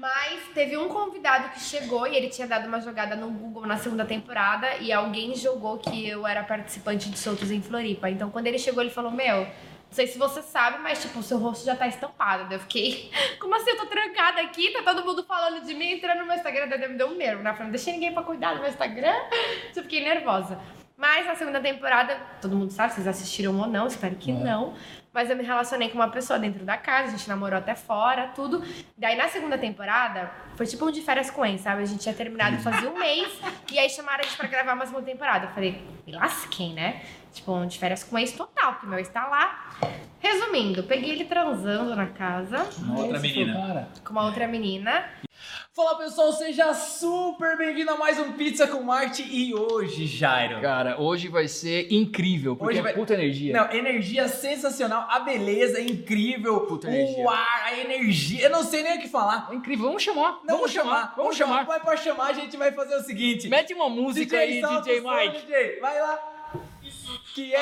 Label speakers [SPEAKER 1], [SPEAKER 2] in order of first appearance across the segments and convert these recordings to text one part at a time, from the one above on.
[SPEAKER 1] Mas teve um convidado que chegou e ele tinha dado uma jogada no Google na segunda temporada e alguém jogou que eu era participante de Soltos em Floripa. Então quando ele chegou, ele falou: Meu, não sei se você sabe, mas tipo, o seu rosto já tá estampado. Daí eu fiquei, como assim? Eu tô trancada aqui, tá todo mundo falando de mim, entrando no meu Instagram, daí me deu um nervo, né? Falei, não deixei ninguém pra cuidar do meu Instagram. Eu fiquei nervosa. Mas na segunda temporada, todo mundo sabe, vocês assistiram ou não, espero que não. Mas eu me relacionei com uma pessoa dentro da casa, a gente namorou até fora, tudo. Daí na segunda temporada, foi tipo um de férias com ex, sabe? A gente tinha terminado fazia um mês, e aí chamaram a gente pra gravar uma segunda temporada. Eu falei, me lasquei, né? Tipo, um de férias com ex total, porque meu ex tá lá. Resumindo, peguei ele transando na casa
[SPEAKER 2] Uma outra menina.
[SPEAKER 1] Com uma outra menina.
[SPEAKER 2] Fala pessoal, seja super bem-vindo a mais um Pizza com Marte e hoje, Jairo.
[SPEAKER 3] Cara, hoje vai ser incrível, porque
[SPEAKER 2] Hoje
[SPEAKER 3] é
[SPEAKER 2] vai-
[SPEAKER 3] puta energia.
[SPEAKER 2] Não, energia sensacional, a beleza é incrível,
[SPEAKER 3] Puta
[SPEAKER 2] o
[SPEAKER 3] energia.
[SPEAKER 2] ar, a energia, eu não sei nem o que falar.
[SPEAKER 3] É incrível, vamos chamar.
[SPEAKER 2] Não,
[SPEAKER 3] vamos chamar, vamos chamar.
[SPEAKER 2] Vai pra chamar, a gente vai fazer o seguinte.
[SPEAKER 3] Mete uma música aí, DJ
[SPEAKER 2] o som,
[SPEAKER 3] Mike.
[SPEAKER 2] DJ, vai lá. Que é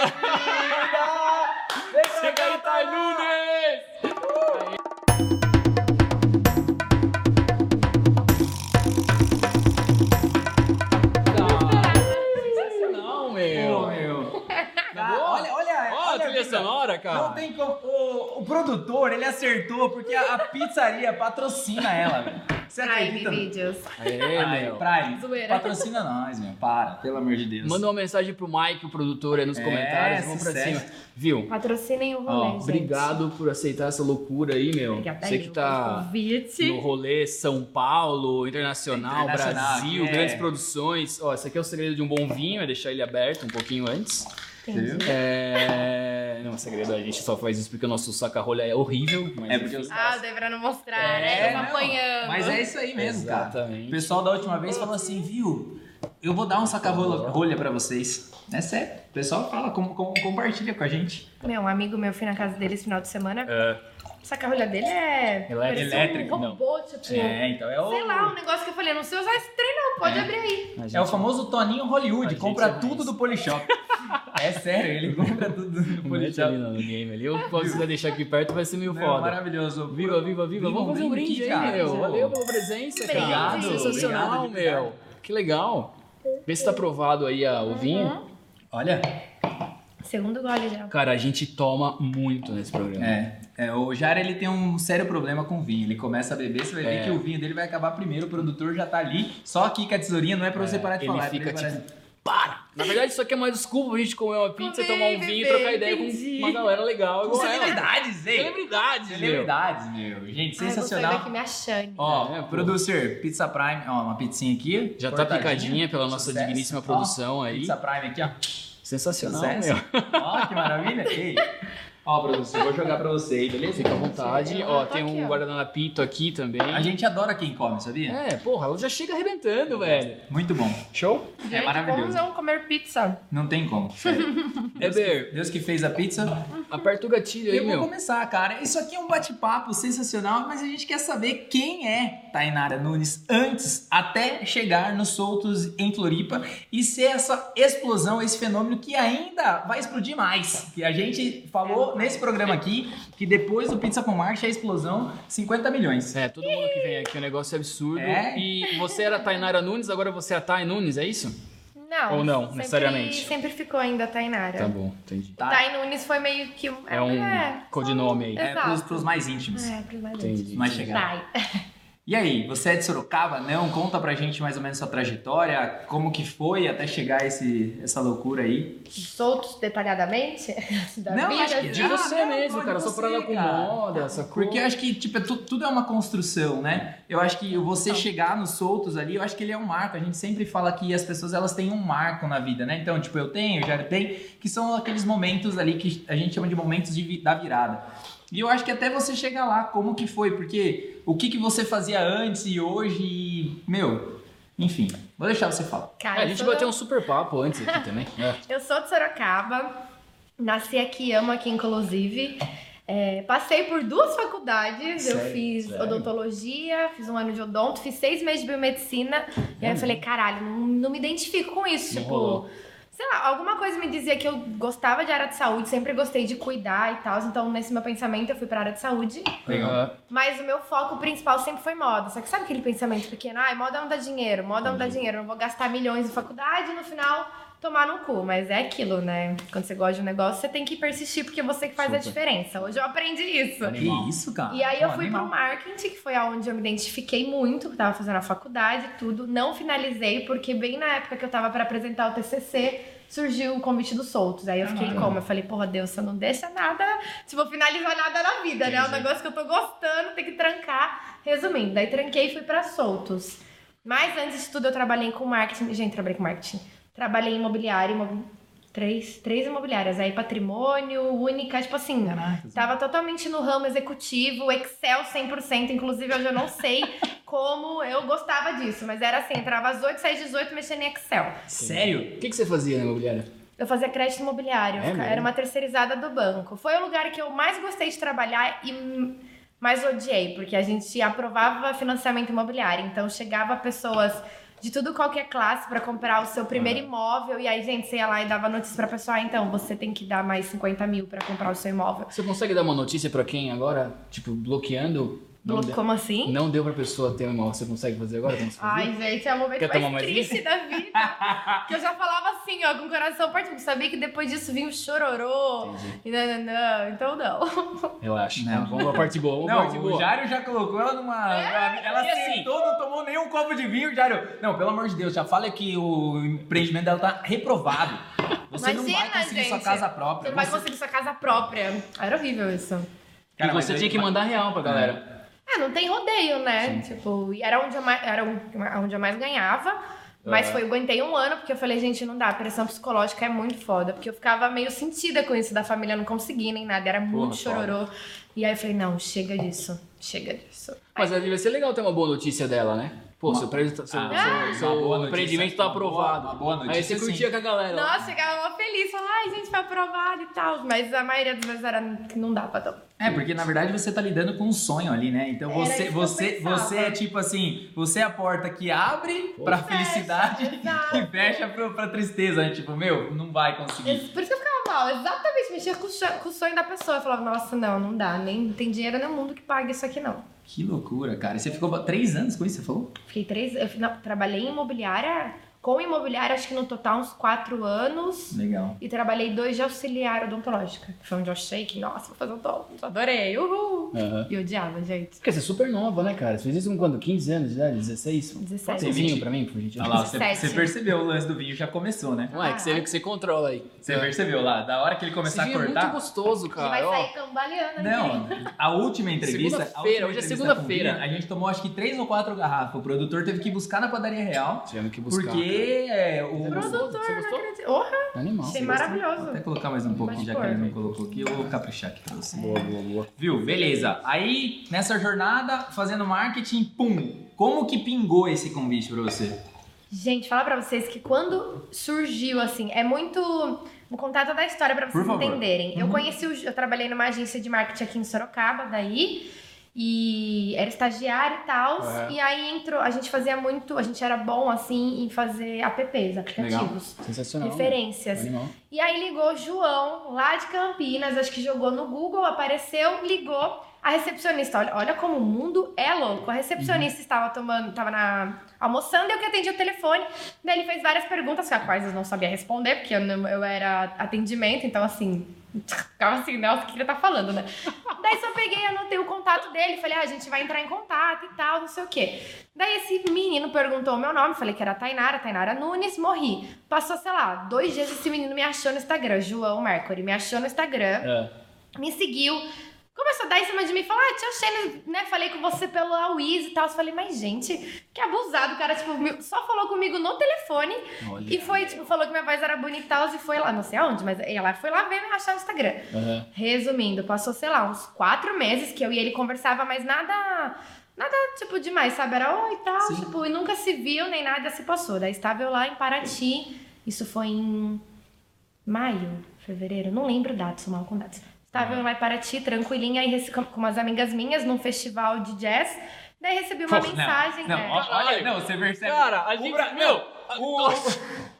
[SPEAKER 3] Você
[SPEAKER 2] Caetano!
[SPEAKER 3] Caetano Nunes! Sonora, cara.
[SPEAKER 2] Não tem como. O, o produtor, ele acertou porque a, a pizzaria patrocina ela, velho. Você
[SPEAKER 1] Prime
[SPEAKER 2] acredita?
[SPEAKER 1] Videos.
[SPEAKER 3] É, meu.
[SPEAKER 2] Prime,
[SPEAKER 1] Zoeira.
[SPEAKER 2] patrocina nós, meu. Para, pelo amor de Deus.
[SPEAKER 3] Manda uma mensagem pro Mike, o produtor, aí nos
[SPEAKER 2] É,
[SPEAKER 3] comentários. Vamos pra cima. Viu?
[SPEAKER 1] Patrocinem o rolê,
[SPEAKER 2] Ó,
[SPEAKER 1] gente.
[SPEAKER 3] Obrigado por aceitar essa loucura aí, meu.
[SPEAKER 1] Obrigada
[SPEAKER 3] Você que tá
[SPEAKER 1] convite.
[SPEAKER 3] no rolê São Paulo, internacional,
[SPEAKER 2] Internacional,
[SPEAKER 3] Brasil,
[SPEAKER 2] é.
[SPEAKER 3] grandes produções. Ó, esse aqui é o segredo de um bom vinho, é deixar ele aberto um pouquinho antes.
[SPEAKER 1] Entendi.
[SPEAKER 3] É... Não, é segredo, a gente só faz isso porque o nosso saca-rolha é horrível. Mas
[SPEAKER 2] É porque os
[SPEAKER 1] Ah, pra não mostrar,
[SPEAKER 2] É,
[SPEAKER 1] né? Eu
[SPEAKER 2] não,
[SPEAKER 1] tô apanhando.
[SPEAKER 2] Mas é isso aí mesmo, cara. O
[SPEAKER 3] Exatamente.
[SPEAKER 2] pessoal da última vez falou assim, viu? Eu vou dar um saca-rolha rolha pra vocês. É sério. O pessoal fala, com, com- compartilha com a gente.
[SPEAKER 1] Meu, um amigo meu, fui na casa dele esse final de semana.
[SPEAKER 3] É,
[SPEAKER 1] O saca-rolha dele é...
[SPEAKER 3] Elétrico.
[SPEAKER 1] parecia
[SPEAKER 2] Elétrico,
[SPEAKER 1] um robô, tipo...
[SPEAKER 2] É, então é o...
[SPEAKER 1] Sei lá, um negócio que eu falei, não sei usar esse trem não, pode
[SPEAKER 2] É.
[SPEAKER 1] abrir aí.
[SPEAKER 3] gente-
[SPEAKER 2] É o famoso Toninho Hollywood, compra
[SPEAKER 3] é
[SPEAKER 2] tudo do Polishop. é sério, ele compra tudo do Polishop.
[SPEAKER 3] ali no game ali. Eu posso deixar aqui perto, vai ser meio
[SPEAKER 2] Não,
[SPEAKER 3] foda.
[SPEAKER 2] maravilhoso.
[SPEAKER 3] Viva, viva, viva. Vamos fazer um brinde aí,
[SPEAKER 2] cara.
[SPEAKER 3] meu. Valeu pela presença, cara.
[SPEAKER 1] Obrigado,
[SPEAKER 3] Sensacional,
[SPEAKER 2] obrigado
[SPEAKER 3] meu. Que legal. Vê se tá aprovado aí a- o vinho.
[SPEAKER 2] Olha,
[SPEAKER 1] Segundo gole já.
[SPEAKER 3] Cara, a gente toma muito nesse programa.
[SPEAKER 2] é, é, o Jara ele tem um sério problema com vinho. Ele começa a beber, você vai ver
[SPEAKER 3] É.
[SPEAKER 2] que o vinho dele vai acabar primeiro. O produtor já tá ali, só aqui com a tesourinha, não é pra você parar de
[SPEAKER 3] ele
[SPEAKER 2] falar. é
[SPEAKER 3] fica
[SPEAKER 2] ele
[SPEAKER 3] tipo,
[SPEAKER 2] parar
[SPEAKER 3] Para! Na verdade, isso aqui é uma desculpa pra gente comer uma pizza,
[SPEAKER 1] Comer,
[SPEAKER 3] tomar um vinho e trocar ideia
[SPEAKER 1] entendi.
[SPEAKER 3] com uma galera legal. igual.
[SPEAKER 2] Celebridades, hein?
[SPEAKER 3] Celebridades, meu.
[SPEAKER 2] Celebridades, meu. Gente,
[SPEAKER 1] Ai, eu vou
[SPEAKER 2] sensacional.
[SPEAKER 1] daqui me achando.
[SPEAKER 2] Ó,
[SPEAKER 3] É,
[SPEAKER 2] producer, Pizza Prime, ó, uma pizzinha aqui.
[SPEAKER 3] Já tá picadinha pela nossa
[SPEAKER 2] Sucesso.
[SPEAKER 3] digníssima
[SPEAKER 2] Ó,
[SPEAKER 3] produção aí.
[SPEAKER 2] Pizza Prime aqui, ó.
[SPEAKER 3] Sensacional,
[SPEAKER 2] Sucesso.
[SPEAKER 3] meu.
[SPEAKER 2] Ó, que maravilha. Ei. Ó, produção, vou jogar pra você aí, beleza?
[SPEAKER 3] Fica à vontade. Ó,
[SPEAKER 1] tô
[SPEAKER 3] tem
[SPEAKER 1] aqui,
[SPEAKER 3] um
[SPEAKER 1] ó.
[SPEAKER 3] guardanapito aqui também.
[SPEAKER 2] A gente adora quem come, sabia?
[SPEAKER 3] É, porra, ela já chega arrebentando, velho.
[SPEAKER 2] Muito bom.
[SPEAKER 3] Show?
[SPEAKER 1] Gente,
[SPEAKER 2] é maravilhoso.
[SPEAKER 1] Não comer pizza?
[SPEAKER 2] Não tem como. sério.
[SPEAKER 3] Eber,
[SPEAKER 2] Deus que fez a pizza.
[SPEAKER 3] aperta o gatilho aí,
[SPEAKER 2] Eu vou
[SPEAKER 3] meu.
[SPEAKER 2] começar, cara. Isso aqui é um bate-papo sensacional, mas a gente quer saber quem é Tainara Nunes antes, até chegar nos soltos em Floripa e ser essa explosão, esse fenômeno que ainda vai explodir mais. Que a gente falou nesse programa aqui que depois do Pizza com Marcha a explosão 50 milhões.
[SPEAKER 3] É, todo mundo que vem aqui, o negócio é absurdo.
[SPEAKER 2] É?
[SPEAKER 3] E você era a Tainara Nunes, agora você é a Thay Nunes, é isso?
[SPEAKER 1] Não.
[SPEAKER 3] Ou não,
[SPEAKER 1] sempre-
[SPEAKER 3] necessariamente?
[SPEAKER 1] Sempre ficou ainda a Tainara.
[SPEAKER 3] Tá bom, entendi.
[SPEAKER 2] Tá.
[SPEAKER 1] Thay Nunes foi meio que um...
[SPEAKER 3] É um codinome aí.
[SPEAKER 2] É pros, pros mais íntimos.
[SPEAKER 1] É, pros mais
[SPEAKER 3] Entendi.
[SPEAKER 1] íntimos.
[SPEAKER 2] Mais chegados.
[SPEAKER 1] Thay.
[SPEAKER 2] E aí, você é de Sorocaba? Não? Conta pra gente mais ou menos sua trajetória, como que foi até chegar esse, essa loucura aí.
[SPEAKER 1] Soltos detalhadamente? Da
[SPEAKER 2] Não,
[SPEAKER 1] vida,
[SPEAKER 2] acho que-
[SPEAKER 3] De
[SPEAKER 2] Ah,
[SPEAKER 3] você
[SPEAKER 2] não,
[SPEAKER 3] mesmo, cara, só parada com moda, essa
[SPEAKER 2] Porque eu acho que, tipo, é tu- tudo é uma construção, né? Eu acho que você chegar nos soltos ali, eu acho que ele é um marco. A gente sempre fala que as pessoas, elas têm um marco na vida, né? Então, tipo, eu tenho, já tenho, que são aqueles momentos ali que a gente chama de momentos de da virada. E eu acho que até você chegar lá, como que foi? Porque o que, que você fazia antes e hoje, e, meu, enfim, vou deixar você falar.
[SPEAKER 1] Cara,
[SPEAKER 3] É, a
[SPEAKER 1] eu
[SPEAKER 3] gente
[SPEAKER 1] sou-
[SPEAKER 3] bateu um super papo antes aqui também. É.
[SPEAKER 1] Eu sou de Sorocaba, nasci aqui, amo aqui inclusive. É, passei por duas faculdades, eu
[SPEAKER 3] Sério?
[SPEAKER 1] fiz
[SPEAKER 3] Sério?
[SPEAKER 1] odontologia, fiz um ano de odonto, fiz seis meses de biomedicina. E aí eu falei, caralho, não, não me identifico com isso.
[SPEAKER 3] Não
[SPEAKER 1] tipo,
[SPEAKER 3] rolou.
[SPEAKER 1] Sei lá, alguma coisa me dizia que eu gostava de área de saúde, sempre gostei de cuidar e tal. Então, nesse meu pensamento, eu fui pra área de saúde.
[SPEAKER 2] Legal.
[SPEAKER 1] Mas o meu foco principal sempre foi moda. Só que sabe aquele pensamento pequeno? Ai, moda não dá dinheiro, moda não dá dinheiro. Eu não vou gastar milhões em faculdade e no final tomar no cu. Mas é aquilo, né? Quando você gosta de um negócio, você tem que persistir porque você que faz a
[SPEAKER 3] Super.
[SPEAKER 1] diferença. Hoje eu aprendi isso.
[SPEAKER 2] Que isso, cara?
[SPEAKER 1] E aí eu fui
[SPEAKER 2] animal.
[SPEAKER 1] pro marketing, que foi aonde eu me identifiquei muito, que tava fazendo a faculdade e tudo. Não finalizei, porque bem na época que eu tava pra apresentar o TCC, surgiu o convite dos soltos. Aí eu fiquei
[SPEAKER 2] Ah.
[SPEAKER 1] como? Eu falei, porra, Deus, você não deixa nada, tipo, finalizar nada na vida, né? É um
[SPEAKER 3] Entendi.
[SPEAKER 1] negócio que eu tô gostando, tem que trancar. Resumindo, daí tranquei e fui pra soltos. Mas antes disso tudo, eu trabalhei com marketing. Gente, trabalhei com marketing. Trabalhei em imobiliário, imob... três, três imobiliárias. Aí patrimônio, única, tipo assim.
[SPEAKER 2] Caraca.
[SPEAKER 1] Tava totalmente no ramo executivo, Excel 100%. Inclusive, hoje eu não sei como eu gostava disso. Mas era assim, entrava às 8, saía às 18, mexendo em Excel.
[SPEAKER 2] Sério?
[SPEAKER 3] O que, que você fazia na imobiliária?
[SPEAKER 1] Eu fazia crédito imobiliário.
[SPEAKER 3] É
[SPEAKER 1] era uma terceirizada do banco. Foi o lugar que eu mais gostei de trabalhar e mais odiei. Porque a gente aprovava financiamento imobiliário. Então, chegava pessoas... De tudo, qualquer classe, pra comprar o seu primeiro imóvel. E aí, gente, você ia lá e dava notícia pra pessoa: ah, então, você tem que dar mais 50 mil pra comprar o seu imóvel.
[SPEAKER 3] Você consegue dar uma notícia pra quem agora, tipo, bloqueando? Não,
[SPEAKER 1] Blo-
[SPEAKER 3] de-
[SPEAKER 1] Como assim?
[SPEAKER 3] não deu pra pessoa ter um imóvel. Você consegue fazer agora? Você fazia?
[SPEAKER 1] Ai, gente, é o momento
[SPEAKER 3] Quer
[SPEAKER 1] mais
[SPEAKER 3] mais
[SPEAKER 1] triste da vida. que eu já falava assim, ó, com o coração partido. Sabia que depois disso vinha o chororô.
[SPEAKER 3] Entendi.
[SPEAKER 1] E não, não, não. Então não.
[SPEAKER 3] Relaxa.
[SPEAKER 2] Não.
[SPEAKER 3] Vamos pra parte boa. Vamos pra parte
[SPEAKER 2] Não,
[SPEAKER 3] boa.
[SPEAKER 2] o Jário já colocou ela numa. ela
[SPEAKER 3] e assim?
[SPEAKER 2] sentou, não tomou nenhum copo de vinho, Jário. Não, pelo amor de Deus, já fala que o empreendimento dela tá reprovado. Você não vai
[SPEAKER 1] Imagina,
[SPEAKER 2] conseguir sua
[SPEAKER 1] gente.
[SPEAKER 2] casa
[SPEAKER 1] Você
[SPEAKER 2] própria.
[SPEAKER 1] não vai
[SPEAKER 2] Você-
[SPEAKER 1] conseguir sua casa própria. Era horrível isso.
[SPEAKER 3] E
[SPEAKER 2] Cara, mas
[SPEAKER 3] você
[SPEAKER 2] aí-
[SPEAKER 3] tinha que mandar real pra galera.
[SPEAKER 1] É, não tem rodeio, né? Tipo, e era onde eu mais, era onde eu mais ganhava. Mas
[SPEAKER 3] É.
[SPEAKER 1] foi, eu aguentei um ano, porque eu falei, gente, não dá, a pressão psicológica é muito foda. Porque eu ficava meio sentida com isso da família não conseguir nem nada, era muito
[SPEAKER 3] foda.
[SPEAKER 1] chororô. E aí eu falei, não, chega disso, chega disso.
[SPEAKER 3] Mas devia ser legal ter uma boa notícia dela, né? Pô, seu, prédio, tá- seu,
[SPEAKER 2] Ah,
[SPEAKER 3] seu- seu
[SPEAKER 2] boa
[SPEAKER 3] empreendimento tá
[SPEAKER 2] uma boa-
[SPEAKER 3] aprovado.
[SPEAKER 2] uma boa
[SPEAKER 3] Aí você curtia
[SPEAKER 2] sim.
[SPEAKER 3] com a galera.
[SPEAKER 1] Nossa, chegava mó feliz, falava, ai, gente, foi aprovado e tal. Mas a maioria das vezes era que não dá pra tomar.
[SPEAKER 2] É, porque na verdade você tá lidando com um sonho ali, né? Então
[SPEAKER 1] Era
[SPEAKER 2] você, você, você é tipo assim, você é a porta que abre pra
[SPEAKER 1] Fecha,
[SPEAKER 2] felicidade
[SPEAKER 1] exato.
[SPEAKER 2] e fecha pra, pra tristeza, né? Tipo, meu, não vai conseguir.
[SPEAKER 1] Por isso que eu ficava mal, exatamente, mexia com o, cho- com o sonho da pessoa. Eu falava, nossa, não, não dá, nem tem dinheiro no mundo que pague isso aqui, não.
[SPEAKER 2] Que loucura, cara. E você ficou três anos com isso, você falou?
[SPEAKER 1] Fiquei três. Eu trabalhei em imobiliária, com imobiliária, acho que no total uns quatro anos.
[SPEAKER 2] Legal.
[SPEAKER 1] E trabalhei dois de auxiliar odontológica. Foi onde eu achei que, nossa, vou fazer odonto. Adorei, uhul.
[SPEAKER 3] Aham.
[SPEAKER 1] E odiava, gente.
[SPEAKER 3] Porque você é super nova, né, cara? Você fez isso com quando? 15 anos de idade? 16?
[SPEAKER 1] 17.
[SPEAKER 3] Pode ser vinho pra mim, por gentileza?
[SPEAKER 2] Olha lá, você,
[SPEAKER 1] 17.
[SPEAKER 2] você percebeu o lance do vinho, já começou, né?
[SPEAKER 3] Não é que você, que você controla aí.
[SPEAKER 2] Você percebeu lá, da hora que ele
[SPEAKER 3] Esse
[SPEAKER 2] começar a
[SPEAKER 3] vinho é muito
[SPEAKER 2] cortar.
[SPEAKER 3] gostoso,
[SPEAKER 1] vai
[SPEAKER 3] cara. Ó,
[SPEAKER 1] sair cambaleando aqui.
[SPEAKER 2] Não, a última entrevista.
[SPEAKER 3] Segunda-feira, hoje é segunda-feira.
[SPEAKER 2] A gente tomou acho que três ou quatro garrafas. O produtor teve que buscar na padaria real.
[SPEAKER 3] Tivemos que buscar.
[SPEAKER 2] Porque é, o.
[SPEAKER 3] Você gostou?
[SPEAKER 1] Produtor,
[SPEAKER 3] Você gostou?
[SPEAKER 1] acredito. Porra,
[SPEAKER 3] Animal.
[SPEAKER 1] achei
[SPEAKER 3] gostou?
[SPEAKER 2] Vou
[SPEAKER 1] maravilhoso.
[SPEAKER 2] até colocar mais um pouco,
[SPEAKER 1] Pode
[SPEAKER 2] já que ele não colocou aqui. Eu vou caprichar aqui pra você.
[SPEAKER 3] Boa, boa, boa.
[SPEAKER 2] Viu? Beleza. Aí, nessa jornada, fazendo marketing, pum. Como que pingou esse convite pra você?
[SPEAKER 1] Gente, falar pra vocês que quando surgiu, assim, é muito. Vou contar toda a história pra vocês entenderem. Eu
[SPEAKER 2] Uhum.
[SPEAKER 1] conheci, o, eu trabalhei numa agência de marketing aqui em Sorocaba, daí. E era estagiário e tal.
[SPEAKER 3] Uhum.
[SPEAKER 1] E aí entrou, a gente fazia muito, a gente era bom assim em fazer apps, aplicativos.
[SPEAKER 3] Sensacional.
[SPEAKER 1] Referências.
[SPEAKER 3] Animal.
[SPEAKER 1] E aí ligou o João, lá de Campinas, acho que jogou no Google, apareceu, ligou. A recepcionista, olha, olha como o mundo é louco. A recepcionista estava tomando, estava na almoçando e eu que atendi o telefone. Daí ele fez várias perguntas, a quais eu não sabia responder, porque eu, não- eu era atendimento, então assim, ficava assim, Nelson, o que ele tá falando, né? Daí só peguei, anotei o contato dele, falei, ah, a gente vai entrar em contato e tal, não sei o quê. Daí esse menino perguntou o meu nome, falei que era Tainara, Tainara Nunes, morri. Passou, sei lá, dois dias esse menino me achou no Instagram, João Mercury, me achou no Instagram,
[SPEAKER 3] É.
[SPEAKER 1] me seguiu. Começou a dar em cima de mim e falar, ah, te achei, né? Falei com você pelo Wiz e tal. Eu falei, mas gente, que abusado. O cara, tipo, só falou comigo no telefone
[SPEAKER 3] Olha.
[SPEAKER 1] e foi, tipo, falou que minha voz era bonita e tal, e foi lá, não sei aonde, mas ela foi lá ver me achar no Instagram.
[SPEAKER 3] Aham.
[SPEAKER 1] Resumindo, passou, sei lá, uns quatro meses que eu e ele conversava, mas nada. Nada, tipo, demais, sabe? Era oi e tal,
[SPEAKER 2] Sim.
[SPEAKER 1] tipo, e nunca se viu, nem nada se passou. Daí estava eu lá em Paraty, isso foi em maio, fevereiro, não lembro datas, sou mal com datas. Lá em Paraty, tranquilinha, rece- com umas amigas minhas num festival de jazz. Daí recebi uma
[SPEAKER 2] Pô, não,
[SPEAKER 1] mensagem.
[SPEAKER 2] Não,
[SPEAKER 1] é.
[SPEAKER 2] ó- olha, não, você percebe.
[SPEAKER 3] Cara, a gente.
[SPEAKER 2] Bra-
[SPEAKER 3] meu!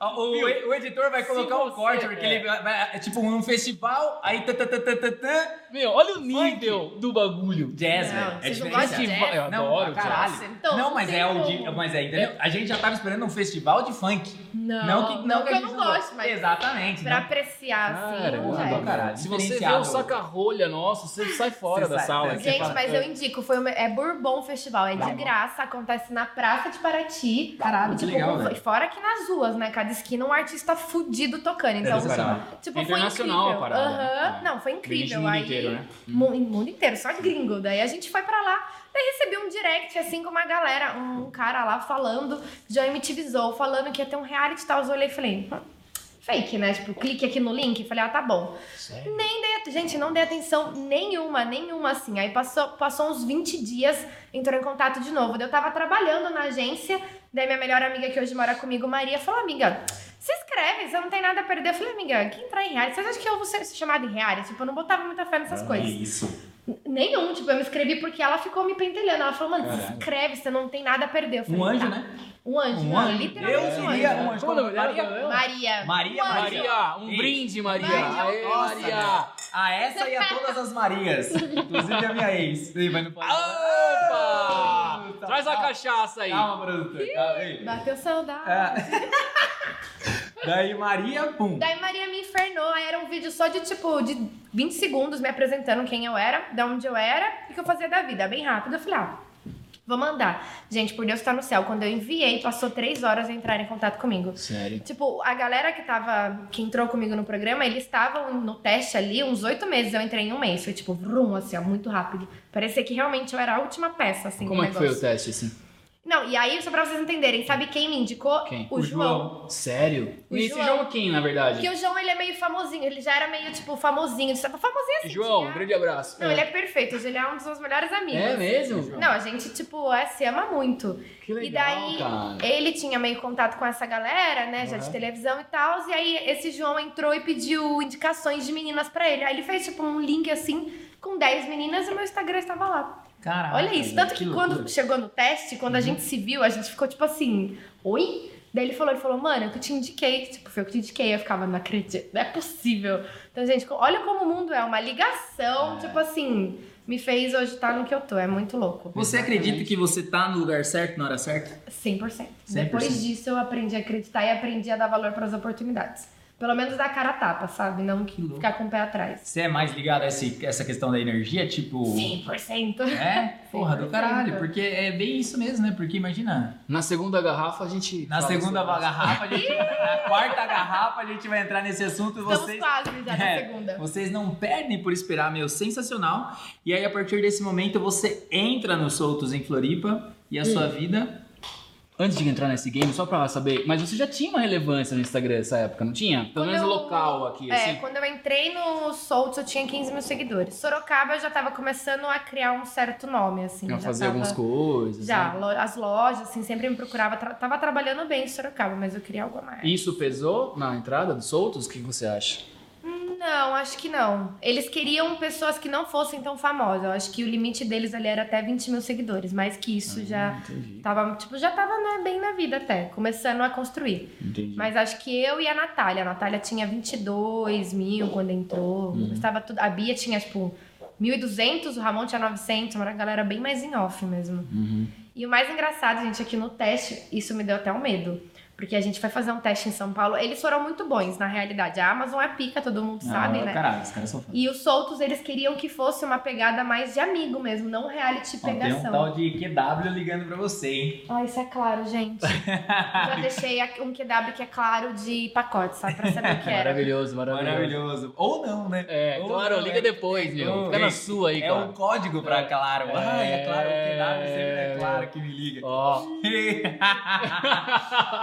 [SPEAKER 2] O, O, o editor vai colocar um corte, porque
[SPEAKER 3] é.
[SPEAKER 2] ele vai, é tipo um festival, aí tã, tã, tã, tã, tã, tã,
[SPEAKER 3] Meu, olha o nível do bagulho.
[SPEAKER 2] jazz, velho. É diferente.
[SPEAKER 3] Festival-
[SPEAKER 1] jazz?
[SPEAKER 3] Eu adoro
[SPEAKER 2] caralho.
[SPEAKER 3] jazz.
[SPEAKER 1] Então,
[SPEAKER 2] não, mas é o mas é, entendeu? A gente já tava esperando um festival de funk.
[SPEAKER 1] Não,
[SPEAKER 2] Não que,
[SPEAKER 1] não que eu não gosto, mas
[SPEAKER 2] Exatamente.
[SPEAKER 1] pra apreciar, assim, é.
[SPEAKER 3] Se você vê o saca-rolha nosso, você sai fora
[SPEAKER 2] Você
[SPEAKER 3] da
[SPEAKER 2] sai-
[SPEAKER 3] sala.
[SPEAKER 2] é.
[SPEAKER 3] Você
[SPEAKER 1] Gente,
[SPEAKER 3] fala,
[SPEAKER 1] mas eu indico, foi uma- é Bourbon Festival, é de graça, acontece na Praça de Paraty.
[SPEAKER 2] Caralho, que
[SPEAKER 1] tipo,
[SPEAKER 2] legal, velho.
[SPEAKER 1] fora aqui nas ruas, né? Cada esquina um artista fudido tocando. Então,
[SPEAKER 2] do caralho.
[SPEAKER 1] tipo,
[SPEAKER 3] É
[SPEAKER 1] foi
[SPEAKER 3] internacional
[SPEAKER 1] incrível.
[SPEAKER 3] a parada,
[SPEAKER 1] Aham.
[SPEAKER 3] né?
[SPEAKER 1] Não, foi incrível.
[SPEAKER 3] mundo
[SPEAKER 1] Aí,
[SPEAKER 3] inteiro, né?
[SPEAKER 1] mundo inteiro, só gringo. Daí a gente foi pra lá, daí recebi um direct, assim, com uma galera, um cara lá falando, de MTV Zou, falando que ia ter um reality e tal. Eu olhei e falei, "Hum, fake, né? Tipo, clique aqui no link. Falei, ah, tá bom.
[SPEAKER 3] Sério?
[SPEAKER 1] Nem dei, gente, não dei atenção nenhuma, nenhuma, assim. Aí passou, passou uns 20 dias, entrou em contato de novo. Eu tava trabalhando na agência, daí minha melhor amiga que hoje mora comigo, Maria, falou, amiga, se inscreve, você não tem nada a perder. Eu falei, amiga, que entrar em reality? Vocês acham que eu vou ser chamada em reality? Tipo, eu não botava muita fé nessas coisas.
[SPEAKER 2] Isso.
[SPEAKER 1] Nenhum, tipo, eu me inscrevi porque ela ficou me pentelhando. Ela falou, mano, se inscreve, você não tem nada a perder. Eu falei,
[SPEAKER 2] Um anjo,
[SPEAKER 1] tá.
[SPEAKER 2] né?
[SPEAKER 1] Um anjo,
[SPEAKER 2] Um anjo.
[SPEAKER 1] literalmente
[SPEAKER 2] Eu
[SPEAKER 1] um
[SPEAKER 2] seria
[SPEAKER 1] anjo.
[SPEAKER 2] um anjo.
[SPEAKER 3] Qual o nome dela?
[SPEAKER 2] Maria?
[SPEAKER 3] Dela?
[SPEAKER 1] Maria.
[SPEAKER 2] Maria,
[SPEAKER 1] Um.
[SPEAKER 3] Maria, um
[SPEAKER 2] Ei.
[SPEAKER 3] brinde, Maria.
[SPEAKER 1] Maria,
[SPEAKER 3] Aê,
[SPEAKER 2] nossa,
[SPEAKER 3] Maria.
[SPEAKER 2] A essa e a todas as Marias. Inclusive a minha ex. Ih, Mas não pode
[SPEAKER 3] Opa! Traz a cachaça aí.
[SPEAKER 2] Calma. Ei.
[SPEAKER 1] Bateu saudade.
[SPEAKER 2] Ah. Daí Maria, pum.
[SPEAKER 1] Daí Maria me infernou, aí era um vídeo só de tipo, de 20 segundos me apresentando quem eu era, de onde eu era e o que eu fazia da vida, bem rápido. Eu falei, ah, vou mandar. Gente, por Deus que tá no céu. Quando eu enviei, passou três horas a entrar em contato comigo.
[SPEAKER 3] Sério?
[SPEAKER 1] Tipo, a galera que tava, que entrou comigo no programa, eles estavam no teste ali uns oito meses. Eu entrei em um mês. Foi tipo, vrum, assim, ó, muito rápido. Parecia que realmente eu era a última peça, assim,
[SPEAKER 3] Como é que foi o teste, assim?
[SPEAKER 1] Não, e aí, só pra vocês entenderem, sabe quem me indicou?
[SPEAKER 3] Quem?
[SPEAKER 1] O,
[SPEAKER 2] O
[SPEAKER 1] João.
[SPEAKER 2] João.
[SPEAKER 3] Sério?
[SPEAKER 1] O
[SPEAKER 3] e esse
[SPEAKER 1] João.
[SPEAKER 3] Joaquim, na verdade?
[SPEAKER 1] Porque o João, ele é meio famosinho. Ele já era meio, tipo, famosinho. de- Famosinho assim.
[SPEAKER 3] João,
[SPEAKER 1] tinha-
[SPEAKER 3] um grande abraço.
[SPEAKER 1] Não, ele é perfeito. Hoje ele é um dos meus melhores amigos.
[SPEAKER 3] É mesmo?
[SPEAKER 1] Não, a gente, tipo, é, se ama muito.
[SPEAKER 3] Que legal,
[SPEAKER 1] e daí,
[SPEAKER 3] cara.
[SPEAKER 1] ele tinha meio contato com essa galera, né, já de televisão e tal. E aí, esse João entrou e pediu indicações de meninas pra ele. Aí ele fez, tipo, um link assim, com 10 meninas e meu Instagram estava lá.
[SPEAKER 2] Caraca.
[SPEAKER 1] Olha isso. Tanto que, quando
[SPEAKER 2] loucura.
[SPEAKER 1] chegou no teste, quando
[SPEAKER 3] Uhum.
[SPEAKER 1] a gente se viu, a gente ficou tipo assim, oi? Daí ele falou, ele falou, mano, eu que te indiquei. Tipo, foi eu que te indiquei. Eu ficava, não acredito, não é possível. Então, gente, olha como o mundo é. Uma ligação,
[SPEAKER 2] É.
[SPEAKER 1] tipo assim, me fez hoje estar no que eu tô. É muito louco.
[SPEAKER 2] Você acredita que você tá no lugar certo na hora certa?
[SPEAKER 1] 100%.
[SPEAKER 2] 100%.
[SPEAKER 1] Depois disso, eu aprendi a acreditar e aprendi a dar valor para as oportunidades. Pelo menos dar cara a tapa, sabe? Não ficar com o pé atrás.
[SPEAKER 2] Você é mais ligado a esse, essa questão da energia, tipo.
[SPEAKER 1] 100%.
[SPEAKER 2] É? Porra, do
[SPEAKER 1] 100%.
[SPEAKER 2] caralho. Porque é bem isso mesmo, né? Porque imagina,
[SPEAKER 3] Na segunda garrafa a gente.
[SPEAKER 2] na segunda garrafa, a gente, na quarta garrafa, a gente vai entrar nesse assunto e
[SPEAKER 1] Estamos
[SPEAKER 2] vocês.
[SPEAKER 1] quase já na
[SPEAKER 2] É,
[SPEAKER 1] segunda.
[SPEAKER 2] Vocês não perdem por esperar, meu, sensacional. E aí, a partir desse momento, você entra no Soltos em Floripa e a sua vida.
[SPEAKER 3] Antes de entrar nesse game, só pra saber, mas você já tinha uma relevância no Instagram nessa época, não tinha? Pelo
[SPEAKER 1] Quando
[SPEAKER 3] menos
[SPEAKER 1] eu-
[SPEAKER 3] local aqui,
[SPEAKER 1] É,
[SPEAKER 3] assim.
[SPEAKER 1] quando eu entrei no Soltos, eu tinha 15 mil seguidores. Sorocaba, eu já tava começando a criar um certo nome, assim.
[SPEAKER 3] Pra
[SPEAKER 1] já
[SPEAKER 3] fazer
[SPEAKER 1] tava-
[SPEAKER 3] algumas coisas.
[SPEAKER 1] Já,
[SPEAKER 3] né?
[SPEAKER 1] as lojas, assim, sempre me procurava. Tra- tava trabalhando bem em Sorocaba, mas eu queria algo a mais.
[SPEAKER 3] Isso pesou na entrada dos soltos? O que você acha?
[SPEAKER 1] Não, acho que não. Eles queriam pessoas que não fossem tão famosas. Eu acho que o limite deles ali era até 20 mil seguidores. Mais que isso já
[SPEAKER 3] Ah, Entendi.
[SPEAKER 1] tava, tipo, já tava né, bem na vida até, começando a construir.
[SPEAKER 3] Entendi.
[SPEAKER 1] Mas acho que eu e a Natália. A Natália tinha 22 mil quando entrou.
[SPEAKER 3] Uhum.
[SPEAKER 1] Estava tudo, a Bia tinha, tipo, 1.200, o Ramon tinha 900. Uma galera bem mais em off mesmo.
[SPEAKER 3] Uhum.
[SPEAKER 1] E o mais engraçado, gente, aqui no teste, isso me deu até um medo. Porque a gente foi fazer um teste em São Paulo. Eles foram muito bons, na realidade. A Amazon é pica, todo mundo sabe,
[SPEAKER 2] Ah,
[SPEAKER 1] né?
[SPEAKER 2] Caralho, os caras são foda.
[SPEAKER 1] E os soltos, eles queriam que fosse uma pegada mais de amigo mesmo, não reality
[SPEAKER 2] Ó, Tem um
[SPEAKER 1] pegação.
[SPEAKER 2] tal de QW ligando pra você, hein?
[SPEAKER 1] Ah, isso é claro, gente. Já deixei um QW que é claro de pacote, sabe? Pra saber o que era.
[SPEAKER 3] Maravilhoso, maravilhoso.
[SPEAKER 2] Maravilhoso. Ou não, né?
[SPEAKER 3] É,
[SPEAKER 2] Ou
[SPEAKER 3] claro,
[SPEAKER 2] não,
[SPEAKER 3] liga
[SPEAKER 2] né?
[SPEAKER 3] depois, meu.
[SPEAKER 2] Ou-
[SPEAKER 3] Fica na
[SPEAKER 2] é-
[SPEAKER 3] sua aí,
[SPEAKER 2] É
[SPEAKER 3] cara.
[SPEAKER 2] um código pra claro. Ah, é claro, o QW sempre é
[SPEAKER 3] É,
[SPEAKER 2] claro que me liga.
[SPEAKER 3] Ó,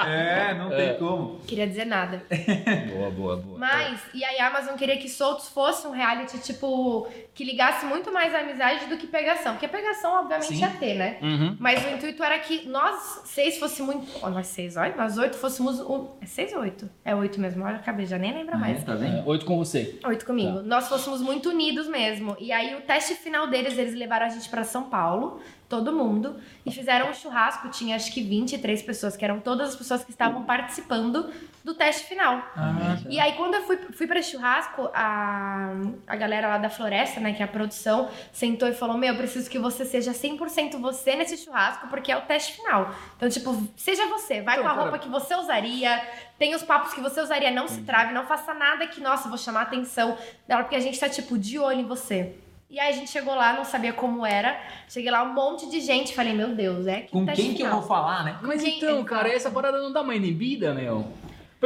[SPEAKER 2] é, não
[SPEAKER 3] É.
[SPEAKER 2] tem como.
[SPEAKER 1] Queria dizer nada.
[SPEAKER 3] boa, boa, boa.
[SPEAKER 1] Mas, e aí a Amazon queria que Soltos fosse um reality, tipo, que ligasse muito mais a amizade do que pegação. Porque pegação, obviamente,
[SPEAKER 2] Sim.
[SPEAKER 1] ia ter, né?
[SPEAKER 3] Uhum.
[SPEAKER 1] Mas o intuito era que nós seis fôssemos. Ó, nós seis, olha, nós oito fôssemos. Um... É seis ou oito? É oito mesmo, olha, acabei, já nem lembro mais.
[SPEAKER 2] tá vendo?
[SPEAKER 3] É, oito com você.
[SPEAKER 1] Oito comigo. Nós fôssemos muito unidos mesmo. E aí o teste final deles, eles levaram a gente pra São Paulo. todo mundo, e fizeram um churrasco. Tinha acho que 23 pessoas, que eram todas as pessoas que estavam participando do teste final.
[SPEAKER 2] Ah,
[SPEAKER 1] E aí, quando eu fui, fui pra churrasco, a, a galera lá da floresta, né, que é a produção, sentou e falou: Meu, eu preciso que você seja 100% você nesse churrasco, porque é o teste final. Então, tipo, seja você, vai
[SPEAKER 3] Então,
[SPEAKER 1] com a
[SPEAKER 3] cara-
[SPEAKER 1] roupa que você usaria, tem os papos que você usaria, não se trave, não faça nada que, nossa, vou chamar a atenção dela, porque a gente tá, tipo, de olho em você. E aí a gente chegou lá, não sabia como era. Cheguei lá, um monte de gente. Falei, meu Deus, é que
[SPEAKER 2] Com quem que eu
[SPEAKER 1] final.
[SPEAKER 2] vou falar, né?
[SPEAKER 3] Mas
[SPEAKER 1] Quem-
[SPEAKER 3] então, cara, essa parada não dá uma inibida, meu?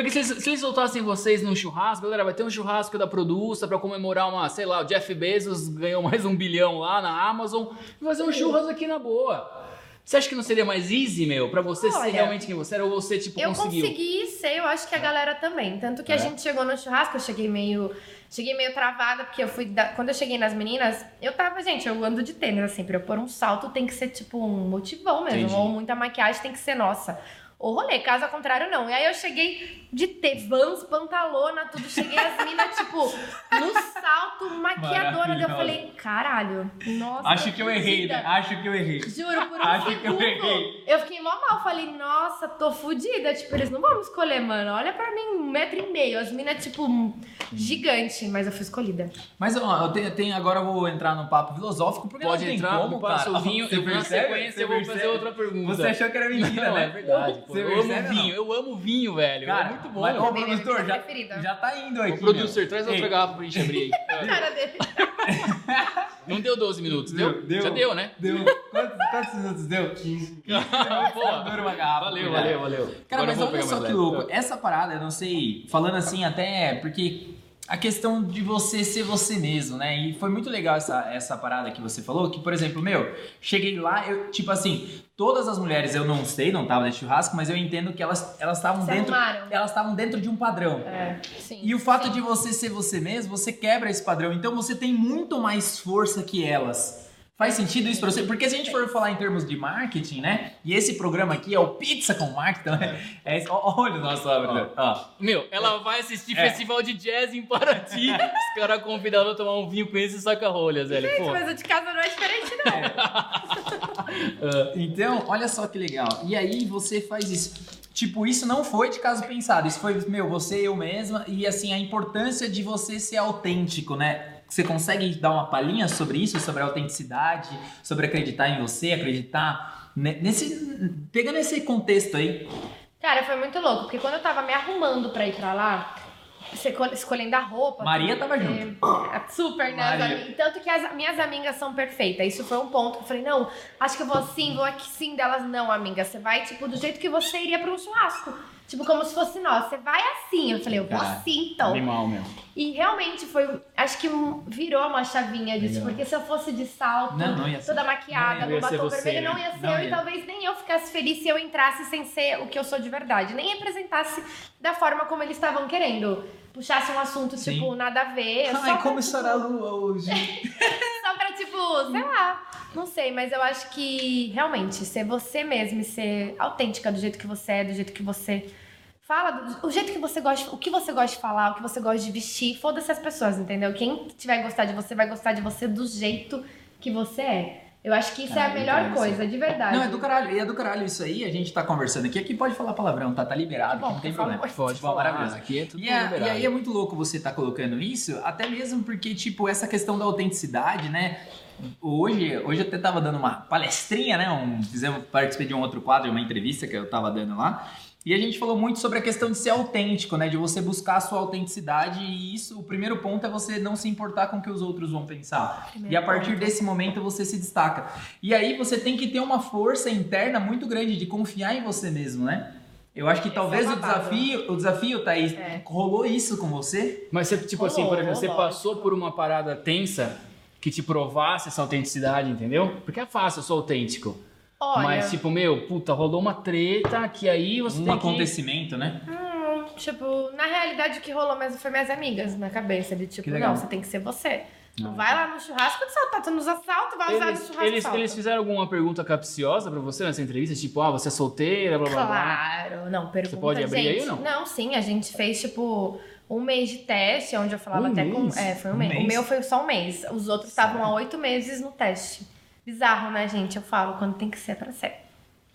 [SPEAKER 3] Porque se, eles- se eles soltassem vocês num churrasco, galera, vai ter um churrasco da Produça pra comemorar uma, sei lá, o Jeff Bezos ganhou mais um bilhão lá na Amazon, e fazer um churrasco aqui na boa. Você acha que não seria mais easy, meu, pra você ser
[SPEAKER 1] Olha,
[SPEAKER 3] realmente quem você era ou você, tipo,
[SPEAKER 1] Eu
[SPEAKER 3] conseguiu?
[SPEAKER 1] consegui ser, eu acho que a galera também. Tanto que
[SPEAKER 3] É?
[SPEAKER 1] a gente chegou no churrasco, eu cheguei meio. Cheguei meio travada, porque eu fui. da- Quando eu cheguei nas meninas, eu tava, gente, eu ando de tênis, assim, pra eu pôr um salto tem que ser tipo um motivão mesmo.
[SPEAKER 3] Entendi.
[SPEAKER 1] Ou muita maquiagem tem que ser nossa. Ou rolê, caso ao contrário, não. E aí eu cheguei de ter vans, pantalona, tudo. Cheguei as minas, tipo, no salto, maquiadora. Eu falei, caralho, nossa.
[SPEAKER 2] Acho que eu errei, né?
[SPEAKER 1] fodida.
[SPEAKER 2] Acho que eu errei.
[SPEAKER 1] Juro, por um
[SPEAKER 2] Acho que eu
[SPEAKER 1] segundo.
[SPEAKER 2] errei.
[SPEAKER 1] Eu fiquei mó mal. Falei, nossa, tô fudida. Tipo, eles não vão me escolher, mano. Olha pra mim, um metro e meio. As minas, tipo, gigante. Mas eu fui escolhida.
[SPEAKER 2] Mas ó, eu tenho, tenho- agora eu vou entrar num papo filosófico, porque
[SPEAKER 3] Pode
[SPEAKER 2] não tem
[SPEAKER 3] entrar,
[SPEAKER 2] como, cara.
[SPEAKER 3] o vinho,
[SPEAKER 2] Você
[SPEAKER 3] eu na sequência
[SPEAKER 2] Você
[SPEAKER 3] eu vou fazer outra pergunta.
[SPEAKER 2] Você achou que era mentira,
[SPEAKER 3] não,
[SPEAKER 2] né?
[SPEAKER 3] é verdade.
[SPEAKER 2] Você
[SPEAKER 3] Eu amo
[SPEAKER 2] ou não?
[SPEAKER 3] vinho, eu amo vinho, velho.
[SPEAKER 2] Cara,
[SPEAKER 3] é muito bom.
[SPEAKER 2] Mas, ô,
[SPEAKER 1] minha
[SPEAKER 2] produtor,
[SPEAKER 1] bebida
[SPEAKER 2] já,
[SPEAKER 1] preferida.
[SPEAKER 2] já tá indo aqui.
[SPEAKER 3] Ô, producer,
[SPEAKER 2] meu.
[SPEAKER 3] traz
[SPEAKER 2] Ei,
[SPEAKER 3] outra garrafa pra gente abrir aí.
[SPEAKER 1] Cara dele.
[SPEAKER 3] Não deu 12 minutos, deu? Já deu, né?
[SPEAKER 2] Deu. Quantos, quantos minutos deu? 15.
[SPEAKER 3] Boa.
[SPEAKER 2] Dura uma garrafa.
[SPEAKER 3] Valeu,
[SPEAKER 2] cuidado.
[SPEAKER 3] valeu, valeu.
[SPEAKER 2] Cara,
[SPEAKER 3] Agora
[SPEAKER 2] mas olha só que
[SPEAKER 3] leve.
[SPEAKER 2] louco. Essa parada, eu não sei, falando assim até porque a questão de você ser você mesmo, né? E foi muito legal essa, essa parada que você falou, que, por exemplo, meu, cheguei lá, eu, tipo assim, todas as mulheres, eu não sei, não tava nesse churrasco, mas eu entendo que elas elas estavam dentro. Elas estavam dentro de um padrão.
[SPEAKER 1] É, sim.
[SPEAKER 2] E o fato
[SPEAKER 1] sim.
[SPEAKER 2] de você ser você mesmo, você quebra esse padrão. Então você tem muito mais força que elas. Faz sentido isso pra você? Porque se a gente for falar em termos de marketing, né? E esse programa aqui é o Pizza com Marketing, né? É ó, olha o nosso árbitro. Ó.
[SPEAKER 3] Meu, ela vai assistir
[SPEAKER 2] É.
[SPEAKER 3] festival de jazz em Paraty. Os caras convidaram a tomar um vinho com esse saca-rolhas, velho.
[SPEAKER 1] Gente,
[SPEAKER 3] Pô.
[SPEAKER 1] mas o de casa não é diferente, não.
[SPEAKER 2] Então, olha só que legal. E aí você faz isso. Tipo, isso não foi de caso pensado. Isso foi, meu, você, eu mesma. E assim, a importância de você ser autêntico, né? Você consegue dar uma palhinha sobre isso, sobre a autenticidade, sobre acreditar em você, acreditar ne- nesse. Pegando esse contexto aí.
[SPEAKER 1] Cara, foi muito louco, porque quando eu tava me arrumando pra ir pra lá, escolhendo a roupa.
[SPEAKER 2] Maria
[SPEAKER 1] tudo,
[SPEAKER 2] tava
[SPEAKER 1] porque- É, Super, né?
[SPEAKER 2] Maria.
[SPEAKER 1] Tanto que as minhas amigas são perfeitas. Isso foi um ponto que eu falei, não, acho que eu vou assim, vou aqui sim delas. Não, amiga, você vai, tipo, do jeito que você iria pra um churrasco. Tipo, como se fosse nós. Você vai assim. Eu falei, eu vou
[SPEAKER 2] Cara,
[SPEAKER 1] assim, então.
[SPEAKER 3] Animal, meu.
[SPEAKER 1] E realmente foi, acho que virou uma chavinha disso,
[SPEAKER 3] Legal.
[SPEAKER 1] porque se eu fosse de salto,
[SPEAKER 2] Não, não ia ser.
[SPEAKER 1] toda maquiada,
[SPEAKER 3] Não ser
[SPEAKER 1] batom
[SPEAKER 3] você,
[SPEAKER 1] vermelho,
[SPEAKER 3] né?
[SPEAKER 1] não ia ser
[SPEAKER 2] Não
[SPEAKER 1] eu
[SPEAKER 2] ia.
[SPEAKER 1] e talvez nem eu ficasse feliz se eu entrasse sem ser o que eu sou de verdade, nem representasse da forma como eles estavam querendo. Puxasse um assunto,
[SPEAKER 2] Sim.
[SPEAKER 1] tipo, nada a ver. só
[SPEAKER 2] Ai,
[SPEAKER 1] pra,
[SPEAKER 2] como
[SPEAKER 1] tipo,
[SPEAKER 2] estourar a lua hoje.
[SPEAKER 1] Só pra, tipo, sei lá. Não sei, mas eu acho que realmente ser você mesmo e ser autêntica do jeito que você é, do jeito que você fala, do, o jeito que você gosta, o que você gosta de falar, o que você gosta de vestir, foda-se as pessoas, entendeu? Quem tiver gostar de você vai gostar de você do jeito que você é. Eu acho que isso é
[SPEAKER 2] Ah,
[SPEAKER 1] a melhor coisa, de verdade.
[SPEAKER 2] Não, é do caralho. E é do caralho isso aí. A gente tá conversando aqui. Aqui pode falar palavrão, tá? Tá liberado,
[SPEAKER 1] bom,
[SPEAKER 2] não tem
[SPEAKER 1] favor.
[SPEAKER 2] problema.
[SPEAKER 3] Pode
[SPEAKER 2] Bom,
[SPEAKER 3] falar,
[SPEAKER 2] maravilhoso.
[SPEAKER 3] aqui é tudo
[SPEAKER 2] E, é-
[SPEAKER 3] liberado.
[SPEAKER 2] e aí é muito louco você estar colocando isso, até mesmo porque, tipo, essa questão da autenticidade, né? Hoje, hoje eu até tava dando uma palestrinha, né? Um, fizemos, participei de um outro quadro, uma entrevista que eu tava dando lá. E a gente falou muito sobre a questão de ser autêntico, né? De você buscar a sua autenticidade. E isso, o primeiro ponto é você não se importar com o que os outros vão pensar.
[SPEAKER 1] Primeiro
[SPEAKER 2] E a partir
[SPEAKER 1] ponto.
[SPEAKER 2] desse momento você se destaca. E aí você tem que ter uma força interna muito grande de confiar em você mesmo, né? Eu acho que
[SPEAKER 1] Esse
[SPEAKER 2] talvez
[SPEAKER 1] é
[SPEAKER 2] o desafio, o desafio, Thaís,
[SPEAKER 1] É.
[SPEAKER 2] rolou isso com você?
[SPEAKER 3] Mas você, tipo assim,
[SPEAKER 1] Rolou,
[SPEAKER 3] por exemplo, você
[SPEAKER 1] rolou.
[SPEAKER 3] passou por uma parada tensa que te provasse essa autenticidade, entendeu? Porque é fácil, eu sou autêntico.
[SPEAKER 1] Olha,
[SPEAKER 3] Mas, tipo, meu, puta, rolou uma treta que aí você
[SPEAKER 2] Um
[SPEAKER 3] tem que...
[SPEAKER 2] acontecimento, né?
[SPEAKER 1] hum, tipo, na realidade o que rolou mesmo foi minhas amigas na cabeça, de tipo,
[SPEAKER 2] Que legal.
[SPEAKER 1] não, você tem que ser você. Não
[SPEAKER 3] Ah,
[SPEAKER 1] vai lá no churrasco de salto, tá nos assaltos, vai usar no
[SPEAKER 3] Eles,
[SPEAKER 1] churrasco
[SPEAKER 3] eles,
[SPEAKER 1] de
[SPEAKER 3] eles fizeram alguma pergunta capciosa pra você nessa entrevista? Tipo, ah, você é solteira, blá blá blá?
[SPEAKER 1] Claro, não, pergunta,
[SPEAKER 3] pode abrir aí
[SPEAKER 1] gente.
[SPEAKER 3] ou não?
[SPEAKER 1] sim, a gente fez, tipo, um mês de teste, onde eu falava
[SPEAKER 3] Um
[SPEAKER 1] até
[SPEAKER 3] mês?
[SPEAKER 1] com... É, foi um,
[SPEAKER 2] Um
[SPEAKER 1] mês.
[SPEAKER 2] mês?
[SPEAKER 1] O meu foi só um mês. Os outros estavam há oito meses no teste. Bizarro, né, gente? Eu falo, quando tem que ser é pra ser.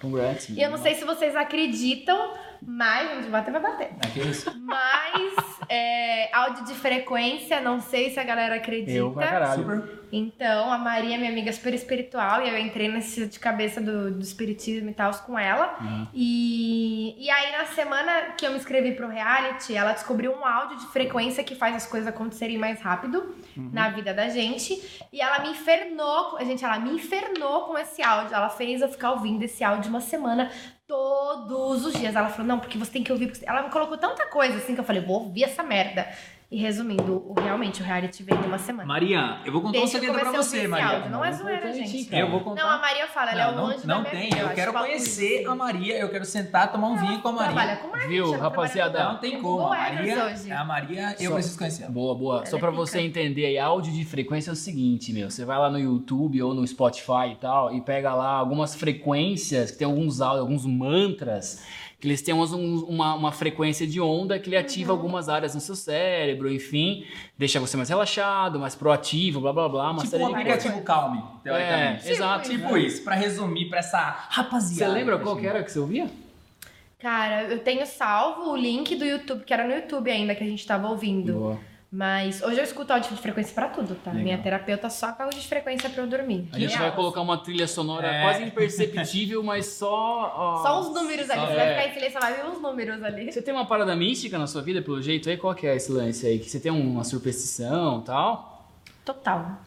[SPEAKER 3] Congrats.
[SPEAKER 1] E eu não sei se vocês acreditam, mas. Vamos bater, vai bater.
[SPEAKER 2] Aqueles...
[SPEAKER 1] Mas, é, áudio de frequência, não sei se a galera acredita.
[SPEAKER 3] Eu pra caralho.
[SPEAKER 2] Super.
[SPEAKER 1] Então, a Maria, minha amiga, é super espiritual, e eu entrei nesse de cabeça do, do espiritismo e tal com ela.
[SPEAKER 3] Uhum.
[SPEAKER 1] E, e aí, na semana que eu me inscrevi pro reality, ela descobriu um áudio de frequência que faz as coisas acontecerem mais rápido na vida da gente. E ela me infernou, gente, ela me infernou com esse áudio. Ela fez eu ficar ouvindo esse áudio uma semana. Todos os dias. Ela falou, não, porque você tem que ouvir. Ela me colocou tanta coisa assim que eu falei, vou ouvir essa merda. E resumindo, o, realmente, o reality veio em uma semana.
[SPEAKER 2] Maria, eu vou contar um
[SPEAKER 1] Desde eu
[SPEAKER 2] segredo pra
[SPEAKER 1] comecei a
[SPEAKER 2] você, Maria.
[SPEAKER 1] áudio. Não é zoeira, gente.
[SPEAKER 3] cara.
[SPEAKER 2] Eu vou contar.
[SPEAKER 1] Não, a Maria fala, ela é o
[SPEAKER 2] não,
[SPEAKER 1] anjo
[SPEAKER 2] não
[SPEAKER 1] da minha
[SPEAKER 2] tem.
[SPEAKER 1] vida.
[SPEAKER 2] Eu
[SPEAKER 1] acho
[SPEAKER 2] quero conhecer a Maria. Eu quero sentar, tomar um vinho com a
[SPEAKER 1] Trabalha
[SPEAKER 2] Maria.
[SPEAKER 1] com marketing,
[SPEAKER 3] Viu,
[SPEAKER 1] trabalha
[SPEAKER 3] rapaziada?
[SPEAKER 2] Não tem
[SPEAKER 1] com
[SPEAKER 2] como. A Maria,
[SPEAKER 1] hoje.
[SPEAKER 2] a Maria eu
[SPEAKER 3] Só-
[SPEAKER 2] preciso conhecer.
[SPEAKER 3] Boa, boa.
[SPEAKER 1] Ela
[SPEAKER 3] Só
[SPEAKER 1] é
[SPEAKER 3] pra
[SPEAKER 1] pica.
[SPEAKER 3] você entender aí, áudio de frequência é o seguinte, meu. Você vai lá no YouTube ou no Spotify e tal e pega lá algumas frequências, que tem alguns áudios, alguns mantras, que eles têm umas- um- uma, uma frequência de onda que ele ativa
[SPEAKER 1] Uhum.
[SPEAKER 3] algumas áreas no seu cérebro, enfim, deixa você mais relaxado, mais proativo, blá blá blá, uma
[SPEAKER 2] Tipo
[SPEAKER 3] série de
[SPEAKER 2] aplicativo Calme, teoricamente.
[SPEAKER 3] É, exato.
[SPEAKER 2] Tipo isso, pra resumir pra essa
[SPEAKER 3] Você
[SPEAKER 2] rapaziada.
[SPEAKER 3] lembra qual que era que você ouvia?
[SPEAKER 1] Cara, eu tenho salvo o link do YouTube, que era no YouTube ainda que a gente tava ouvindo.
[SPEAKER 3] Boa.
[SPEAKER 1] Mas hoje eu escuto áudio de frequência pra tudo, tá?
[SPEAKER 2] Legal.
[SPEAKER 1] Minha terapeuta só com áudio de frequência pra eu dormir.
[SPEAKER 3] A gente
[SPEAKER 1] Real.
[SPEAKER 3] vai colocar uma trilha sonora
[SPEAKER 2] É.
[SPEAKER 3] quase imperceptível, mas só. ó,
[SPEAKER 1] Só uns números ali.
[SPEAKER 3] só-
[SPEAKER 1] Você vai
[SPEAKER 3] é.
[SPEAKER 1] ficar em silêncio, vai ver uns números ali.
[SPEAKER 3] Você tem uma parada mística na sua vida, pelo jeito aí? Qual que é esse lance aí? Que você tem uma superstição e tal?
[SPEAKER 1] Total.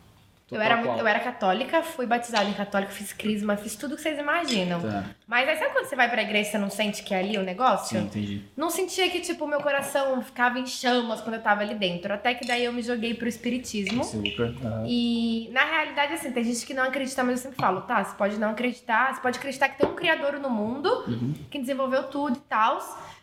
[SPEAKER 1] Eu era, muito, eu era católica, fui batizada em católica, fiz crisma, fiz tudo que vocês imaginam.
[SPEAKER 3] Tá.
[SPEAKER 1] Mas aí sabe quando você vai pra igreja e você não sente que é ali o negócio?
[SPEAKER 3] Sim, entendi.
[SPEAKER 1] Não sentia que, tipo, meu coração ficava em chamas quando eu tava ali dentro. Até que daí eu me joguei pro espiritismo.
[SPEAKER 3] Super. aham.
[SPEAKER 1] E na realidade, assim, tem gente que não acredita, mas eu sempre falo, tá? Você pode não acreditar, você pode acreditar que tem um criador no mundo
[SPEAKER 3] Uhum.
[SPEAKER 1] que desenvolveu tudo e tal.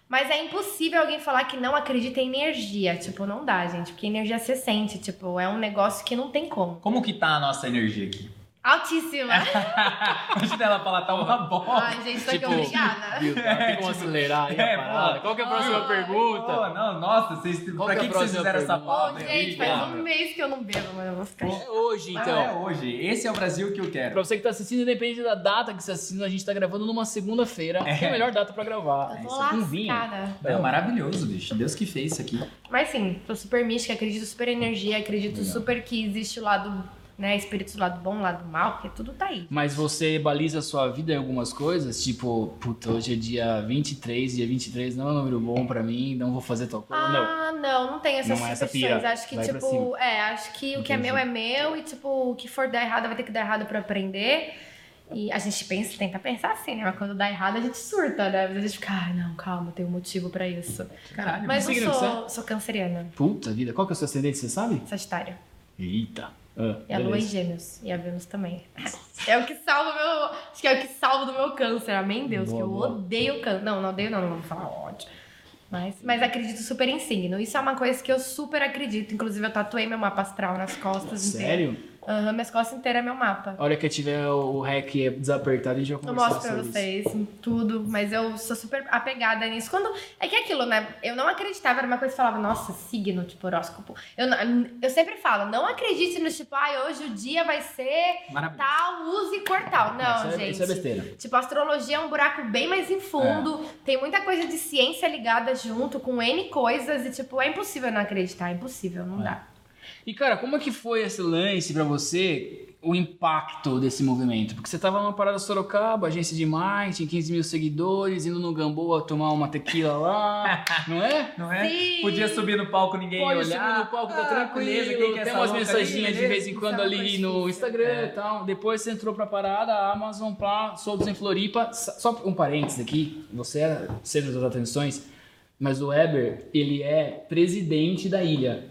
[SPEAKER 1] Mas é impossível alguém falar que não acredita em energia. Tipo, não dá, gente. Porque energia você sente. Tipo, é um negócio que não tem como.
[SPEAKER 2] Como que tá a nossa energia aqui?
[SPEAKER 1] Altíssima.
[SPEAKER 2] Antes dela falar, tá uma bola.
[SPEAKER 1] Ai, gente, tô aqui
[SPEAKER 3] Tipo,
[SPEAKER 1] obrigada.
[SPEAKER 3] Viu? Tem como acelerar aí
[SPEAKER 2] É,
[SPEAKER 3] a parada?
[SPEAKER 2] pô.
[SPEAKER 3] Qual que é a próxima
[SPEAKER 1] Ah,
[SPEAKER 3] pergunta?
[SPEAKER 2] Pô, não, nossa, vocês,
[SPEAKER 3] Qual
[SPEAKER 2] pra
[SPEAKER 3] que é
[SPEAKER 2] que, que vocês fizeram essa
[SPEAKER 3] pergunta?
[SPEAKER 2] Pauta?
[SPEAKER 1] gente,
[SPEAKER 3] Obrigado.
[SPEAKER 1] faz um mês que eu não bebo, mas eu vou ficar.
[SPEAKER 3] É hoje,
[SPEAKER 2] Então.
[SPEAKER 3] então.
[SPEAKER 2] É hoje. Esse é o Brasil que eu quero.
[SPEAKER 3] Pra você que tá assistindo, independente da data que você assiste, a gente tá gravando numa segunda-feira, que é a melhor data pra gravar.
[SPEAKER 1] Eu
[SPEAKER 3] É
[SPEAKER 1] tô
[SPEAKER 3] isso, com vinho.
[SPEAKER 2] É maravilhoso, bicho. Deus que fez isso aqui.
[SPEAKER 1] Mas sim, sou super mística, acredito super em energia, acredito
[SPEAKER 2] Legal.
[SPEAKER 1] super que existe o lado, né, espíritos do lado bom, lado mal, porque tudo tá aí.
[SPEAKER 3] Mas você baliza a sua vida em algumas coisas? Tipo, puta, hoje é dia 23, dia 23 não é um número bom pra mim, não vou fazer tal coisa. não.
[SPEAKER 1] Ah, não, não tem essas
[SPEAKER 3] Não é essa pira.
[SPEAKER 1] Acho que,
[SPEAKER 3] Vai
[SPEAKER 1] tipo, é, acho que o que é meu é meu e, tipo, o que for dar errado vai ter que dar errado pra aprender. E a gente pensa, tenta pensar assim, né? Mas quando dá errado, a gente surta, né? Mas a gente fica, ah, não, calma, tem um motivo pra isso.
[SPEAKER 2] Caralho.
[SPEAKER 1] Mas eu sou, sou canceriana,
[SPEAKER 3] Puta vida, qual que é o seu ascendente, você sabe?
[SPEAKER 1] sagitário.
[SPEAKER 3] Eita. Ah,
[SPEAKER 1] E a lua
[SPEAKER 3] beleza.
[SPEAKER 1] gêmeos. E a Vênus também. É o que salva o meu. Acho que é o que salva do meu câncer. Amém, Deus.
[SPEAKER 3] Boa,
[SPEAKER 1] que eu
[SPEAKER 3] boa.
[SPEAKER 1] odeio câncer. Não, não odeio, não, não vou falar ódio. Mas, mas acredito super em signo. Isso é uma coisa que eu super acredito. Inclusive, eu tatuei meu mapa astral nas costas inteiro. Aham, minhas costas inteiras é meu mapa.
[SPEAKER 3] A hora que tiver o rec desapertado, a gente vai
[SPEAKER 1] Eu
[SPEAKER 3] conversar
[SPEAKER 1] mostro pra
[SPEAKER 3] isso.
[SPEAKER 1] vocês tudo, mas eu sou super apegada nisso. Quando. É que é aquilo, né? Eu não acreditava, era uma coisa que falava, nossa, signo, tipo, horóscopo. Eu, não- eu sempre falo, não acredite no tipo, ai, hoje o dia vai ser
[SPEAKER 2] Maravilhoso.
[SPEAKER 1] tal, use cor tal. Não,
[SPEAKER 3] isso é,
[SPEAKER 1] gente.
[SPEAKER 3] Isso é besteira.
[SPEAKER 1] Tipo, a astrologia é um buraco bem mais em fundo.
[SPEAKER 3] É.
[SPEAKER 1] Tem muita coisa de ciência ligada junto, com N coisas. E, tipo, é impossível não acreditar. É impossível, não
[SPEAKER 3] É.
[SPEAKER 1] dá.
[SPEAKER 3] E, cara, como é que foi esse lance pra você, o impacto desse movimento? Porque você tava numa parada Sorocaba, agência de marketing, 15 mil seguidores, indo no Gamboa tomar uma tequila lá, não é?
[SPEAKER 2] Não é?
[SPEAKER 1] Sim.
[SPEAKER 2] Podia subir no palco, ninguém
[SPEAKER 3] Pode
[SPEAKER 2] ia
[SPEAKER 3] subir
[SPEAKER 2] olhar.
[SPEAKER 3] no palco, tá
[SPEAKER 2] Ah,
[SPEAKER 3] tranquilo,
[SPEAKER 2] beleza, quem que é
[SPEAKER 3] tem umas
[SPEAKER 2] ali,
[SPEAKER 3] de vez em quando ali no. Instagram
[SPEAKER 2] É.
[SPEAKER 3] e tal. Depois você entrou pra parada, a Amazon, pá, soltos em Floripa. Só um parênteses aqui, você é centro das atenções, mas o Weber, ele é presidente da ilha.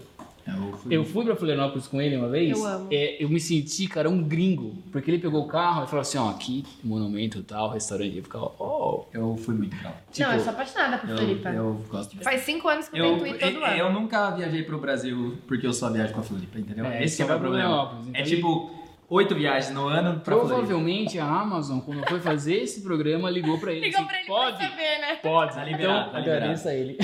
[SPEAKER 2] Eu fui-
[SPEAKER 3] Eu fui pra Florianópolis com ele uma vez.
[SPEAKER 1] Eu amo.
[SPEAKER 3] é, eu me senti, cara, um gringo. Porque ele pegou o carro e falou assim: ó, aqui, monumento tal, restaurante. Eu ficava, oh.
[SPEAKER 2] Eu fui muito legal.
[SPEAKER 3] Tipo,
[SPEAKER 1] não, eu sou apaixonada por
[SPEAKER 2] Eu,
[SPEAKER 1] Floripa.
[SPEAKER 2] eu gosto
[SPEAKER 1] Faz cinco anos que eu,
[SPEAKER 2] Eu,
[SPEAKER 1] tento ir todo
[SPEAKER 2] eu,
[SPEAKER 1] ano.
[SPEAKER 2] eu nunca viajei pro Brasil porque eu só viajo pra Floripa, entendeu?
[SPEAKER 3] É,
[SPEAKER 2] Esse é o meu problema.
[SPEAKER 3] Florianópolis, então
[SPEAKER 2] É tipo oito viagens no ano pra.
[SPEAKER 3] Provavelmente a Amazon, quando foi fazer esse programa, ligou pra ele.
[SPEAKER 1] Ligou
[SPEAKER 3] assim,
[SPEAKER 1] pra ele
[SPEAKER 3] Pode?
[SPEAKER 1] pra saber, né?
[SPEAKER 3] Pode.
[SPEAKER 2] Tá liberado,
[SPEAKER 3] então,
[SPEAKER 2] tá liberado.
[SPEAKER 3] agradeça a ele.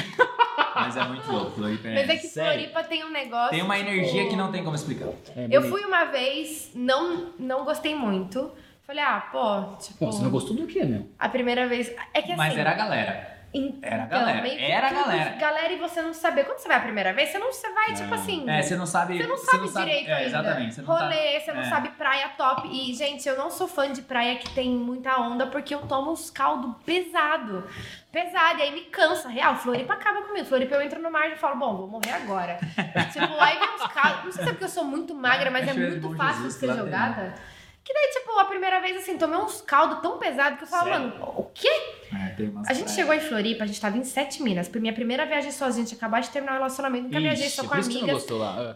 [SPEAKER 2] Mas é muito louco. Floripa é-
[SPEAKER 1] Mas é que
[SPEAKER 3] sério?
[SPEAKER 1] Floripa tem um negócio.
[SPEAKER 2] Tem uma
[SPEAKER 1] tipo,
[SPEAKER 2] energia que não tem como explicar.
[SPEAKER 3] É
[SPEAKER 1] Eu fui uma vez, não, não gostei muito. Falei, ah, pô, tipo.
[SPEAKER 3] Bom, você não gostou do quê, meu?
[SPEAKER 1] A primeira vez. É que assim.
[SPEAKER 2] Mas era a galera.
[SPEAKER 1] Então,
[SPEAKER 2] Era a galera,
[SPEAKER 1] meio que
[SPEAKER 2] era a galera.
[SPEAKER 1] Galera, e você não saber. Quando você vai a primeira vez, você não você vai, tipo assim.
[SPEAKER 2] É, você não sabe.
[SPEAKER 1] Você não sabe direito
[SPEAKER 2] é,
[SPEAKER 1] ainda.
[SPEAKER 2] Exatamente. Você não tá-
[SPEAKER 1] Rolê, você não
[SPEAKER 2] é.
[SPEAKER 1] sabe praia top. E, gente, eu não sou fã de praia que tem muita onda porque eu tomo uns caldo pesado. Pesado. E aí me cansa. Real, Floripa acaba comigo. Floripa eu entro no mar e falo, bom, vou morrer agora. tipo, aí vem uns caldos. Não sei se é porque eu sou muito magra, mas é
[SPEAKER 2] de
[SPEAKER 1] muito fácil
[SPEAKER 2] Jesus,
[SPEAKER 1] de ser
[SPEAKER 2] lá tem.
[SPEAKER 1] jogada. Que daí, tipo, a primeira vez, assim, tomei uns caldos tão pesados que eu falo,
[SPEAKER 2] Sério?
[SPEAKER 1] mano, o quê?
[SPEAKER 2] É,
[SPEAKER 1] A gente
[SPEAKER 2] praias.
[SPEAKER 1] chegou em Floripa, a gente tava em Sete Minas. Minha primeira viagem sozinha, tinha acabado de terminar o relacionamento, nunca viajei
[SPEAKER 3] Ixi,
[SPEAKER 1] só com amigas.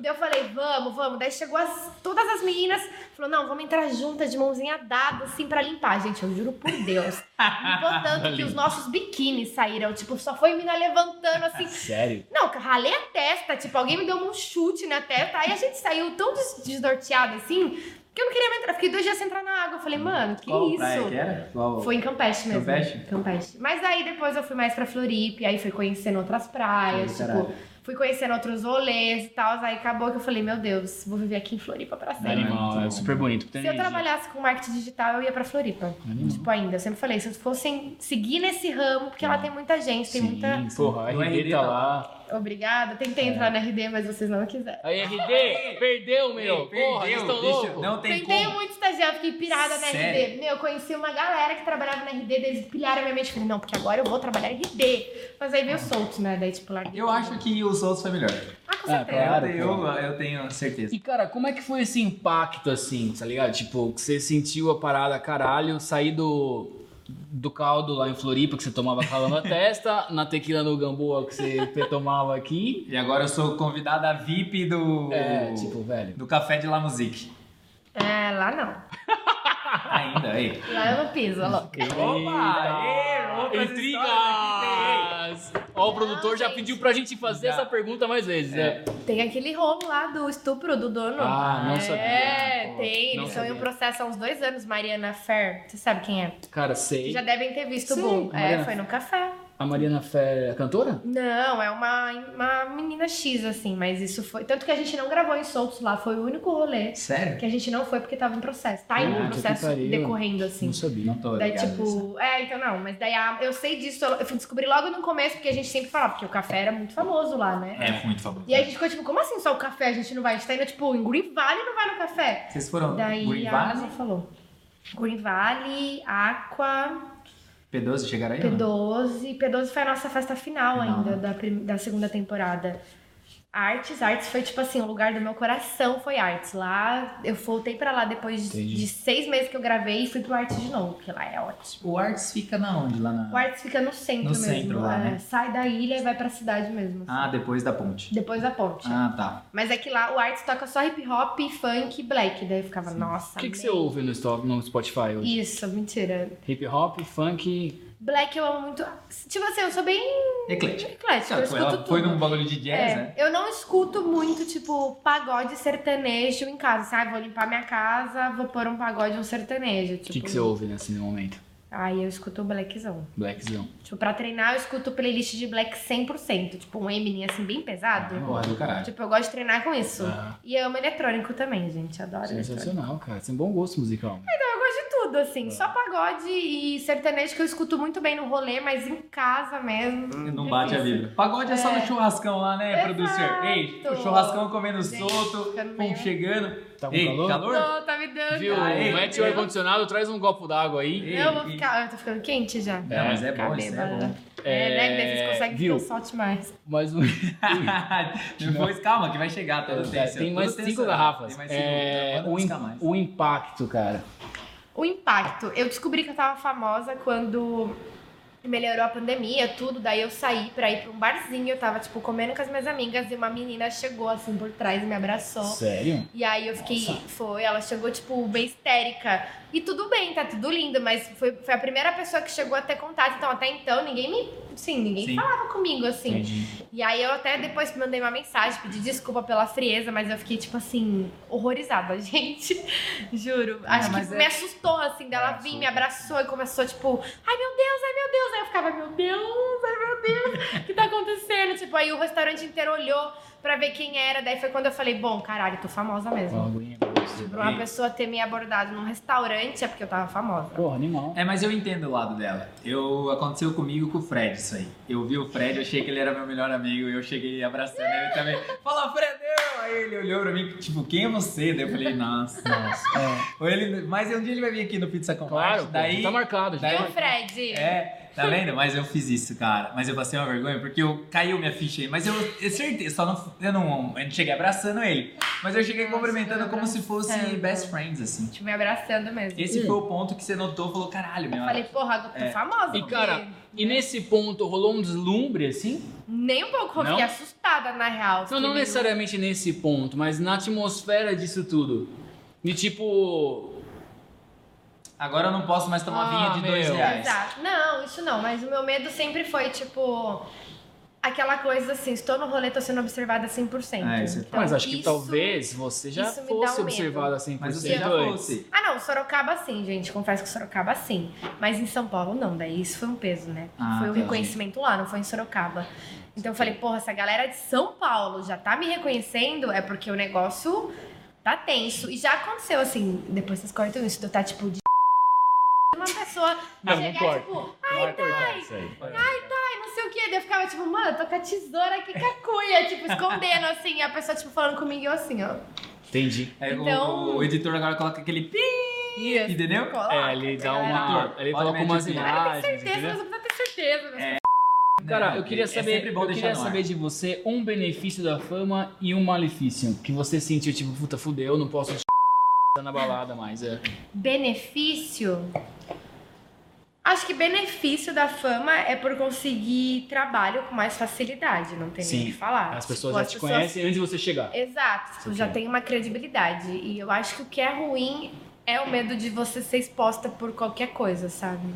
[SPEAKER 1] Daí eu falei, vamos, vamos. Daí chegou as- todas as meninas, falou, não, vamos entrar juntas, de mãozinha dada, assim, pra limpar. Gente, eu juro por Deus. Limpou tanto que os nossos biquínis saíram, tipo, só foi mina levantando, assim.
[SPEAKER 3] Sério?
[SPEAKER 1] Não, ralei a testa, tipo, alguém me deu um chute na testa. Aí a gente saiu tão des- desnorteado, assim, que eu não queria mais entrar. Fiquei dois dias sem entrar na água. Eu falei, mano, que
[SPEAKER 2] Qual
[SPEAKER 1] isso?
[SPEAKER 2] praia que era? Qual-
[SPEAKER 1] Foi em Campeche mesmo.
[SPEAKER 2] Campeche?
[SPEAKER 1] Campeche. Mas aí depois eu fui mais pra Floripa, aí fui conhecendo outras praias, tipo,
[SPEAKER 2] caralho.
[SPEAKER 1] fui conhecendo outros rolês e tal. Aí acabou que eu falei, meu Deus, vou viver aqui em Floripa pra sempre.
[SPEAKER 3] Animal, é super bonito.
[SPEAKER 1] Se eu
[SPEAKER 3] energia.
[SPEAKER 1] trabalhasse com marketing digital, eu ia pra Floripa.
[SPEAKER 3] Animal.
[SPEAKER 1] Tipo, ainda. Eu sempre falei, se eu fossem seguir nesse ramo, porque lá tem muita gente, tem
[SPEAKER 3] Sim,
[SPEAKER 1] muita.
[SPEAKER 3] Porra, a RD tá
[SPEAKER 2] tá
[SPEAKER 3] lá.
[SPEAKER 1] Obrigada. Tentei entrar na RD, mas vocês não quiseram.
[SPEAKER 3] Aí, RD, perdeu, meu. Porra,
[SPEAKER 2] perdeu,
[SPEAKER 3] vocês estão loucos.
[SPEAKER 2] Não tem
[SPEAKER 1] Tentei
[SPEAKER 2] como.
[SPEAKER 1] muito estagiar, fiquei pirada na
[SPEAKER 2] Sério?
[SPEAKER 1] RD. Meu, eu conheci uma galera que trabalhava na RD, eles pilharam a minha mente. Falei, não, porque agora eu vou trabalhar em RD. Mas aí veio soltos, né? Daí, tipo, larguei.
[SPEAKER 2] Eu acho que os outros foi melhor.
[SPEAKER 1] Ah, com
[SPEAKER 3] Ah,
[SPEAKER 1] certeza.
[SPEAKER 3] claro.
[SPEAKER 2] eu, eu tenho certeza.
[SPEAKER 3] E cara, como é que foi esse impacto assim, tá ligado? Tipo, que você sentiu a parada caralho, sair do, do caldo lá em Floripa, que você tomava caldo na testa, na tequila no Gamboa que você tomava aqui.
[SPEAKER 2] E agora eu sou convidada VIP do.
[SPEAKER 3] É, tipo, velho.
[SPEAKER 2] Do Café de La Musique.
[SPEAKER 1] É, lá não.
[SPEAKER 2] Ainda, aí.
[SPEAKER 1] Lá eu não piso, ó, louca.
[SPEAKER 2] Opa! Outras histórias
[SPEAKER 3] Intrigas! Ó, o produtor já
[SPEAKER 1] gente.
[SPEAKER 3] pediu pra gente fazer
[SPEAKER 2] Já.
[SPEAKER 3] essa pergunta mais vezes, né?
[SPEAKER 1] Tem aquele rolo lá do estupro do dono.
[SPEAKER 3] Ah, não sabia.
[SPEAKER 1] É, tem.
[SPEAKER 3] não
[SPEAKER 1] Eles estão em um processo há uns dois anos, Mariana Fer. Você sabe quem é?
[SPEAKER 3] Cara, sei.
[SPEAKER 1] Já devem ter visto o boom. É, foi no café.
[SPEAKER 3] A Mariana Fé é cantora?
[SPEAKER 1] Não, é uma, uma menina X, assim, mas isso foi. Tanto que a gente não gravou em soltos lá, foi o único rolê
[SPEAKER 2] Sério?
[SPEAKER 1] que a gente não foi porque tava em processo. Tá em um processo decorrendo, assim.
[SPEAKER 3] Não sabia.
[SPEAKER 2] Não tô
[SPEAKER 1] Daí, tipo, é, então não, mas daí a- eu sei disso, eu fui descobrir logo no começo, porque a gente sempre falava, porque o café era muito famoso lá, né?
[SPEAKER 2] É muito famoso.
[SPEAKER 1] E aí a gente ficou tipo, como assim só o café? A gente não vai? A gente tá indo, tipo, em Green Valley não vai no café.
[SPEAKER 2] Vocês foram
[SPEAKER 1] Daí
[SPEAKER 2] Green
[SPEAKER 1] a
[SPEAKER 2] Valley?
[SPEAKER 1] Falou. Green Valley, Aqua,
[SPEAKER 2] P12 chegaram aí? ou não?
[SPEAKER 1] P12. P12 foi a nossa festa final
[SPEAKER 2] Final,
[SPEAKER 1] ainda, da, da segunda temporada. Artes, Artes foi tipo assim, o lugar do meu coração foi Artes. Lá, eu voltei pra lá depois de,
[SPEAKER 3] Entendi.
[SPEAKER 1] de seis meses que eu gravei e fui pro Artes de novo, porque lá é ótimo.
[SPEAKER 2] O Arts fica na onde? Lá na...
[SPEAKER 1] O Artes fica no centro
[SPEAKER 2] No
[SPEAKER 1] mesmo.
[SPEAKER 2] centro lá,
[SPEAKER 1] é,
[SPEAKER 2] né?
[SPEAKER 1] Sai da ilha e vai pra cidade mesmo. assim.
[SPEAKER 2] Ah, depois da ponte.
[SPEAKER 1] Depois da ponte.
[SPEAKER 2] Ah, tá.
[SPEAKER 1] Mas é que lá o Arts toca só hip hop, funk e black. Daí eu ficava, nossa.
[SPEAKER 3] O que, que você ouve no Spotify hoje?
[SPEAKER 1] Isso, mentira.
[SPEAKER 3] Hip hop, funk.
[SPEAKER 1] Black eu amo muito. Tipo assim, eu sou bem
[SPEAKER 2] Eclético.
[SPEAKER 1] eclética, eu
[SPEAKER 2] Ela
[SPEAKER 1] escuto tudo.
[SPEAKER 2] foi num bagulho de jazz,
[SPEAKER 1] É,
[SPEAKER 2] né?
[SPEAKER 1] eu não escuto muito, tipo, pagode sertanejo em casa, sabe? Vou limpar minha casa, vou pôr um pagode um sertanejo.
[SPEAKER 3] O
[SPEAKER 1] Tipo,
[SPEAKER 3] que, que você ouve nesse momento?
[SPEAKER 1] Aí eu escuto blackzão.
[SPEAKER 3] Blackzão.
[SPEAKER 1] Tipo, pra treinar eu escuto playlist de black 100%. Tipo, um Eminem assim, bem pesado.
[SPEAKER 2] Porra do caralho.
[SPEAKER 1] Tipo, eu gosto de treinar com isso.
[SPEAKER 3] Ah.
[SPEAKER 1] E eu amo eletrônico também, gente. Adoro eletrônico.
[SPEAKER 3] Sensacional, cara. Você tem um bom gosto musical.
[SPEAKER 1] Eu gosto de tudo, assim. Só pagode e sertanejo que eu escuto muito bem no rolê, mas em casa mesmo.
[SPEAKER 2] Não bate a vibra. Pagode é, só no churrascão lá, né,
[SPEAKER 1] Exato.
[SPEAKER 2] producer? Ei, o churrascão comendo
[SPEAKER 1] Gente,
[SPEAKER 2] solto, pum chegando.
[SPEAKER 3] Tá com
[SPEAKER 2] Ei,
[SPEAKER 3] calor?
[SPEAKER 2] calor?
[SPEAKER 1] Não, tá me dando.
[SPEAKER 3] Viu?
[SPEAKER 2] Aí,
[SPEAKER 3] Mete o ar-condicionado, traz um copo d'água aí.
[SPEAKER 2] Ei,
[SPEAKER 1] Eu vou ficar. Eu tô ficando quente já.
[SPEAKER 2] Não, mas é bom, isso é bom.
[SPEAKER 1] É, né? Daí
[SPEAKER 3] É,
[SPEAKER 1] vocês conseguem
[SPEAKER 3] viu?
[SPEAKER 1] que eu solte mais.
[SPEAKER 3] Mas um...
[SPEAKER 2] Depois, calma, que vai chegar toda
[SPEAKER 3] É,
[SPEAKER 2] terça.
[SPEAKER 3] tem mais
[SPEAKER 2] Toda
[SPEAKER 3] cinco
[SPEAKER 2] terça-
[SPEAKER 3] garrafas.
[SPEAKER 2] Tem mais cinco.
[SPEAKER 3] É, o, o impacto, cara.
[SPEAKER 1] O impacto. Eu descobri que eu tava famosa quando melhorou a pandemia, tudo. Daí eu saí pra ir pra um barzinho. Eu tava, tipo, comendo com as minhas amigas e uma menina chegou assim por trás e me abraçou.
[SPEAKER 3] Sério?
[SPEAKER 1] E aí eu fiquei, foi, ela chegou, tipo, bem histérica. E tudo bem, tá tudo lindo, mas foi, foi a primeira pessoa que chegou a ter contato. Então, até então, ninguém me. Sim, ninguém
[SPEAKER 2] Sim.
[SPEAKER 1] falava comigo, assim.
[SPEAKER 3] Entendi.
[SPEAKER 1] E aí eu até depois mandei uma mensagem, pedi desculpa pela frieza, mas eu fiquei, tipo assim, horrorizada, gente. Juro. Acho que
[SPEAKER 2] é-
[SPEAKER 1] me assustou, assim, dela
[SPEAKER 2] É,
[SPEAKER 1] vir, me abraçou e começou, tipo, ai meu Deus, ai meu Deus. Aí eu ficava, meu Deus, ai meu Deus, o que tá acontecendo? Tipo, aí o restaurante inteiro olhou pra ver quem era. Daí foi quando eu falei, bom, caralho, tô famosa mesmo.
[SPEAKER 3] Aguinha pra
[SPEAKER 1] uma pessoa ter me abordado num restaurante é porque eu tava famosa.
[SPEAKER 3] Porra, animal.
[SPEAKER 2] É, mas eu entendo o lado dela. Eu aconteceu comigo com o Fred isso aí. Eu vi o Fred, eu achei que ele era meu melhor amigo e eu cheguei abraçando ele também. Fala, Fredão! Aí ele olhou pra mim, tipo, quem é você? Daí eu falei, nossa.
[SPEAKER 3] Nossa, é.
[SPEAKER 2] Ou ele, mas um dia ele vai vir aqui no Pizza com
[SPEAKER 3] Claro,
[SPEAKER 2] daí
[SPEAKER 3] pô, tá marcado.
[SPEAKER 2] daí-
[SPEAKER 3] já.
[SPEAKER 1] Viu, Fred?
[SPEAKER 2] É, tá vendo? Mas eu fiz isso, cara. Mas eu passei uma vergonha porque eu caiu minha ficha aí. Mas eu, eu certeza, só não, eu não, eu não cheguei abraçando ele. Mas eu cheguei
[SPEAKER 1] Nossa,
[SPEAKER 2] cumprimentando como se fosse best friends, assim.
[SPEAKER 1] Tipo, me abraçando mesmo.
[SPEAKER 2] Esse
[SPEAKER 3] Hum.
[SPEAKER 2] foi o ponto que você notou, falou, caralho, meu.
[SPEAKER 1] Eu falei, porra, eu tô
[SPEAKER 2] É.
[SPEAKER 1] famosa.
[SPEAKER 3] E
[SPEAKER 1] porque-
[SPEAKER 3] cara, e nesse ponto rolou um deslumbre assim?
[SPEAKER 1] Nem um pouco, eu
[SPEAKER 3] Não?
[SPEAKER 1] fiquei assustada, na real.
[SPEAKER 3] Não, não necessariamente nesse ponto, mas na atmosfera disso tudo. De tipo.
[SPEAKER 2] Agora eu não posso mais tomar
[SPEAKER 3] Ah,
[SPEAKER 2] vinha de dois
[SPEAKER 3] meu.
[SPEAKER 2] reais.
[SPEAKER 1] Exato. Não, isso não. Mas o meu medo sempre foi, tipo... Aquela coisa assim, estou no rolê, tô sendo observada 100%.
[SPEAKER 2] Ah, isso é
[SPEAKER 1] Então,
[SPEAKER 3] mas acho que
[SPEAKER 1] isso-
[SPEAKER 3] talvez você já fosse
[SPEAKER 1] um
[SPEAKER 3] assim por
[SPEAKER 2] Mas você já fosse.
[SPEAKER 1] Ah, não, Sorocaba sim, gente. Confesso que Sorocaba sim. Mas em São Paulo não, daí isso foi um peso, né?
[SPEAKER 2] Ah,
[SPEAKER 1] foi o
[SPEAKER 2] entendi.
[SPEAKER 1] reconhecimento lá, não foi em Sorocaba. Então eu falei, porra, se a galera de São Paulo já tá me reconhecendo, é porque o negócio tá tenso. E já aconteceu assim, depois vocês cortam isso, de eu estar tipo de pessoa
[SPEAKER 3] Não,
[SPEAKER 1] chegar
[SPEAKER 3] não corta.
[SPEAKER 1] tipo,
[SPEAKER 3] Não cortar isso aí.
[SPEAKER 1] ai, não sei o que. Daí eu ficava tipo, mano, eu tô com a tesoura aqui com a cuia, tipo, escondendo assim, e a pessoa tipo falando comigo eu assim, ó.
[SPEAKER 3] Entendi.
[SPEAKER 2] É, o-
[SPEAKER 1] Então-
[SPEAKER 2] o, editor agora coloca aquele pi,
[SPEAKER 1] Isso,
[SPEAKER 2] entendeu?
[SPEAKER 1] coloca,
[SPEAKER 3] É, ele dá uma.
[SPEAKER 2] Editor,
[SPEAKER 3] Ele coloca umas
[SPEAKER 2] pi.
[SPEAKER 3] imagens.
[SPEAKER 1] Certeza,
[SPEAKER 3] entendeu?
[SPEAKER 1] mas eu ter certeza. né?
[SPEAKER 3] Cara,
[SPEAKER 2] Não,
[SPEAKER 3] eu queria
[SPEAKER 2] é
[SPEAKER 3] saber,
[SPEAKER 2] bom
[SPEAKER 3] eu queria saber de você um benefício da fama e um malefício. Que você sentiu, tipo, puta, fudeu, não posso na balada mais. É.
[SPEAKER 1] Benefício. Acho que benefício da fama é por conseguir trabalho com mais facilidade, não tem nem o
[SPEAKER 3] Sim.
[SPEAKER 1] que falar.
[SPEAKER 3] As pessoas
[SPEAKER 1] Tipo,
[SPEAKER 3] já
[SPEAKER 1] as
[SPEAKER 3] te
[SPEAKER 1] pessoas-
[SPEAKER 3] conhecem antes de você chegar.
[SPEAKER 1] Exato, tipo,
[SPEAKER 3] Isso
[SPEAKER 1] já tem uma credibilidade. E eu acho que o que é ruim é o medo de você ser exposta por qualquer coisa, sabe?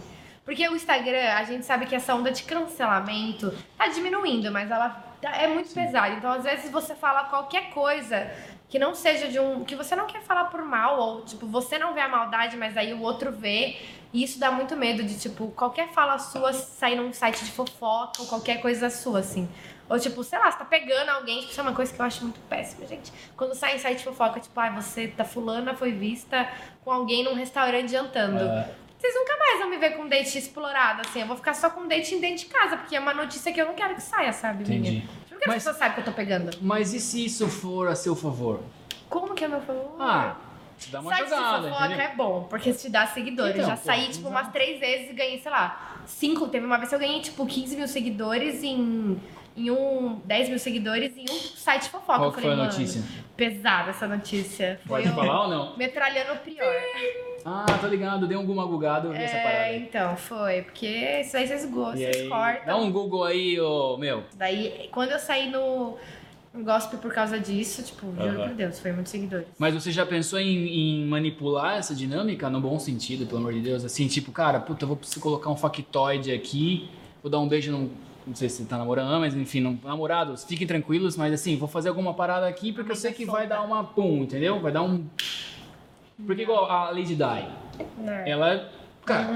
[SPEAKER 1] Porque o Instagram, a gente sabe que essa onda de cancelamento tá diminuindo, mas ela tá- é muito pesada. Então, às vezes, você fala qualquer coisa que não seja de um. que você não quer falar por mal, ou tipo, você não vê a maldade, mas aí o outro vê. E isso dá muito medo de, tipo, qualquer fala sua sair num site de fofoca ou qualquer coisa sua, assim. Ou, tipo, sei lá, você tá pegando alguém, tipo, isso é uma coisa que eu acho muito péssima, gente. Quando sai em site de fofoca, tipo, ah, você tá fulana, foi vista com alguém num restaurante jantando.
[SPEAKER 3] É.
[SPEAKER 1] Vocês nunca mais vão me ver com um date explorado, assim. Eu vou ficar só com um date dentro de casa, porque é uma notícia que eu não quero que saia, sabe,
[SPEAKER 3] Entendi.
[SPEAKER 1] minha? Eu quero
[SPEAKER 3] Mas-
[SPEAKER 1] que as pessoas saibam que eu tô pegando.
[SPEAKER 3] Mas e se isso for a seu favor?
[SPEAKER 1] Como que é meu favor?
[SPEAKER 3] Ah, te dá uma
[SPEAKER 1] Site de fofoca é bom, porque te dá seguidores.
[SPEAKER 3] Então,
[SPEAKER 1] Já
[SPEAKER 3] pô,
[SPEAKER 1] saí, tipo, umas três vezes e ganhei, sei lá, cinco. Teve uma vez que eu ganhei, tipo, 15 mil seguidores em, em um... 10 mil seguidores em um site de fofoca.
[SPEAKER 3] Qual que
[SPEAKER 1] falei,
[SPEAKER 3] foi a notícia?
[SPEAKER 1] pesada essa notícia.
[SPEAKER 3] Pode
[SPEAKER 1] eu
[SPEAKER 3] falar ou não?
[SPEAKER 1] metralhando o prior.
[SPEAKER 3] Ah, tô ligado, deu alguma bugada, eu vi essa parada
[SPEAKER 1] É, então, foi. Porque isso aí vocês gostam, vocês cortam.
[SPEAKER 3] dá um Google aí, ô, meu.
[SPEAKER 1] Daí, quando eu saí no, gospel por causa disso, tipo, juro
[SPEAKER 3] Aham.
[SPEAKER 1] por Deus, foi muitos seguidores.
[SPEAKER 3] Mas você já pensou em, em manipular essa dinâmica no bom sentido, pelo amor de Deus? Assim, tipo, cara, puta, eu vou colocar um factoide aqui, vou dar um beijo num. Não sei se você tá namorando, mas enfim, não, namorados, fiquem tranquilos, mas assim, vou fazer alguma parada aqui porque eu sei que vai dar uma pum, entendeu? Vai dar um. Porque igual a Lady Di, ela. Cara,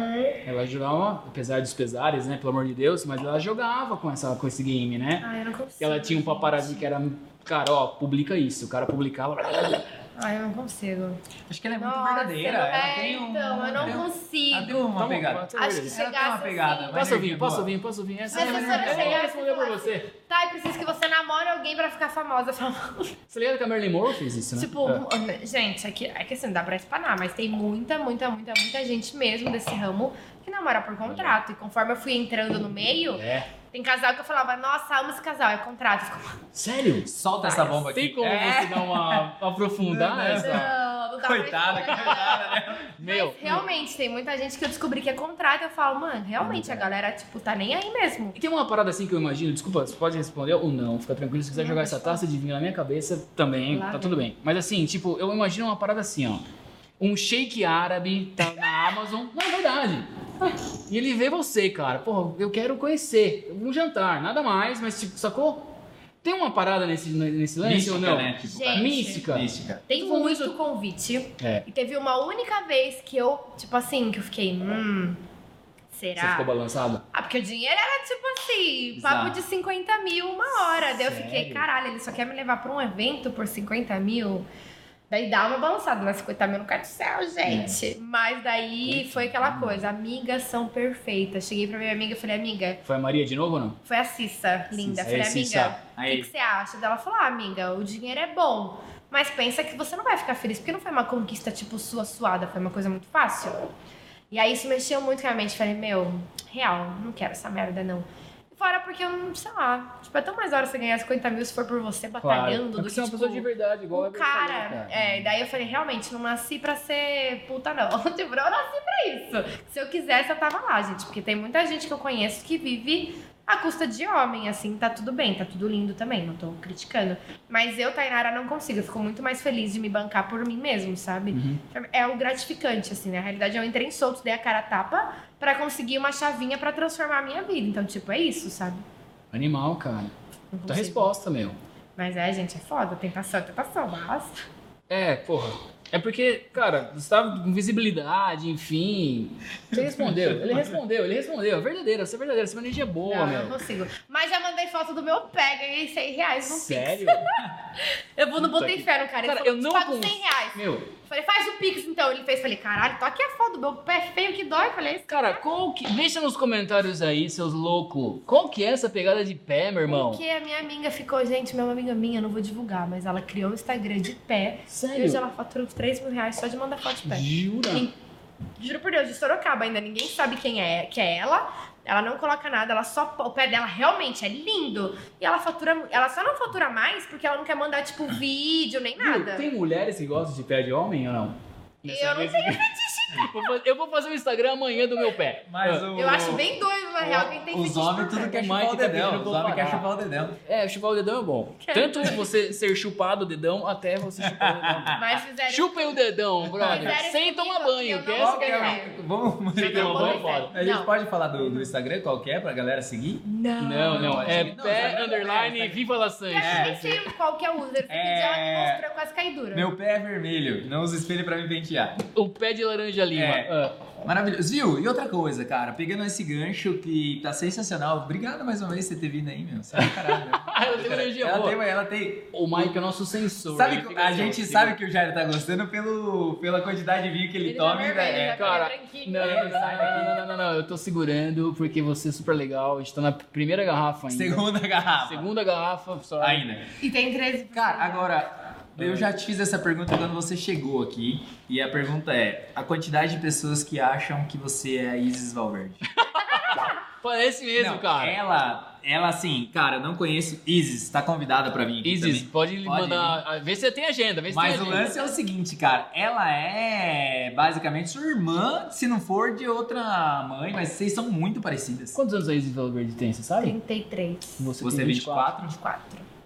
[SPEAKER 3] ela jogava, apesar dos pesares, né, pelo amor de Deus, mas ela jogava com, essa, com esse game, né?
[SPEAKER 1] Ai, eu não consigo.
[SPEAKER 3] Ela tinha um paparazzi que era. Cara, ó, publica isso. O cara publicava.
[SPEAKER 1] Ai, eu não consigo.
[SPEAKER 2] Acho que ela é muito
[SPEAKER 1] Nossa,
[SPEAKER 2] verdadeira. Ela
[SPEAKER 1] é,
[SPEAKER 2] tem um.
[SPEAKER 1] então, eu não
[SPEAKER 2] tem
[SPEAKER 1] consigo.
[SPEAKER 2] Ela tem uma pegada.
[SPEAKER 1] Acho que
[SPEAKER 3] beleza.
[SPEAKER 2] Ela tem uma
[SPEAKER 1] chegasse
[SPEAKER 2] pegada.
[SPEAKER 1] assim-
[SPEAKER 3] Posso ouvir,
[SPEAKER 2] energia
[SPEAKER 3] posso ouvir, posso ouvir. Essa
[SPEAKER 1] Mas
[SPEAKER 3] é
[SPEAKER 1] a
[SPEAKER 3] vou
[SPEAKER 1] chegasse
[SPEAKER 3] responder
[SPEAKER 1] e
[SPEAKER 3] pra
[SPEAKER 1] falasse-
[SPEAKER 3] você.
[SPEAKER 1] Tá, eu preciso que você namore alguém pra ficar famosa.
[SPEAKER 3] Você ligado que a Marilyn Monroe fez isso, né?
[SPEAKER 1] Tipo,
[SPEAKER 3] É.
[SPEAKER 1] gente, é que, é que assim, não dá pra espanar, mas tem muita, muita, muita, muita gente mesmo desse ramo que namora por contrato. E conforme eu fui entrando no meio,
[SPEAKER 3] É.
[SPEAKER 1] tem casal que eu falava, nossa, amo esse casal, é contrato. Ficava,
[SPEAKER 3] Sério?
[SPEAKER 2] Solta essa bomba aqui.
[SPEAKER 3] Tem como
[SPEAKER 2] É.
[SPEAKER 3] você dar uma aprofundar
[SPEAKER 2] Não,
[SPEAKER 3] essa?
[SPEAKER 1] Não, não dá
[SPEAKER 2] Coitada, coitada, né?
[SPEAKER 3] Meu,
[SPEAKER 1] Mas realmente, tem muita gente que eu descobri que é contrato. Eu falo, mano, realmente a galera, tipo, tá nem aí mesmo.
[SPEAKER 3] E tem uma parada assim que eu imagino, desculpa, você pode responder ou não, fica tranquilo, se quiser
[SPEAKER 1] Não,
[SPEAKER 3] jogar essa taça de vinho na minha cabeça, também,
[SPEAKER 1] Lá
[SPEAKER 3] tá tudo bem. Mas assim, tipo, eu imagino uma parada assim, ó. Um shake árabe tá na Amazon, não, é verdade. E ele vê você, cara, porra, eu quero conhecer, um jantar, nada mais, mas tipo, sacou? Tem uma parada nesse, nesse lance
[SPEAKER 2] Mística,
[SPEAKER 3] ou não?
[SPEAKER 2] né? Tipo,
[SPEAKER 1] Gente.
[SPEAKER 3] Mística.
[SPEAKER 2] Mística.
[SPEAKER 1] Tem muito
[SPEAKER 3] isso-
[SPEAKER 1] convite.
[SPEAKER 3] É.
[SPEAKER 1] E teve uma única vez que eu, tipo assim, que eu fiquei, hum, será?
[SPEAKER 3] Você ficou balançado?
[SPEAKER 1] Ah, porque o dinheiro era tipo assim,
[SPEAKER 2] Exato.
[SPEAKER 1] papo de 50 mil uma hora. Daí eu fiquei,
[SPEAKER 3] Sério?
[SPEAKER 1] caralho, ele só quer me levar pra um evento por 50 mil. Daí dá uma balançada, mas 50 mil do céu, gente. Mas daí foi aquela coisa, amigas são perfeitas. Cheguei pra minha amiga e falei, amiga,
[SPEAKER 3] Foi a Maria de novo ou não?
[SPEAKER 1] foi a Cissa, linda.
[SPEAKER 3] Cissa.
[SPEAKER 1] Falei, amiga, o que, você acha? Daí Ela falou, ah, amiga, o dinheiro é bom. Mas pensa que você não vai ficar feliz, porque não foi uma conquista, tipo, sua suada, foi uma coisa muito fácil. E aí isso mexeu muito com a minha mente. Falei, meu, real, não quero essa merda, não. Fora porque eu não, sei lá, tipo, é tão mais hora você ganhar 50 mil se for por você batalhando
[SPEAKER 3] É
[SPEAKER 1] do que,
[SPEAKER 3] você é uma
[SPEAKER 1] tipo,
[SPEAKER 3] pessoa de verdade, igual
[SPEAKER 1] o
[SPEAKER 3] a Ever falou,
[SPEAKER 1] cara. É, daí eu falei, realmente, não nasci pra ser puta, não. tipo, eu nasci pra isso. Se eu quisesse, eu tava lá, gente. Porque tem muita gente que eu conheço que vive à custa de homem, assim, tá tudo bem, tá tudo lindo também, não tô criticando. Mas eu, Tainara, não consigo. Eu fico muito mais feliz de me bancar por mim mesmo, sabe?
[SPEAKER 3] Uhum.
[SPEAKER 1] É o gratificante, assim, né? Na realidade, eu entrei em solto, dei a cara a tapa pra conseguir uma chavinha pra transformar a minha vida. Então, tipo, é isso, sabe?
[SPEAKER 3] Animal, cara.
[SPEAKER 1] Consigo.
[SPEAKER 3] resposta, meu.
[SPEAKER 1] Mas é, gente, é foda. Tentação tentação, mas...
[SPEAKER 3] É, porra. É porque, cara, você tava com visibilidade, enfim. Você respondeu, ele respondeu, ele respondeu. É verdadeiro, você é verdadeiro, essa energia é boa,
[SPEAKER 1] não,
[SPEAKER 3] meu.
[SPEAKER 1] não consigo. Mas já mandei foto do meu pé, ganhei 100 reais no.
[SPEAKER 3] Sério?
[SPEAKER 1] Eu vou, não
[SPEAKER 3] Puta
[SPEAKER 1] botei
[SPEAKER 3] que-
[SPEAKER 1] fé no cara. Ele
[SPEAKER 3] Cara,
[SPEAKER 1] falou,
[SPEAKER 3] eu
[SPEAKER 1] te
[SPEAKER 3] não
[SPEAKER 1] pago
[SPEAKER 3] cons-
[SPEAKER 1] 100 reais.
[SPEAKER 3] Meu,
[SPEAKER 1] Falei, faz o Pix então. Ele fez, falei, caralho, tô aqui a foto do meu pé feio que dói. Falei, esse
[SPEAKER 3] cara, qual que. Deixa nos comentários aí, seus loucos. Qual que é essa pegada de pé, meu irmão?
[SPEAKER 1] Porque a minha amiga ficou, gente, minha amiga minha, eu não vou divulgar, mas ela criou um Instagram de pé. E
[SPEAKER 3] Sério?
[SPEAKER 1] hoje ela fatura 3 mil reais só de mandar foto de pé.
[SPEAKER 3] Jura?
[SPEAKER 1] Sim. Juro por Deus, de Sorocaba ainda, ninguém sabe quem é, que é ela. Ela não coloca nada, ela só. O pé dela realmente é lindo. E ela fatura. Ela só não fatura mais porque ela não quer mandar, tipo, vídeo nem nada.
[SPEAKER 3] Tem mulheres que gostam de pé de homem ou não?
[SPEAKER 1] Eu não
[SPEAKER 3] tenho Vou fazer- Eu vou fazer um Instagram amanhã do meu pé.
[SPEAKER 2] Mas
[SPEAKER 3] Ah.
[SPEAKER 2] o...
[SPEAKER 1] Eu acho bem doido, na real, quem tem
[SPEAKER 2] Os
[SPEAKER 1] fetiche
[SPEAKER 2] homens tudo quer
[SPEAKER 3] O
[SPEAKER 2] chupar o dedão. Os homens querem chupar o dedão.
[SPEAKER 3] É, chupar o dedão é bom.
[SPEAKER 1] Quero.
[SPEAKER 3] Tanto você ser chupado o dedão até você chupar o dedão.
[SPEAKER 1] Mas fizeram.
[SPEAKER 3] Chupem o dedão, brother. Sem tomar banho, que essa que é.
[SPEAKER 2] Vamos...
[SPEAKER 3] Sem tomar banho é foda.
[SPEAKER 2] A gente pode falar do, do Instagram, qual que é, pra galera seguir?
[SPEAKER 1] Não.
[SPEAKER 3] Não, não, é pé, underline,
[SPEAKER 2] é, é.
[SPEAKER 3] viva la sangue.
[SPEAKER 1] Eu acho que nem sei qual que é o user. Esse
[SPEAKER 2] É.
[SPEAKER 1] vídeo ela me mostrou, eu quase caí dura.
[SPEAKER 2] Meu pé é vermelho, não usa espelho pra me pentear.
[SPEAKER 3] O pé de laranja lima.
[SPEAKER 2] É.
[SPEAKER 3] Ah.
[SPEAKER 2] Maravilhoso. Viu? E outra coisa, cara, pegando esse gancho que tá sensacional. Obrigado mais uma vez por você ter vindo aí, meu. Você é caralho.
[SPEAKER 3] ela tem energia
[SPEAKER 2] ela
[SPEAKER 3] boa.
[SPEAKER 2] tem, ela tem.
[SPEAKER 3] O Mike é nosso sensor.
[SPEAKER 2] Sabe, que- a
[SPEAKER 3] assim,
[SPEAKER 2] gente
[SPEAKER 3] ó,
[SPEAKER 2] sabe que o Jairo tá gostando pelo, pela quantidade de vinho que ele,
[SPEAKER 1] Ele
[SPEAKER 2] toma.
[SPEAKER 1] tá vermelho,
[SPEAKER 2] é,
[SPEAKER 3] Cara, não, não, não, não, não, não, eu tô segurando porque você é super legal. A gente tá na primeira garrafa ainda.
[SPEAKER 2] segunda garrafa.
[SPEAKER 3] Segunda garrafa, só.
[SPEAKER 2] Ainda.
[SPEAKER 1] E tem 13.
[SPEAKER 2] Cara, agora, eu já te fiz essa pergunta quando você chegou aqui. E a pergunta é: a quantidade de pessoas que acham que você é a Isis Valverde?
[SPEAKER 3] Parece mesmo,
[SPEAKER 2] Não,
[SPEAKER 3] cara.
[SPEAKER 2] Ela, ela assim, cara, não conheço. Isis, tá convidada pra vir aqui.
[SPEAKER 3] Isis,
[SPEAKER 2] também.
[SPEAKER 3] pode, lhe mandar. Vê se você tem agenda, vê se
[SPEAKER 2] Mas
[SPEAKER 3] tem
[SPEAKER 2] o
[SPEAKER 3] agenda.
[SPEAKER 2] lance é o seguinte, cara. Ela é basicamente sua irmã, se não for de outra mãe, mas vocês são muito parecidas.
[SPEAKER 3] Quantos anos a Isis Valverde tem, você sabe?
[SPEAKER 1] 33.
[SPEAKER 3] Você,
[SPEAKER 2] Você é
[SPEAKER 3] tem
[SPEAKER 2] 24?
[SPEAKER 1] 24.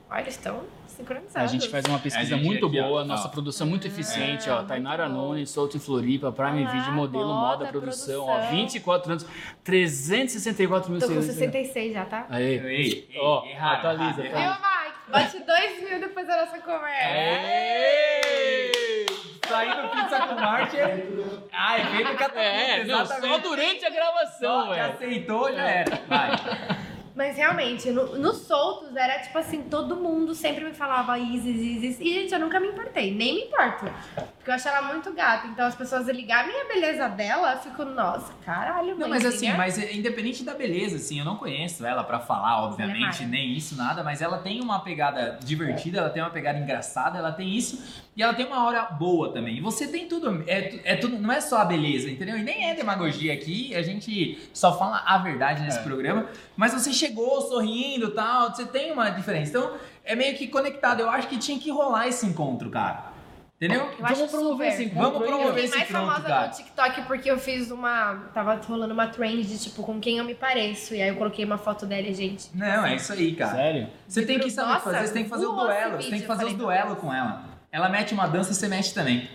[SPEAKER 1] Olha, estão sincronizados.
[SPEAKER 3] A gente faz uma pesquisa
[SPEAKER 2] A gente
[SPEAKER 3] muito
[SPEAKER 2] aqui, ó,
[SPEAKER 3] boa,
[SPEAKER 2] ó.
[SPEAKER 3] nossa produção muito eficiente, ó.
[SPEAKER 1] muito
[SPEAKER 3] Tainara. Nunes, Solto em Floripa, Prime
[SPEAKER 1] Olá,
[SPEAKER 3] Video, modelo, moda,
[SPEAKER 1] moda,
[SPEAKER 3] produção,
[SPEAKER 1] produção.
[SPEAKER 3] ó. 24 anos, 364 mil
[SPEAKER 1] Tô com
[SPEAKER 3] seguidores.
[SPEAKER 1] 66 já, tá?
[SPEAKER 3] Aí.
[SPEAKER 2] Ei, ei,
[SPEAKER 3] Ó,
[SPEAKER 2] errado,
[SPEAKER 3] atualiza,
[SPEAKER 2] errado,
[SPEAKER 1] Viu. Mike? Bate 2 mil depois da nossa conversa.
[SPEAKER 3] Aê!
[SPEAKER 2] Saindo pizza com Marte é... Ah, é feito catapulta,
[SPEAKER 3] É, não, só
[SPEAKER 2] exatamente.
[SPEAKER 3] durante a gravação,
[SPEAKER 2] Só que
[SPEAKER 3] velho.
[SPEAKER 2] aceitou, já era. Vai.
[SPEAKER 1] Mas realmente, no, nos soltos era tipo assim, todo mundo sempre me falava Isis, Isis. E, gente, eu nunca me importei, nem me importo. Porque eu acho ela muito gata. Então as pessoas ligarem a beleza dela, eu fico, nossa, caralho,
[SPEAKER 2] Não,
[SPEAKER 1] mãe,
[SPEAKER 2] mas assim,
[SPEAKER 1] filha.
[SPEAKER 2] mas independente da beleza, assim, eu não conheço ela pra falar, obviamente,
[SPEAKER 1] é
[SPEAKER 2] nem isso, nada, mas ela tem uma pegada divertida, ela tem uma pegada engraçada, ela tem isso, e ela tem uma hora boa também. E você tem tudo, é, é tudo, não é só a beleza, entendeu? E nem é demagogia aqui, a gente só fala a verdade nesse
[SPEAKER 3] É.
[SPEAKER 2] programa, mas você chegou sorrindo e tal, você tem uma diferença. Então, é meio que conectado. Eu acho que tinha que rolar esse encontro, cara. Entendeu?
[SPEAKER 1] Eu
[SPEAKER 3] Vamos promover
[SPEAKER 1] super.
[SPEAKER 2] Vamos
[SPEAKER 3] aí,
[SPEAKER 2] promover esse
[SPEAKER 1] mais
[SPEAKER 2] pronto,
[SPEAKER 1] famosa
[SPEAKER 2] cara.
[SPEAKER 1] no TikTok porque eu fiz uma. Tava rolando uma trend de tipo com quem eu me pareço. E aí eu coloquei uma foto dela e, gente.
[SPEAKER 2] Não, é isso aí, cara.
[SPEAKER 3] Sério?
[SPEAKER 2] Você tem que saber
[SPEAKER 1] Nossa,
[SPEAKER 2] fazer, você tem que fazer o duelo, você tem que fazer
[SPEAKER 1] eu
[SPEAKER 2] os duelos com ela. Ela mete uma dança, você mete também.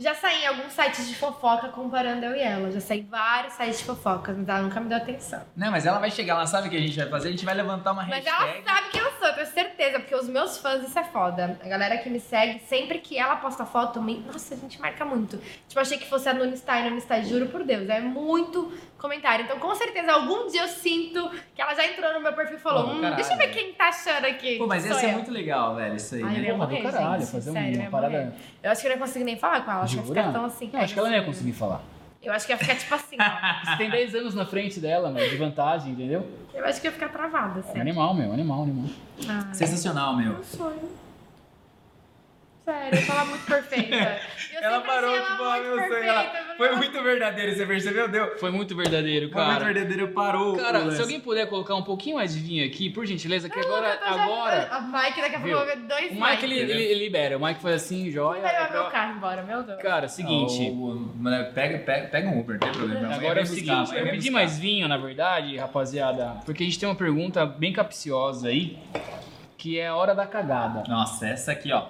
[SPEAKER 1] Já saí em alguns sites de fofoca comparando eu e ela. Já saí em vários sites de fofocas, mas ela nunca me deu atenção.
[SPEAKER 2] Não, mas ela vai chegar, ela sabe o que a gente vai fazer, a gente vai levantar uma
[SPEAKER 1] Mas
[SPEAKER 2] hashtag.
[SPEAKER 1] ela sabe quem eu sou, eu tenho certeza, porque os meus fãs, isso é foda. A galera que me segue, sempre que ela posta foto, me... nossa, a gente marca muito. Tipo, achei que fosse a Nuna Stein, Nuna Stein, juro por Deus. É muito comentário. Então, com certeza, algum dia eu sinto que ela já entrou no meu perfil e falou:
[SPEAKER 2] Pô,
[SPEAKER 1] hum,
[SPEAKER 2] caralho.
[SPEAKER 1] deixa eu ver quem tá achando aqui.
[SPEAKER 2] Pô, mas ia ser
[SPEAKER 1] eu."
[SPEAKER 2] muito legal, velho, isso aí,
[SPEAKER 1] Ai,
[SPEAKER 2] né?
[SPEAKER 1] eu ia
[SPEAKER 3] Porra, do
[SPEAKER 1] morrer,
[SPEAKER 3] caralho,
[SPEAKER 1] gente.
[SPEAKER 3] fazer
[SPEAKER 1] Sério,
[SPEAKER 3] uma parada.
[SPEAKER 1] morrer. Eu acho que eu não ia conseguir nem falar com ela. Acho que ia ficar tão assim.
[SPEAKER 3] Não, acho que ela não ia
[SPEAKER 1] assim.
[SPEAKER 3] conseguir falar.
[SPEAKER 1] Eu acho que ia ficar tipo assim, ó.
[SPEAKER 3] Você tem 10 anos na frente dela, meu, de vantagem, entendeu?
[SPEAKER 1] Eu acho que ia ficar travada,
[SPEAKER 3] É
[SPEAKER 1] sério.
[SPEAKER 3] animal, meu, animal, animal.
[SPEAKER 1] Ai,
[SPEAKER 2] Sensacional, meu.
[SPEAKER 1] meu sonho. Sério, eu tava muito perfeita. Eu
[SPEAKER 2] Ela parou, tipo,
[SPEAKER 1] ela
[SPEAKER 2] ah,
[SPEAKER 1] muito
[SPEAKER 2] meu sonho. Ela...
[SPEAKER 1] Falei,
[SPEAKER 2] Foi
[SPEAKER 1] "Nossa,
[SPEAKER 2] muito verdadeiro, você percebeu? Deu.
[SPEAKER 3] Foi muito verdadeiro,
[SPEAKER 2] Foi muito
[SPEAKER 3] cara.
[SPEAKER 2] verdadeiro, parou.
[SPEAKER 3] Cara, se alguém puder colocar um pouquinho mais de vinho aqui, por gentileza, que agora.
[SPEAKER 1] já-
[SPEAKER 3] agora
[SPEAKER 1] A Mike daqui a pouco vai dois
[SPEAKER 3] o Mike ele,
[SPEAKER 1] Mikes.
[SPEAKER 3] ele- ele libera. O Mike faz assim, joia.
[SPEAKER 1] Vai
[SPEAKER 3] é
[SPEAKER 1] levar meu
[SPEAKER 3] pra-
[SPEAKER 1] carro embora, meu Deus.
[SPEAKER 3] Cara, seguinte.
[SPEAKER 2] Pega, pega, pega um Uber, não tem problema.
[SPEAKER 3] Agora é o
[SPEAKER 2] buscar,
[SPEAKER 3] seguinte, eu pedi mais vinho, na verdade, rapaziada, porque a gente tem uma pergunta bem capciosa aí, que é a hora da cagada.
[SPEAKER 2] Nossa, essa aqui, ó.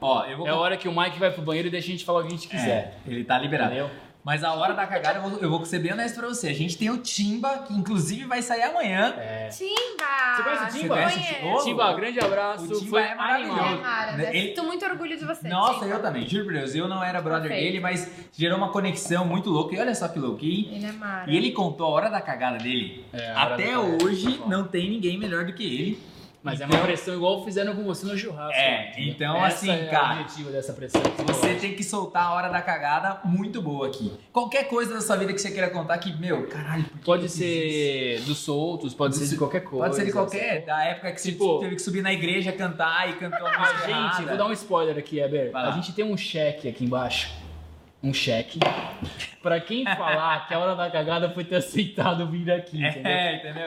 [SPEAKER 2] Ó, eu vou.
[SPEAKER 3] é a hora que o Mike vai pro banheiro e deixa a gente falar o que a gente quiser.
[SPEAKER 2] É, ele tá liberado.
[SPEAKER 3] Entendeu?
[SPEAKER 2] Mas a hora da cagada, eu vou, eu vou ser bem honesto pra você. A gente tem o Timba, que inclusive vai sair amanhã.
[SPEAKER 3] É.
[SPEAKER 1] Timba!
[SPEAKER 3] Você conhece o Timba?
[SPEAKER 2] Você conhece o.
[SPEAKER 3] Timba? Grande abraço.
[SPEAKER 2] O Timba
[SPEAKER 3] foi
[SPEAKER 2] é maravilhoso.
[SPEAKER 1] É,
[SPEAKER 3] animal.
[SPEAKER 1] Mara,
[SPEAKER 2] Ele-
[SPEAKER 1] eu sinto muito orgulho de você.
[SPEAKER 2] Nossa,
[SPEAKER 1] Timba.
[SPEAKER 2] eu também, juro por Deus. Eu não era brother
[SPEAKER 1] Perfeito.
[SPEAKER 2] dele, mas gerou uma conexão muito louca. E olha só que louco. E,
[SPEAKER 1] Ele é Mara.
[SPEAKER 2] e ele contou a hora da cagada dele.
[SPEAKER 3] É,
[SPEAKER 2] Até hoje não tem ninguém melhor do que ele.
[SPEAKER 3] Mas é
[SPEAKER 2] Então-
[SPEAKER 3] uma pressão igual fizeram com você no churrasco.
[SPEAKER 2] É,
[SPEAKER 3] entendeu?
[SPEAKER 2] então,
[SPEAKER 3] Essa
[SPEAKER 2] assim,
[SPEAKER 3] é
[SPEAKER 2] cara,
[SPEAKER 3] o objetivo dessa pressão.
[SPEAKER 2] Você tem que soltar a hora da cagada muito boa aqui. Qualquer coisa da sua vida que você queira contar que, meu, caralho, por que
[SPEAKER 3] Pode
[SPEAKER 2] isso?
[SPEAKER 3] ser dos soltos, pode ser de qualquer coisa.
[SPEAKER 2] Pode ser de qualquer, da época que você
[SPEAKER 3] Tipo-
[SPEAKER 2] teve que subir na igreja cantar e cantou a
[SPEAKER 3] A
[SPEAKER 2] música
[SPEAKER 3] gente,
[SPEAKER 2] errada.
[SPEAKER 3] vou dar um spoiler aqui, Eber.
[SPEAKER 2] Vai lá.
[SPEAKER 3] A gente tem um cheque aqui embaixo. Um cheque. pra quem falar que a hora da cagada foi ter aceitado vir aqui, entendeu?
[SPEAKER 2] É, entendeu?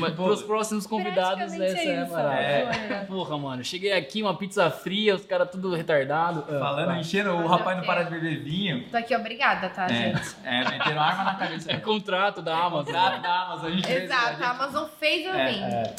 [SPEAKER 3] Mas
[SPEAKER 2] Pô,
[SPEAKER 3] pros próximos convidados, essa é a
[SPEAKER 1] isso,
[SPEAKER 3] parada.
[SPEAKER 1] né?
[SPEAKER 3] É. Porra, mano, cheguei aqui, uma pizza fria, os caras tudo retardado. Ah,
[SPEAKER 2] Falando,
[SPEAKER 3] vai.
[SPEAKER 2] enchendo, o rapaz não para de beber vinho.
[SPEAKER 1] Tô aqui, obrigada, tá,
[SPEAKER 2] É,
[SPEAKER 1] gente?
[SPEAKER 2] é, meteram arma na cabeça.
[SPEAKER 3] É contrato da Amazon.
[SPEAKER 2] Contrato da Amazon, a gente fez-
[SPEAKER 1] Exato, a Amazon fez eu
[SPEAKER 2] É,
[SPEAKER 1] vim.
[SPEAKER 3] É.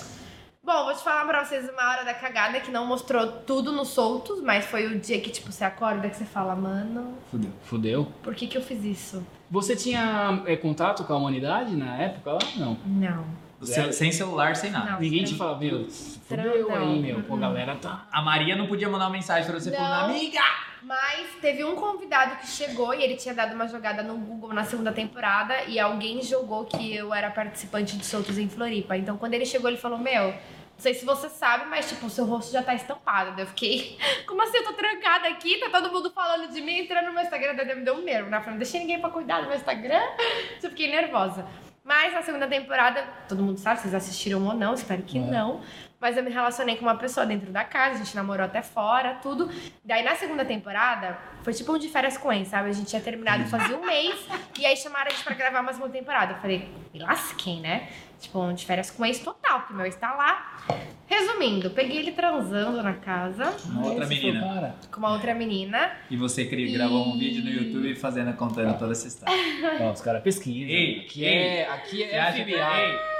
[SPEAKER 1] Bom, vou te falar pra vocês uma hora da cagada que não mostrou tudo nos soltos, mas foi o dia que, tipo, você acorda que você fala, mano,
[SPEAKER 2] Fudeu.
[SPEAKER 3] Fudeu.
[SPEAKER 1] por que que eu fiz isso?
[SPEAKER 3] Você tinha é, contato com a humanidade na época lá? Não.
[SPEAKER 1] Não.
[SPEAKER 2] Cel- Sem celular, sem nada.
[SPEAKER 1] Não.
[SPEAKER 3] Ninguém te fala, meu, fudeu aí, meu. Pô,
[SPEAKER 1] Uhum.
[SPEAKER 3] galera tá.
[SPEAKER 2] A Maria não podia mandar uma mensagem pra você falando, amiga!
[SPEAKER 1] Mas teve um convidado que chegou e ele tinha dado uma jogada no Google na segunda temporada e alguém jogou que eu era participante de Soltos em Floripa. Então quando ele chegou, ele falou: Meu, não sei se você sabe, mas tipo, o seu rosto já tá estampado. Eu fiquei, como assim? Eu tô trancada aqui, tá todo mundo falando de mim, entrando no meu Instagram, daí me deu um nervo. né? Eu falei, não deixei ninguém pra cuidar do meu Instagram. Eu fiquei nervosa. Mas na segunda temporada, todo mundo sabe, vocês assistiram ou não, espero que
[SPEAKER 3] É.
[SPEAKER 1] não. Mas eu me relacionei com uma pessoa dentro da casa, a gente namorou até fora, tudo. Daí na segunda temporada, foi tipo um de férias com ex, sabe? A gente tinha terminado fazia um mês e aí chamaram a gente pra gravar uma segunda temporada. Eu falei, me lasquei, né? Tipo, um de férias com ex total, porque meu ex tá lá. Resumindo, peguei ele transando na casa
[SPEAKER 2] Uma outra menina.
[SPEAKER 3] cara.
[SPEAKER 1] com uma outra menina.
[SPEAKER 2] E você cri- gravou um vídeo no YouTube fazendo, contando toda essa história.
[SPEAKER 3] Ó, os caras pesquisam.
[SPEAKER 2] Ei,
[SPEAKER 3] aqui
[SPEAKER 2] ei,
[SPEAKER 3] é, aqui é
[SPEAKER 2] que-
[SPEAKER 3] FBI.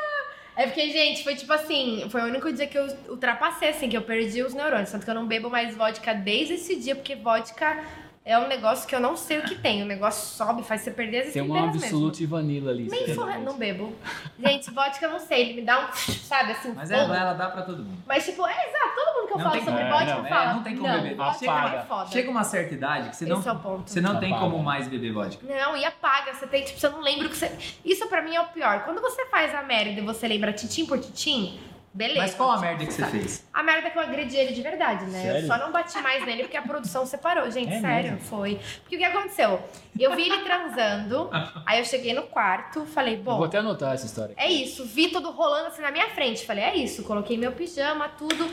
[SPEAKER 1] É porque, gente, foi tipo assim, foi o único dia que eu ultrapassei, assim, que eu perdi os neurônios. Tanto que eu não bebo mais vodka desde esse dia, porque vodka é um negócio que eu não sei o que tem. O negócio sobe, faz você perder as
[SPEAKER 3] Tem um
[SPEAKER 1] estribeiras mesmo.
[SPEAKER 3] absolute vanilla ali.
[SPEAKER 1] Nem forra, não bebo. Gente, vodka eu não sei, ele me dá um, sabe, assim,
[SPEAKER 2] Mas
[SPEAKER 1] fogo.
[SPEAKER 2] ela, dá pra todo mundo.
[SPEAKER 1] Mas, tipo, é exato, todo que eu
[SPEAKER 2] Não
[SPEAKER 1] falo
[SPEAKER 2] tem
[SPEAKER 1] sobre
[SPEAKER 3] como.
[SPEAKER 1] vodka
[SPEAKER 3] É, não,
[SPEAKER 1] fala.
[SPEAKER 2] é, não tem como beber.
[SPEAKER 1] vodka
[SPEAKER 3] Apaga.
[SPEAKER 1] é foda.
[SPEAKER 2] Chega uma certa idade que você não,
[SPEAKER 1] é
[SPEAKER 2] você não tem como mais beber vodka.
[SPEAKER 1] Não, e apaga. Você tem, tipo, você não lembra o que você. Isso pra mim é o pior. Quando você faz a merda e você lembra titim por titim, beleza.
[SPEAKER 2] Mas qual a merda que você
[SPEAKER 1] Sabe?
[SPEAKER 2] fez?
[SPEAKER 1] A merda é que eu agredi ele de verdade, né?
[SPEAKER 3] Sério?
[SPEAKER 1] Eu só não bati mais nele porque a produção separou. Gente,
[SPEAKER 3] É
[SPEAKER 1] sério,
[SPEAKER 3] mesmo?
[SPEAKER 1] foi. Porque o que aconteceu? Eu vi ele transando, aí eu cheguei no quarto, falei,
[SPEAKER 3] Eu Vou
[SPEAKER 1] bom,
[SPEAKER 3] até anotar essa história.
[SPEAKER 1] é isso. Vi tudo rolando assim na minha frente. Falei, é isso. Coloquei meu pijama, tudo.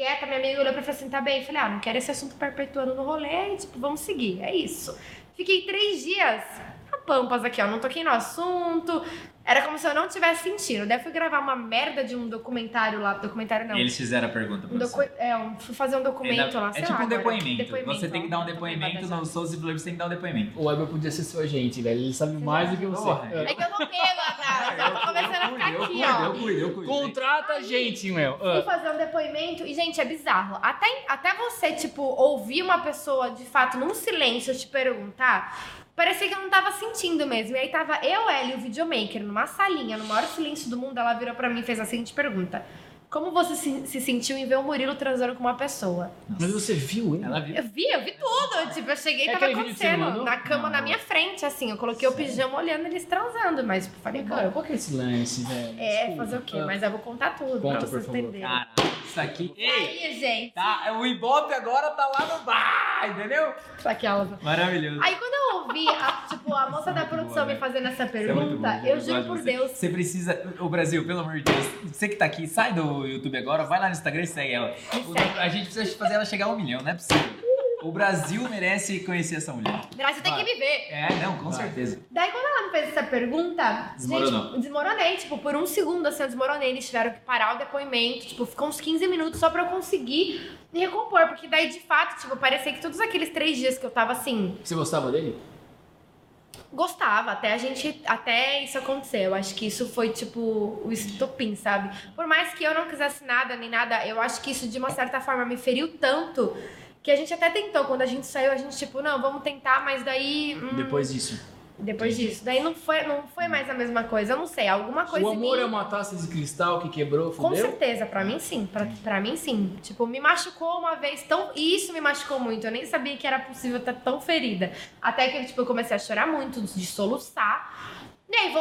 [SPEAKER 1] Quieta, minha amiga olhou pra e falou assim: tá bem? Falei, ah, não quero esse assunto perpetuando no rolê, tipo, vamos seguir. É isso. Fiquei três dias pampas aqui, ó. Não toquei no assunto. Era como se eu não tivesse sentido. Daí eu fui gravar uma merda de um documentário lá. Documentário não.
[SPEAKER 2] Eles fizeram a pergunta pra
[SPEAKER 1] Um
[SPEAKER 2] você.
[SPEAKER 1] docu... É, um- fui fazer um documento lá,
[SPEAKER 2] é
[SPEAKER 1] sei
[SPEAKER 2] tipo
[SPEAKER 1] lá,
[SPEAKER 2] um
[SPEAKER 1] agora.
[SPEAKER 2] depoimento. Você tem que dar um depoimento no Souls e você tem que dar um depoimento.
[SPEAKER 3] O Weber podia ser seu agente, velho. Ele sabe mais do que você.
[SPEAKER 2] Porra.
[SPEAKER 3] É.
[SPEAKER 1] É que eu não bebo, cara. Já tô começando a ficar
[SPEAKER 2] eu
[SPEAKER 1] aqui,
[SPEAKER 2] cuido,
[SPEAKER 1] ó.
[SPEAKER 2] eu cuido, eu cuido.
[SPEAKER 3] Contrata a gente, meu.
[SPEAKER 1] Fui
[SPEAKER 3] Ah.
[SPEAKER 1] fazer um depoimento e, gente, é bizarro. Até, até você, tipo, ouvir uma pessoa de fato num silêncio te perguntar, parecia que eu não tava sentindo mesmo. E aí tava eu, ela e o videomaker numa salinha, no maior silêncio do mundo. Ela virou pra mim e fez a seguinte pergunta: Como você se, se sentiu em ver o Murilo transando com uma pessoa?
[SPEAKER 3] Mas você viu ele?
[SPEAKER 2] Ela viu.
[SPEAKER 1] Eu vi, eu vi tudo. Tipo, eu cheguei e
[SPEAKER 3] É
[SPEAKER 1] tava acontecendo. Na cama,
[SPEAKER 2] Não.
[SPEAKER 1] na minha frente, assim. Eu coloquei o pijama olhando eles transando, mas tipo, falei,
[SPEAKER 3] Cara, qual que é esse lance, velho?
[SPEAKER 1] é,
[SPEAKER 3] Desculpa.
[SPEAKER 1] fazer o quê?
[SPEAKER 3] Ah,
[SPEAKER 1] Mas eu vou contar tudo
[SPEAKER 3] Conta,
[SPEAKER 1] pra vocês entenderem.
[SPEAKER 2] Isso aqui. Ei!
[SPEAKER 1] aí, gente?
[SPEAKER 2] Tá, o Ibope agora tá lá no bar, entendeu?
[SPEAKER 1] Aquelas.
[SPEAKER 2] Maravilhoso.
[SPEAKER 1] Aí quando eu ouvi a, tipo, a moça da
[SPEAKER 2] muito
[SPEAKER 1] produção
[SPEAKER 2] boa,
[SPEAKER 1] me
[SPEAKER 2] né?
[SPEAKER 1] fazendo essa
[SPEAKER 2] Isso é
[SPEAKER 1] pergunta,
[SPEAKER 2] bom,
[SPEAKER 1] eu
[SPEAKER 2] gosto
[SPEAKER 1] juro por
[SPEAKER 2] você.
[SPEAKER 1] Deus.
[SPEAKER 2] Você precisa. O Brasil, pelo amor de Deus. Você que tá aqui, sai do YouTube agora, vai lá no Instagram e segue ela.
[SPEAKER 1] Segue.
[SPEAKER 2] A gente precisa fazer ela chegar a um milhão, não é possível. O Brasil merece conhecer essa mulher.
[SPEAKER 1] Brasil tem que
[SPEAKER 3] Vai.
[SPEAKER 1] viver.
[SPEAKER 2] É, não, com
[SPEAKER 3] Vai.
[SPEAKER 2] certeza.
[SPEAKER 1] Daí quando ela me fez essa pergunta,
[SPEAKER 3] Desmoronou.
[SPEAKER 1] gente, desmoronei, tipo, por um segundo assim, eu desmoronei, eles tiveram que parar o depoimento, tipo, ficou uns 15 minutos só pra eu conseguir me recompor, porque daí de fato, tipo, parecia que todos aqueles três dias que eu tava assim,
[SPEAKER 3] Você gostava dele?
[SPEAKER 1] gostava, até a gente, até isso acontecer, eu acho que isso foi tipo o estopim, sabe? Por mais que eu não quisesse nada, nem nada, eu acho que isso de uma certa forma me feriu tanto, que a gente até tentou, quando a gente saiu, a gente tipo, não, vamos tentar, mas daí... hum,
[SPEAKER 3] Depois disso.
[SPEAKER 1] depois disso. Daí não foi, não foi mais a mesma coisa. Eu não sei, alguma coisa.
[SPEAKER 3] o amor
[SPEAKER 1] mim-
[SPEAKER 3] é uma taça de cristal que quebrou,
[SPEAKER 1] Com
[SPEAKER 3] fudeu?
[SPEAKER 1] certeza, pra mim sim. Pra, pra mim sim. Tipo, me machucou uma vez tão. E isso me machucou muito. Eu nem sabia que era possível estar tão ferida. Até que, tipo, eu comecei a chorar muito, de soluçar. E aí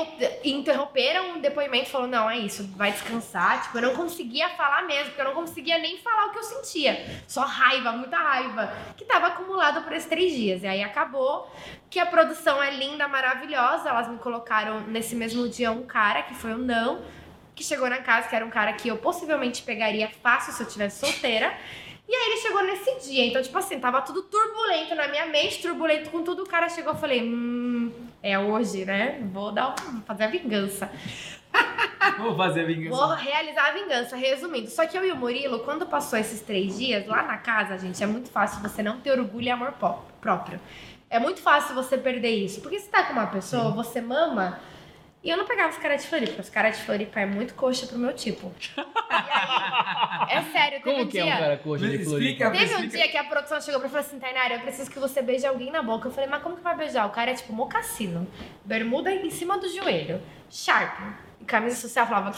[SPEAKER 1] interromperam o depoimento falou: não, é isso, vai descansar. Tipo, eu não conseguia falar mesmo, porque eu não conseguia nem falar o que eu sentia. Só raiva, muita raiva. Que tava acumulado por esses três dias. E aí acabou que a produção é linda, maravilhosa. Elas me colocaram nesse mesmo dia um cara, que foi o não, que chegou na casa, que era um cara que eu possivelmente pegaria fácil se eu tivesse solteira. E aí ele chegou nesse dia. Então, tipo assim, tava tudo turbulento na minha mente, turbulento com tudo. O cara chegou e falei, hum, é hoje, né? Vou dar um, fazer a vingança.
[SPEAKER 2] Vou fazer a vingança.
[SPEAKER 1] Vou realizar a vingança, resumindo. Só que eu e o Murilo, quando passou esses três dias, lá na casa, gente, é muito fácil você não ter orgulho e amor pró- próprio. É muito fácil você perder isso. Porque se tá com uma pessoa, você mama. E eu não pegava os caras de Floripa. Os caras de Floripa é muito coxa pro meu tipo. E aí, é sério, teve
[SPEAKER 3] Como
[SPEAKER 1] um
[SPEAKER 3] que é
[SPEAKER 1] dia...
[SPEAKER 3] um cara coxa de
[SPEAKER 2] Explica.
[SPEAKER 3] Floripa?
[SPEAKER 1] Teve um
[SPEAKER 2] Explica.
[SPEAKER 1] dia que a produção chegou pra falou assim, Tainara, eu preciso que você beije alguém na boca. Eu falei, mas como que vai beijar? O cara é tipo mocassino, bermuda em cima do joelho, sharp, e camisa social. Falava,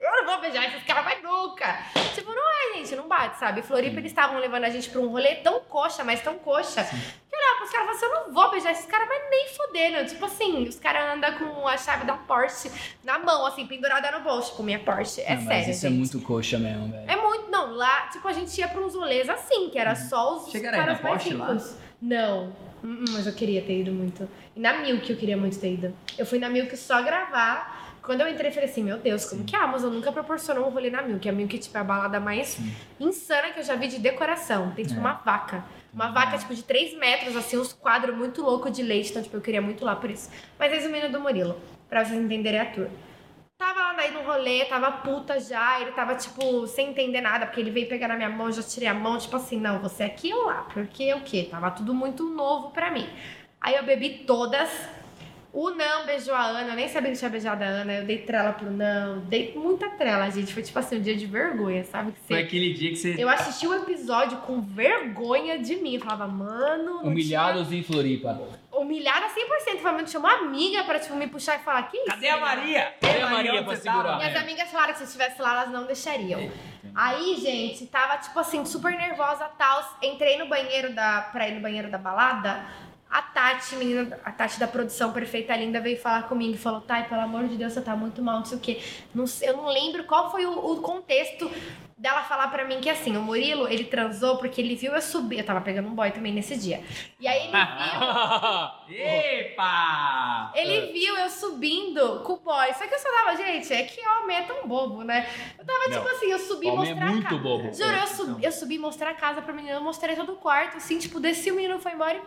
[SPEAKER 1] eu não vou beijar esses caras mais nunca. Tipo, não é, gente, não bate, sabe? Floripa, eles estavam levando a gente pra um rolê tão coxa, mas tão coxa, que eu olhava pros caras e assim, eu não vou beijar esses caras, mas nem fodendo. Tipo assim, os caras andam com a chave da Porsche na mão, assim, pendurada no bolso. Tipo, minha Porsche, é
[SPEAKER 3] Não, mas
[SPEAKER 1] sério,
[SPEAKER 3] isso é
[SPEAKER 1] gente.
[SPEAKER 3] muito coxa mesmo, velho.
[SPEAKER 1] É muito, não, lá, tipo, a gente ia pra uns rolês assim, que era só os
[SPEAKER 2] Chegaram aí
[SPEAKER 1] caras
[SPEAKER 2] na
[SPEAKER 1] mais
[SPEAKER 2] Porsche lá?
[SPEAKER 1] ricos. Não, Hum, hum, mas eu queria ter ido muito. E na Milk eu queria muito ter ido. Eu fui na Milk só gravar. Quando eu entrei, falei assim, meu Deus, como que a Amazon nunca proporcionou um rolê na Milk? A Milk, tipo, é a balada mais insana que eu já vi de decoração. Tem, tipo,
[SPEAKER 2] É.
[SPEAKER 1] uma vaca. Uma vaca, tipo, de 3 metros, assim, uns quadros muito loucos de leite. Então, tipo, eu queria muito lá por isso. Mas resumindo do Murilo, pra vocês entenderem a tour. Tava lá daí no rolê, tava puta já, ele tava, tipo, sem entender nada, porque ele veio pegar na minha mão, já tirei a mão, tipo assim, não, você aqui ou lá? Porque o quê? Tava tudo muito novo pra mim. Aí eu bebi todas. O não beijou a Ana, eu nem sabia que tinha beijado a Ana, eu dei trela pro não, dei muita trela, gente. Foi tipo assim, um dia de vergonha, sabe? Que
[SPEAKER 2] Foi
[SPEAKER 1] você...
[SPEAKER 2] aquele dia que você.
[SPEAKER 1] Eu assisti o episódio com vergonha de mim. Eu falava, mano.
[SPEAKER 3] Humilhados em Floripa.
[SPEAKER 1] tinha- Humilhada 100%. Falando, chamou uma amiga pra tipo, me puxar e falar: que isso?
[SPEAKER 2] Cadê a
[SPEAKER 1] menina?"
[SPEAKER 2] Maria?
[SPEAKER 3] Cadê a Maria pra segurar?
[SPEAKER 1] Minhas
[SPEAKER 3] É.
[SPEAKER 1] amigas falaram que se eu estivesse lá, elas não deixariam. Aí, gente, tava, tipo assim, super nervosa tal. Entrei no banheiro da. pra ir no banheiro da balada. A Tati, menina, a Tati da produção perfeita linda, veio falar comigo e falou: Thay, pelo amor de Deus, você tá muito mal, não sei o quê. Não sei- eu não lembro qual foi o, o contexto dela falar pra mim que assim, o Murilo, ele transou porque ele viu eu subir. Eu tava pegando um boy também nesse dia. E aí ele viu.
[SPEAKER 2] Epa!
[SPEAKER 1] Ele viu eu subindo com o boy. Só que eu só tava, gente, é que homem é tão bobo, né? Eu tava
[SPEAKER 3] Não.
[SPEAKER 1] tipo assim, eu subi
[SPEAKER 3] Homem é
[SPEAKER 1] mostrar a
[SPEAKER 3] muito
[SPEAKER 1] casa.
[SPEAKER 3] bobo.
[SPEAKER 1] Juro, eu subi, eu subi mostrar a casa pra menina, eu mostrei todo o quarto, assim, tipo, desci o menino foi embora e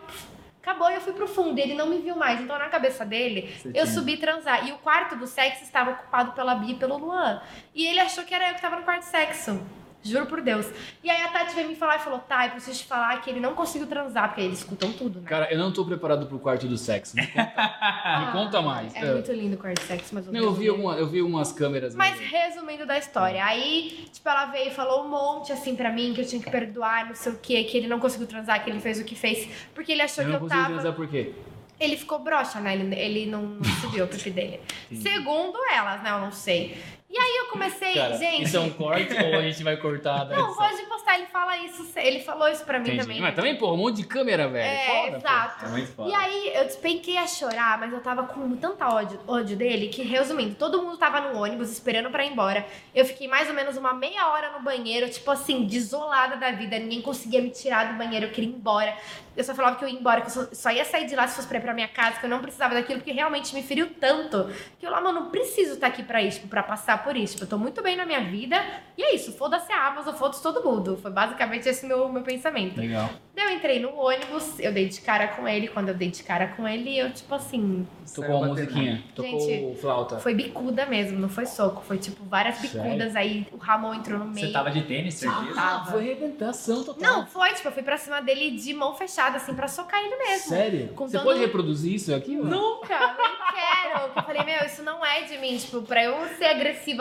[SPEAKER 1] acabou e eu fui pro fundo. Ele não me viu mais. Então, na cabeça dele,
[SPEAKER 2] Você
[SPEAKER 1] eu
[SPEAKER 2] tinha-
[SPEAKER 1] subi transar. E o quarto do sexo estava ocupado pela Bia e pelo Luan. E ele achou que era eu que tava no quarto de sexo. Juro por Deus. E aí a Tati veio me falar e falou: Tá, eu preciso te falar que ele não conseguiu transar, porque eles escutam tudo, né?
[SPEAKER 3] Cara, eu não tô preparado pro quarto do sexo. Me conta, me conta mais.
[SPEAKER 1] É,
[SPEAKER 3] É.
[SPEAKER 1] muito lindo o quarto de sexo, mas
[SPEAKER 3] Não, eu vi, alguma, eu vi umas câmeras.
[SPEAKER 1] Mas resumindo da história, aí, tipo, ela veio e falou um monte assim pra mim que eu tinha que perdoar, não sei o que, que ele não conseguiu transar, que ele fez o que fez, porque ele achou
[SPEAKER 3] eu
[SPEAKER 1] que
[SPEAKER 3] não
[SPEAKER 1] eu tava.
[SPEAKER 3] transar por quê?
[SPEAKER 1] Ele ficou broxa, né? Ele, ele não, não subiu o pipi dele. Segundo elas, né? Eu não sei. E aí eu comecei,
[SPEAKER 3] Cara,
[SPEAKER 1] gente.
[SPEAKER 3] isso é um corte ou a gente vai cortar?
[SPEAKER 1] Não,
[SPEAKER 3] edição?
[SPEAKER 1] pode postar, ele fala isso, ele falou isso pra mim
[SPEAKER 3] Entendi.
[SPEAKER 1] também.
[SPEAKER 3] Mas também, porra, um monte de câmera, velho.
[SPEAKER 1] É,
[SPEAKER 3] Foda, pô.
[SPEAKER 1] exato.
[SPEAKER 2] É muito foda.
[SPEAKER 1] E aí eu despenquei a chorar, mas eu tava com tanta ódio, ódio dele que, resumindo, todo mundo tava no ônibus esperando pra ir embora. Eu fiquei mais ou menos uma meia hora no banheiro, tipo assim, desolada da vida. Ninguém conseguia me tirar do banheiro, eu queria ir embora. Eu só falava que eu ia embora, que eu só, ia sair de lá se fosse pra ir pra minha casa, que eu não precisava daquilo, porque realmente me feriu tanto. Que eu lá, mano, não preciso estar aqui pra isso, tipo, pra passar por isso. Tipo, eu tô muito bem na minha vida. E é isso, foda-se a Amazon, foda-se todo mundo. Foi basicamente esse meu, meu pensamento.
[SPEAKER 3] Legal.
[SPEAKER 1] Daí eu entrei no ônibus, eu dei de cara com ele. Quando eu dei de cara com ele, eu, tipo assim,
[SPEAKER 3] Tocou uma musiquinha. Tocou
[SPEAKER 1] Gente,
[SPEAKER 3] flauta.
[SPEAKER 1] foi bicuda mesmo, não foi soco. Foi, tipo, várias bicudas. Aí o Ramon entrou no meio.
[SPEAKER 2] Você tava de tênis, certeza?
[SPEAKER 3] Ah, foi arrebentação total.
[SPEAKER 1] Não, foi, tipo, eu fui pra cima dele de mão fechada, assim, pra socar ele mesmo.
[SPEAKER 3] Sério?
[SPEAKER 1] Com
[SPEAKER 3] Você pode reproduzir isso aqui? mano?
[SPEAKER 1] Nunca, nem quero. Eu falei, meu, isso não é de mim. Tipo, pra eu ser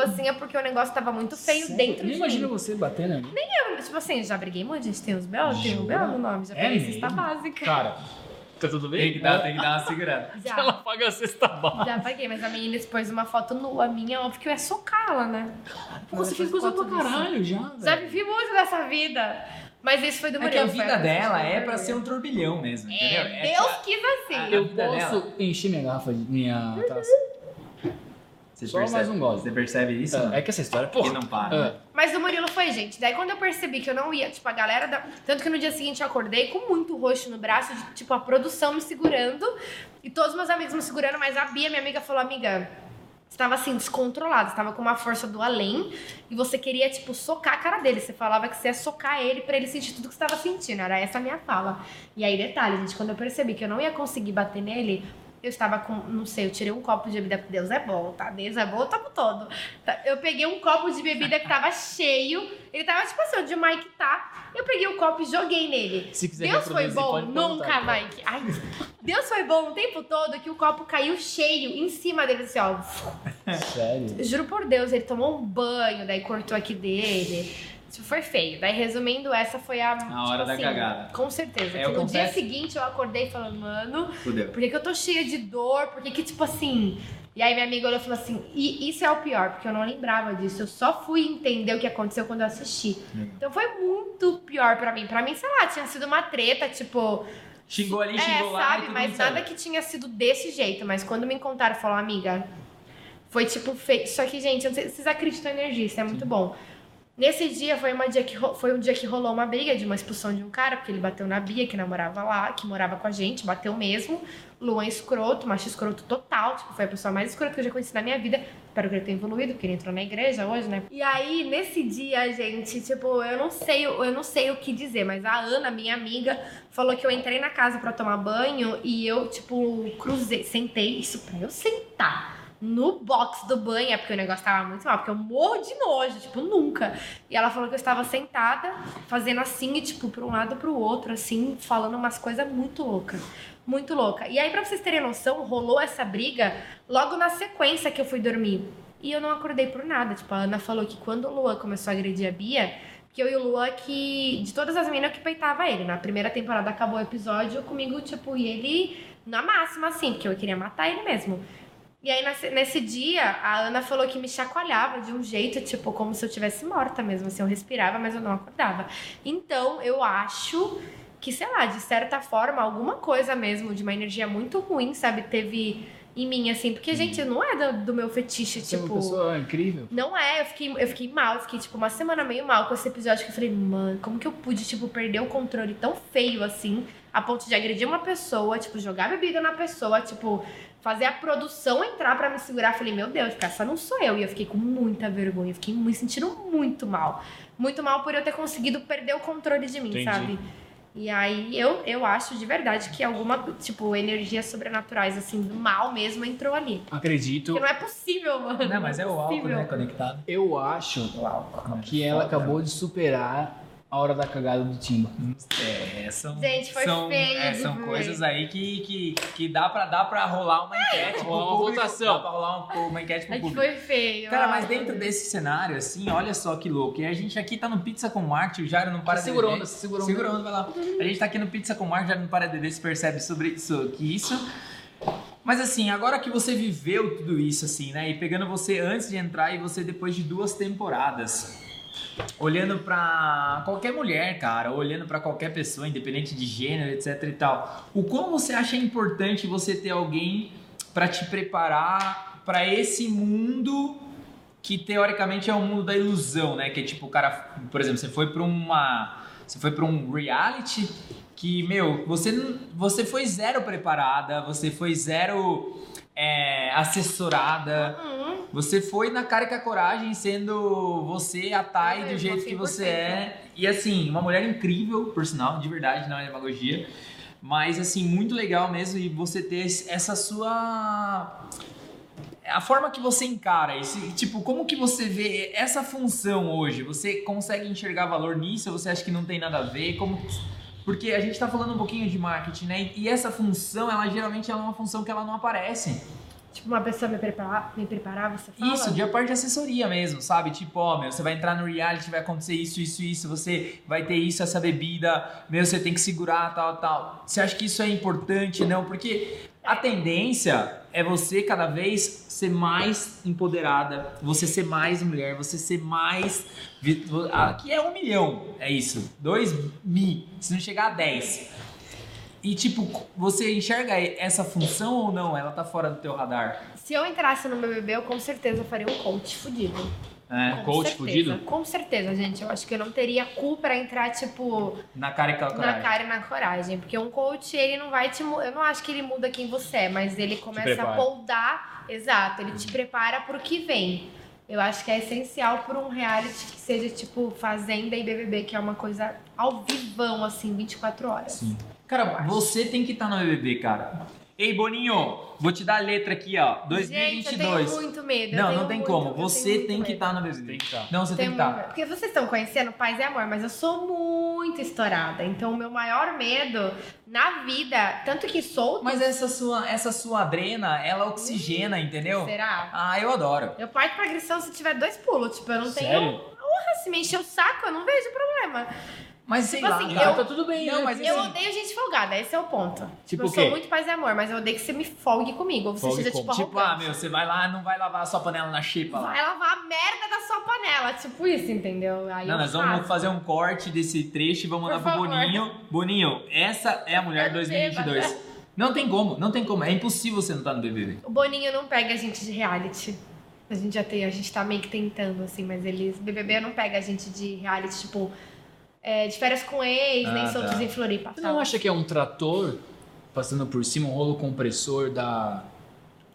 [SPEAKER 1] assim é porque o negócio tava muito feio
[SPEAKER 3] Sério?
[SPEAKER 1] dentro
[SPEAKER 3] Nem
[SPEAKER 1] de
[SPEAKER 3] imagina
[SPEAKER 1] mim.
[SPEAKER 3] você batendo ali.
[SPEAKER 1] Eu, tipo assim, já briguei muito, gente. Tem uns B.O., tem um no nome. Já
[SPEAKER 3] É
[SPEAKER 1] peguei cesta básica.
[SPEAKER 3] Cara, tá tudo bem?
[SPEAKER 2] Tem que dar, tem que dar uma segurada.
[SPEAKER 1] Já.
[SPEAKER 3] Ela paga a cesta básica.
[SPEAKER 1] Já paguei, mas a menina expôs uma foto nua minha, óbvio que eu ia socar ela, né?
[SPEAKER 3] Pô, você fez coisa pra caralho já,
[SPEAKER 1] Já
[SPEAKER 3] velho.
[SPEAKER 1] vivi muito dessa vida. Mas isso foi do
[SPEAKER 2] É que
[SPEAKER 1] Murilo.
[SPEAKER 2] a vida dela
[SPEAKER 1] que
[SPEAKER 2] é pra ser um turbilhão mesmo, entendeu?
[SPEAKER 1] É, Deus quis assim.
[SPEAKER 2] a
[SPEAKER 3] Eu posso encher minha garrafa, de- minha taça.
[SPEAKER 2] Você
[SPEAKER 3] Só
[SPEAKER 2] percebe,
[SPEAKER 3] mais um gole.
[SPEAKER 2] Você percebe isso?
[SPEAKER 3] É, é que essa história,
[SPEAKER 2] Que
[SPEAKER 3] porra.
[SPEAKER 2] não para.
[SPEAKER 3] É.
[SPEAKER 1] Mas o Murilo foi, gente. Daí quando eu percebi que eu não ia, tipo, a galera da. Tanto que no dia seguinte eu acordei com muito roxo no braço, de, tipo, a produção me segurando e todos meus amigos me segurando, mas a Bia, minha amiga, falou, amiga. Você tava assim, descontrolado, você tava com uma força do além e você queria, tipo, socar a cara dele. Você falava que você ia socar ele pra ele sentir tudo que você tava sentindo. Era essa a minha fala. E aí, detalhe, gente, quando eu percebi que eu não ia conseguir bater nele, eu estava com, não sei, eu tirei um copo de bebida. Deus é bom, tá? Deus é bom o tempo todo. Tá, Eu peguei um copo de bebida que tava cheio. Ele tava tipo assim, onde o Mike tá. Eu peguei o copo e joguei nele.
[SPEAKER 3] Se quiser
[SPEAKER 1] Deus foi bom? Nunca. Mike. Ai, Deus foi bom o tempo todo que o copo caiu cheio em cima dele, assim, ó.
[SPEAKER 3] Sério?
[SPEAKER 1] Juro por Deus, ele tomou um banho, daí cortou aqui dele. Isso foi feio. Daí, resumindo, essa foi a. tipo assim,
[SPEAKER 2] A hora da cagada.
[SPEAKER 1] Com certeza.
[SPEAKER 2] É,
[SPEAKER 1] no dia
[SPEAKER 2] confesso-
[SPEAKER 1] seguinte eu acordei falando, mano,
[SPEAKER 2] Fudeu.
[SPEAKER 1] por que, que eu tô cheia de dor? Por que, que, tipo assim. E aí minha amiga olhou e falou assim: e isso é o pior, porque eu não lembrava disso. Eu só fui entender o que aconteceu quando eu assisti.
[SPEAKER 2] Legal.
[SPEAKER 1] Então foi muito pior pra mim. Pra mim, sei lá, tinha sido uma treta, tipo.
[SPEAKER 2] Xingou ali,
[SPEAKER 1] É,
[SPEAKER 2] xingou lá. e
[SPEAKER 1] sabe? Mas nada que tinha sido desse jeito. Mas quando me contaram, falou, amiga, foi tipo feio. Só que, gente, eu não sei se vocês acreditam em energia, isso é muito bom. Nesse dia foi, uma dia que, foi um dia que rolou uma briga de uma expulsão de um cara, porque ele bateu na Bia, que namorava lá, que morava com a gente, bateu mesmo. Luan escroto, macho escroto total, tipo, foi a pessoa mais escrota que eu já conheci na minha vida. Espero que ele tenha evoluído, porque ele entrou na igreja hoje, né? E aí, nesse dia, gente, tipo, eu não sei, eu não sei o que dizer, mas a Ana, minha amiga, falou que eu entrei na casa pra tomar banho e eu, tipo, cruzei, sentei, isso pra eu sentar no box do banho, é porque o negócio tava muito mal, porque eu morro de nojo, tipo, nunca. E ela falou que eu estava sentada, fazendo assim, tipo, pra um lado pro outro, assim, falando umas coisas muito loucas. Muito louca. E aí, pra vocês terem noção, rolou essa briga logo na sequência que eu fui dormir. E eu não acordei por nada. Tipo, a Ana falou que quando o Luan começou a agredir a Bia, que eu e o Luan que. De todas as meninas que peitava ele. Na primeira temporada acabou o episódio comigo, tipo, e ele na máxima, assim, porque eu queria matar ele mesmo. E aí, nesse, nesse dia, a Ana falou que me chacoalhava de um jeito, tipo, como se eu tivesse morta mesmo. Assim, eu respirava, mas eu não acordava. Então, eu acho que, sei lá, de certa forma, alguma coisa mesmo, de uma energia muito ruim, sabe, teve em mim, assim. Porque, gente, não é do, do meu fetiche,
[SPEAKER 3] Você é uma
[SPEAKER 1] tipo.
[SPEAKER 3] pessoa incrível.
[SPEAKER 1] Não é, eu fiquei, eu fiquei mal, eu fiquei tipo uma semana meio mal com esse episódio que eu falei, mano, como que eu pude, tipo, perder o controle tão feio assim, a ponto de agredir uma pessoa, tipo, jogar bebida na pessoa, tipo, fazer a produção entrar pra me segurar. Falei, meu Deus, essa não sou eu. E eu fiquei com muita vergonha, fiquei me sentindo muito mal. Muito mal por eu ter conseguido perder o controle de mim,
[SPEAKER 3] Entendi.
[SPEAKER 1] sabe? E aí eu, eu acho de verdade que alguma, tipo, energias sobrenaturais, assim, do mal mesmo entrou ali.
[SPEAKER 3] Acredito.
[SPEAKER 1] Porque não é possível, mano.
[SPEAKER 2] Não, mas é o álcool, né? Conectado.
[SPEAKER 3] Eu acho que ela acabou de superar a hora da cagada do Timba.
[SPEAKER 2] É, são,
[SPEAKER 1] Gente, foi
[SPEAKER 2] são,
[SPEAKER 1] feio
[SPEAKER 2] é, são
[SPEAKER 1] ver.
[SPEAKER 2] coisas aí que, que, que dá, pra, dá pra rolar uma enquete. pro
[SPEAKER 3] rolar uma
[SPEAKER 2] público,
[SPEAKER 3] votação.
[SPEAKER 2] Dá pra rolar uma, uma enquete pro
[SPEAKER 1] É
[SPEAKER 2] público.
[SPEAKER 1] foi feio.
[SPEAKER 2] Cara,
[SPEAKER 1] ó.
[SPEAKER 2] mas dentro desse cenário, assim, olha só que louco. E a gente aqui tá no Pizza com Marte, o Jairo não para de
[SPEAKER 3] onda, segura onda.
[SPEAKER 2] Segura onda, vai lá. A gente tá aqui no Pizza com Marte, já não para de beber, se percebe sobre isso, que isso Mas assim, agora que você viveu tudo isso, assim, né? E pegando você antes de entrar e você depois de duas temporadas. Olhando pra qualquer mulher, cara, olhando pra qualquer pessoa, independente de gênero, etc e tal. O como você acha importante você ter alguém pra te preparar pra esse mundo que teoricamente é o mundo da ilusão, né? Que é tipo o cara, por exemplo, você foi pra uma, você foi para um reality que, meu, você você foi zero preparada, você foi zero é, assessorada.
[SPEAKER 1] Hum,
[SPEAKER 2] Você foi na cara e com a coragem, sendo você, a Thay, do jeito que você
[SPEAKER 1] 100%.
[SPEAKER 2] é. E assim, uma mulher incrível, por sinal, de verdade, não é demagogia. Mas assim, muito legal mesmo e você ter essa sua. A forma que você encara, esse, tipo, como que você vê essa função hoje? Você consegue enxergar valor nisso? Você acha que não tem nada a ver? Como... Porque a gente tá falando um pouquinho de marketing, né? E essa função, ela geralmente ela é uma função que ela não aparece.
[SPEAKER 1] tipo, uma pessoa me preparar, me preparar, você fala?
[SPEAKER 2] Isso, de a parte de assessoria mesmo, sabe? Tipo, ó, meu, você vai entrar no reality, vai acontecer isso, isso, isso, você vai ter isso, essa bebida, meu, você tem que segurar, tal, tal. Você acha que isso é importante? Não, porque a tendência é você cada vez ser mais empoderada, você ser mais mulher, você ser mais. vi- Aqui é um milhão, é isso. Dois mil, se não chegar a dez. E tipo, você enxerga essa função ou não? Ela tá fora do teu radar?
[SPEAKER 1] Se eu entrasse no BBB, eu com certeza faria um coach fudido.
[SPEAKER 2] É.
[SPEAKER 1] Com
[SPEAKER 3] Coach
[SPEAKER 1] certeza.
[SPEAKER 3] fudido?
[SPEAKER 1] Com certeza, gente. Eu acho que eu não teria cu pra entrar, tipo,
[SPEAKER 2] Na cara e
[SPEAKER 1] na
[SPEAKER 2] coragem.
[SPEAKER 1] cara e na coragem. Porque um coach, ele não vai te. Eu não acho que ele muda quem você é, mas ele começa a moldar. Exato, ele te prepara pro que vem. Eu acho que é essencial por um reality que seja tipo Fazenda e BBB, que é uma coisa ao vivão, assim, 24 horas.
[SPEAKER 2] Sim. Cara, você tem que estar no BBB, cara. Ei, Boninho, vou te dar a letra aqui, ó. 2022.
[SPEAKER 1] Gente, eu tenho muito medo.
[SPEAKER 2] não,
[SPEAKER 1] tenho
[SPEAKER 2] não tem
[SPEAKER 1] muito-
[SPEAKER 2] como. Você
[SPEAKER 1] tenho
[SPEAKER 2] tem que estar no BBB.
[SPEAKER 3] Tem que estar.
[SPEAKER 2] Não, você tem
[SPEAKER 1] Tem
[SPEAKER 2] que estar.
[SPEAKER 1] medo. Porque vocês estão conhecendo Paz e Amor, mas eu sou muito estourada. Então, o meu maior medo na vida, tanto que solto.
[SPEAKER 2] Mas essa sua, essa sua adrena, ela oxigena, entendeu?
[SPEAKER 1] Será?
[SPEAKER 2] Ah, eu adoro.
[SPEAKER 1] Eu parto pra agressão se tiver dois pulos. Tipo, eu não tenho.
[SPEAKER 3] Sério?
[SPEAKER 1] Porra, se me encher o saco, eu não vejo problema.
[SPEAKER 2] Mas sei
[SPEAKER 1] Tipo
[SPEAKER 2] lá,
[SPEAKER 1] assim,
[SPEAKER 2] cara.
[SPEAKER 3] Ah, tá tudo bem,
[SPEAKER 2] Não,
[SPEAKER 3] né?
[SPEAKER 2] mas
[SPEAKER 1] Eu
[SPEAKER 2] assim-
[SPEAKER 1] odeio gente folgada, esse é o ponto.
[SPEAKER 3] Tipo
[SPEAKER 1] eu sou muito paz e amor, mas eu odeio que você me folgue comigo. Ou você
[SPEAKER 3] Folgue
[SPEAKER 1] seja,
[SPEAKER 3] como?
[SPEAKER 1] tipo,
[SPEAKER 2] Tipo, ah, meu, você vai lá, não vai lavar a sua panela na xepa lá.
[SPEAKER 1] Vai lavar a merda da sua panela. Tipo isso, entendeu? Aí
[SPEAKER 2] Não,
[SPEAKER 1] eu
[SPEAKER 2] nós vamos
[SPEAKER 1] faço.
[SPEAKER 2] fazer um corte desse trecho e vamos mandar pro
[SPEAKER 1] favor.
[SPEAKER 2] Boninho. Boninho, essa é a mulher
[SPEAKER 1] Eu
[SPEAKER 2] 2022. Não tem como, não tem como. É impossível você não estar no BBB.
[SPEAKER 1] O Boninho não pega a gente de reality. A gente já tem, a gente tá meio que tentando, assim, mas eles. BBB não pega a gente de reality, tipo. É, de férias com ex, nem
[SPEAKER 2] Ah,
[SPEAKER 1] soltos
[SPEAKER 2] tá.
[SPEAKER 1] em Floripa.
[SPEAKER 3] Você
[SPEAKER 1] tá?
[SPEAKER 3] não acha que é um trator passando por cima, um rolo compressor da,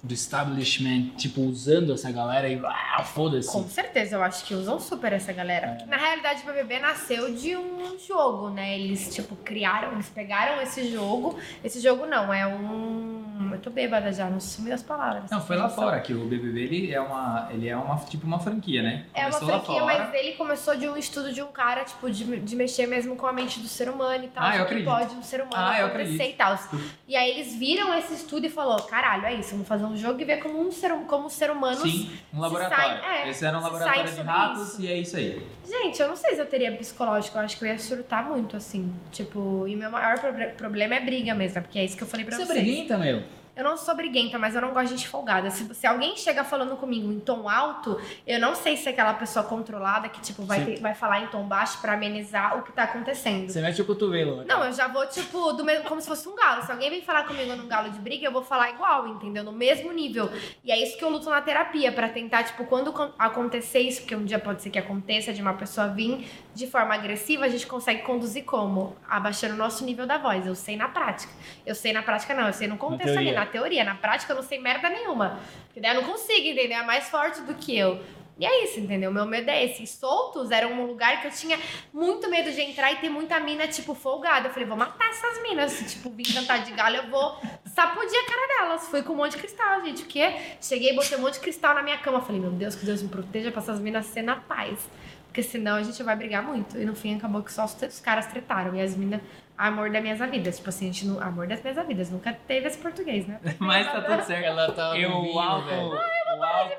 [SPEAKER 3] do establishment, tipo, usando essa galera e ah, foda-se?
[SPEAKER 1] Com certeza, eu acho que usam super essa galera. Na realidade, o BBB nasceu de um jogo, né? Eles, tipo, criaram, eles pegaram esse jogo. Esse jogo não, é um. Eu tô bêbada já, não sumiu as palavras.
[SPEAKER 2] Não, foi lá fora que o BBB ele é uma, ele é uma tipo uma franquia, né?
[SPEAKER 1] É uma
[SPEAKER 2] Começou
[SPEAKER 1] franquia, mas ele começou de um estudo de um cara, tipo, de, de mexer mesmo com a mente do ser humano e tal.
[SPEAKER 2] Ah, eu acredito.
[SPEAKER 1] pode um ser humano
[SPEAKER 2] Ah, eu
[SPEAKER 1] acontecer e tal. E aí eles viram esse estudo e falou, caralho, é isso, vamos fazer um jogo e ver como um ser, como ser humanos.
[SPEAKER 2] Sim, um laboratório.
[SPEAKER 1] saem- é,
[SPEAKER 2] Esse era um laboratório de ratos
[SPEAKER 1] isso.
[SPEAKER 2] e é isso aí.
[SPEAKER 1] Gente, eu não sei se eu teria psicológico, eu acho que eu ia surtar muito, assim. Tipo, e meu maior proble- problema é briga mesmo, porque é isso que eu falei pra
[SPEAKER 3] Você
[SPEAKER 1] vocês.
[SPEAKER 3] briguenta, meu?
[SPEAKER 1] Eu não sou briguenta, mas eu não gosto de gente folgada. Se, se alguém chega falando comigo em tom alto, eu não sei se é aquela pessoa controlada que, tipo, vai, ter- vai falar em tom baixo pra amenizar o que tá acontecendo.
[SPEAKER 3] Você mete o cotovelo. né?
[SPEAKER 1] Não, eu já vou, tipo, do mesmo, como se fosse um galo. Se alguém vem falar comigo num galo de briga, eu vou falar igual, entendeu? No mesmo nível. E é isso que eu luto na terapia, pra tentar, tipo, quando con- acontecer isso, porque um dia pode ser que aconteça, de uma pessoa vir de forma agressiva, a gente consegue conduzir como? Abaixando o nosso nível da voz. Eu sei na prática. Eu sei na prática, não. Eu sei no contexto ali, na teoria. Na prática, eu não sei merda nenhuma. Porque daí eu não consigo, entendeu? É mais forte do que eu. E é isso, entendeu? Meu medo é esse. Soltos era um lugar que eu tinha muito medo de entrar e ter muita mina, tipo, folgada. Eu falei, vou matar essas minas. Tipo, vir cantar de galho, eu vou sacudir a cara delas. Fui com um monte de cristal, gente. O quê? Cheguei botei um monte de cristal na minha cama. Falei, meu Deus, que Deus me proteja pra essas minas ser na paz. Porque senão a gente vai brigar muito. E no fim acabou que só os caras tretaram. E as minas, amor das minhas vidas. Tipo assim, a gente não, amor das minhas vidas. Nunca teve esse português, né?
[SPEAKER 2] Mas tá tudo certo.
[SPEAKER 3] Ela tá
[SPEAKER 2] Eu,
[SPEAKER 3] no
[SPEAKER 2] o
[SPEAKER 3] vinho,
[SPEAKER 2] álcool.
[SPEAKER 3] velho.
[SPEAKER 2] o álcool.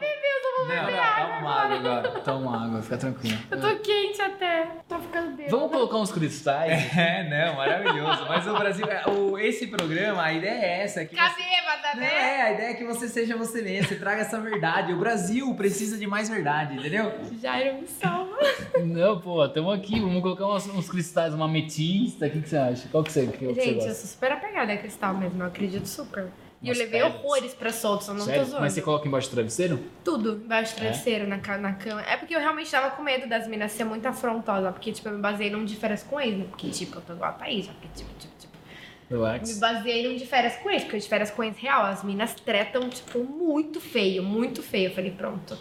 [SPEAKER 2] Não, dá uma água agora.
[SPEAKER 3] Toma água, fica tranquilo.
[SPEAKER 1] Eu tô quente até. Tô ficando bêbada.
[SPEAKER 3] Vamos colocar uns cristais?
[SPEAKER 2] É, não, maravilhoso. Mas o Brasil, o, esse programa, a ideia é essa. Que
[SPEAKER 1] Ficar
[SPEAKER 2] você-
[SPEAKER 1] bêbada,
[SPEAKER 2] Não,
[SPEAKER 1] né?
[SPEAKER 2] é, a a ideia é que você seja você mesmo, você traga essa verdade. O Brasil precisa de mais verdade, entendeu?
[SPEAKER 1] Jairo me salva.
[SPEAKER 3] Não, pô, estamos aqui, vamos colocar uns, uns cristais, uma ametista, o que, que você acha? Qual que você, que, que você
[SPEAKER 1] Gente, eu
[SPEAKER 3] gosta?
[SPEAKER 1] sou super apegada a cristal mesmo, eu acredito super. E eu levei
[SPEAKER 3] pedras.
[SPEAKER 1] horrores pra soltos, eu não
[SPEAKER 3] Sério?
[SPEAKER 1] tô zoando.
[SPEAKER 3] Mas você coloca embaixo do travesseiro?
[SPEAKER 1] Tudo embaixo do travesseiro, na, ca- na cama. É porque eu realmente tava com medo das minas ser muito afrontosas, porque, tipo, eu me baseei num de férias com ex, né? Porque, tipo, eu tô igual a Thaís, já, porque, tipo, tipo, tipo. Me
[SPEAKER 3] Relax.
[SPEAKER 1] baseei num de férias com ex, porque o de férias com ex real, as minas tretam, tipo, muito feio, muito feio. Eu falei, pronto,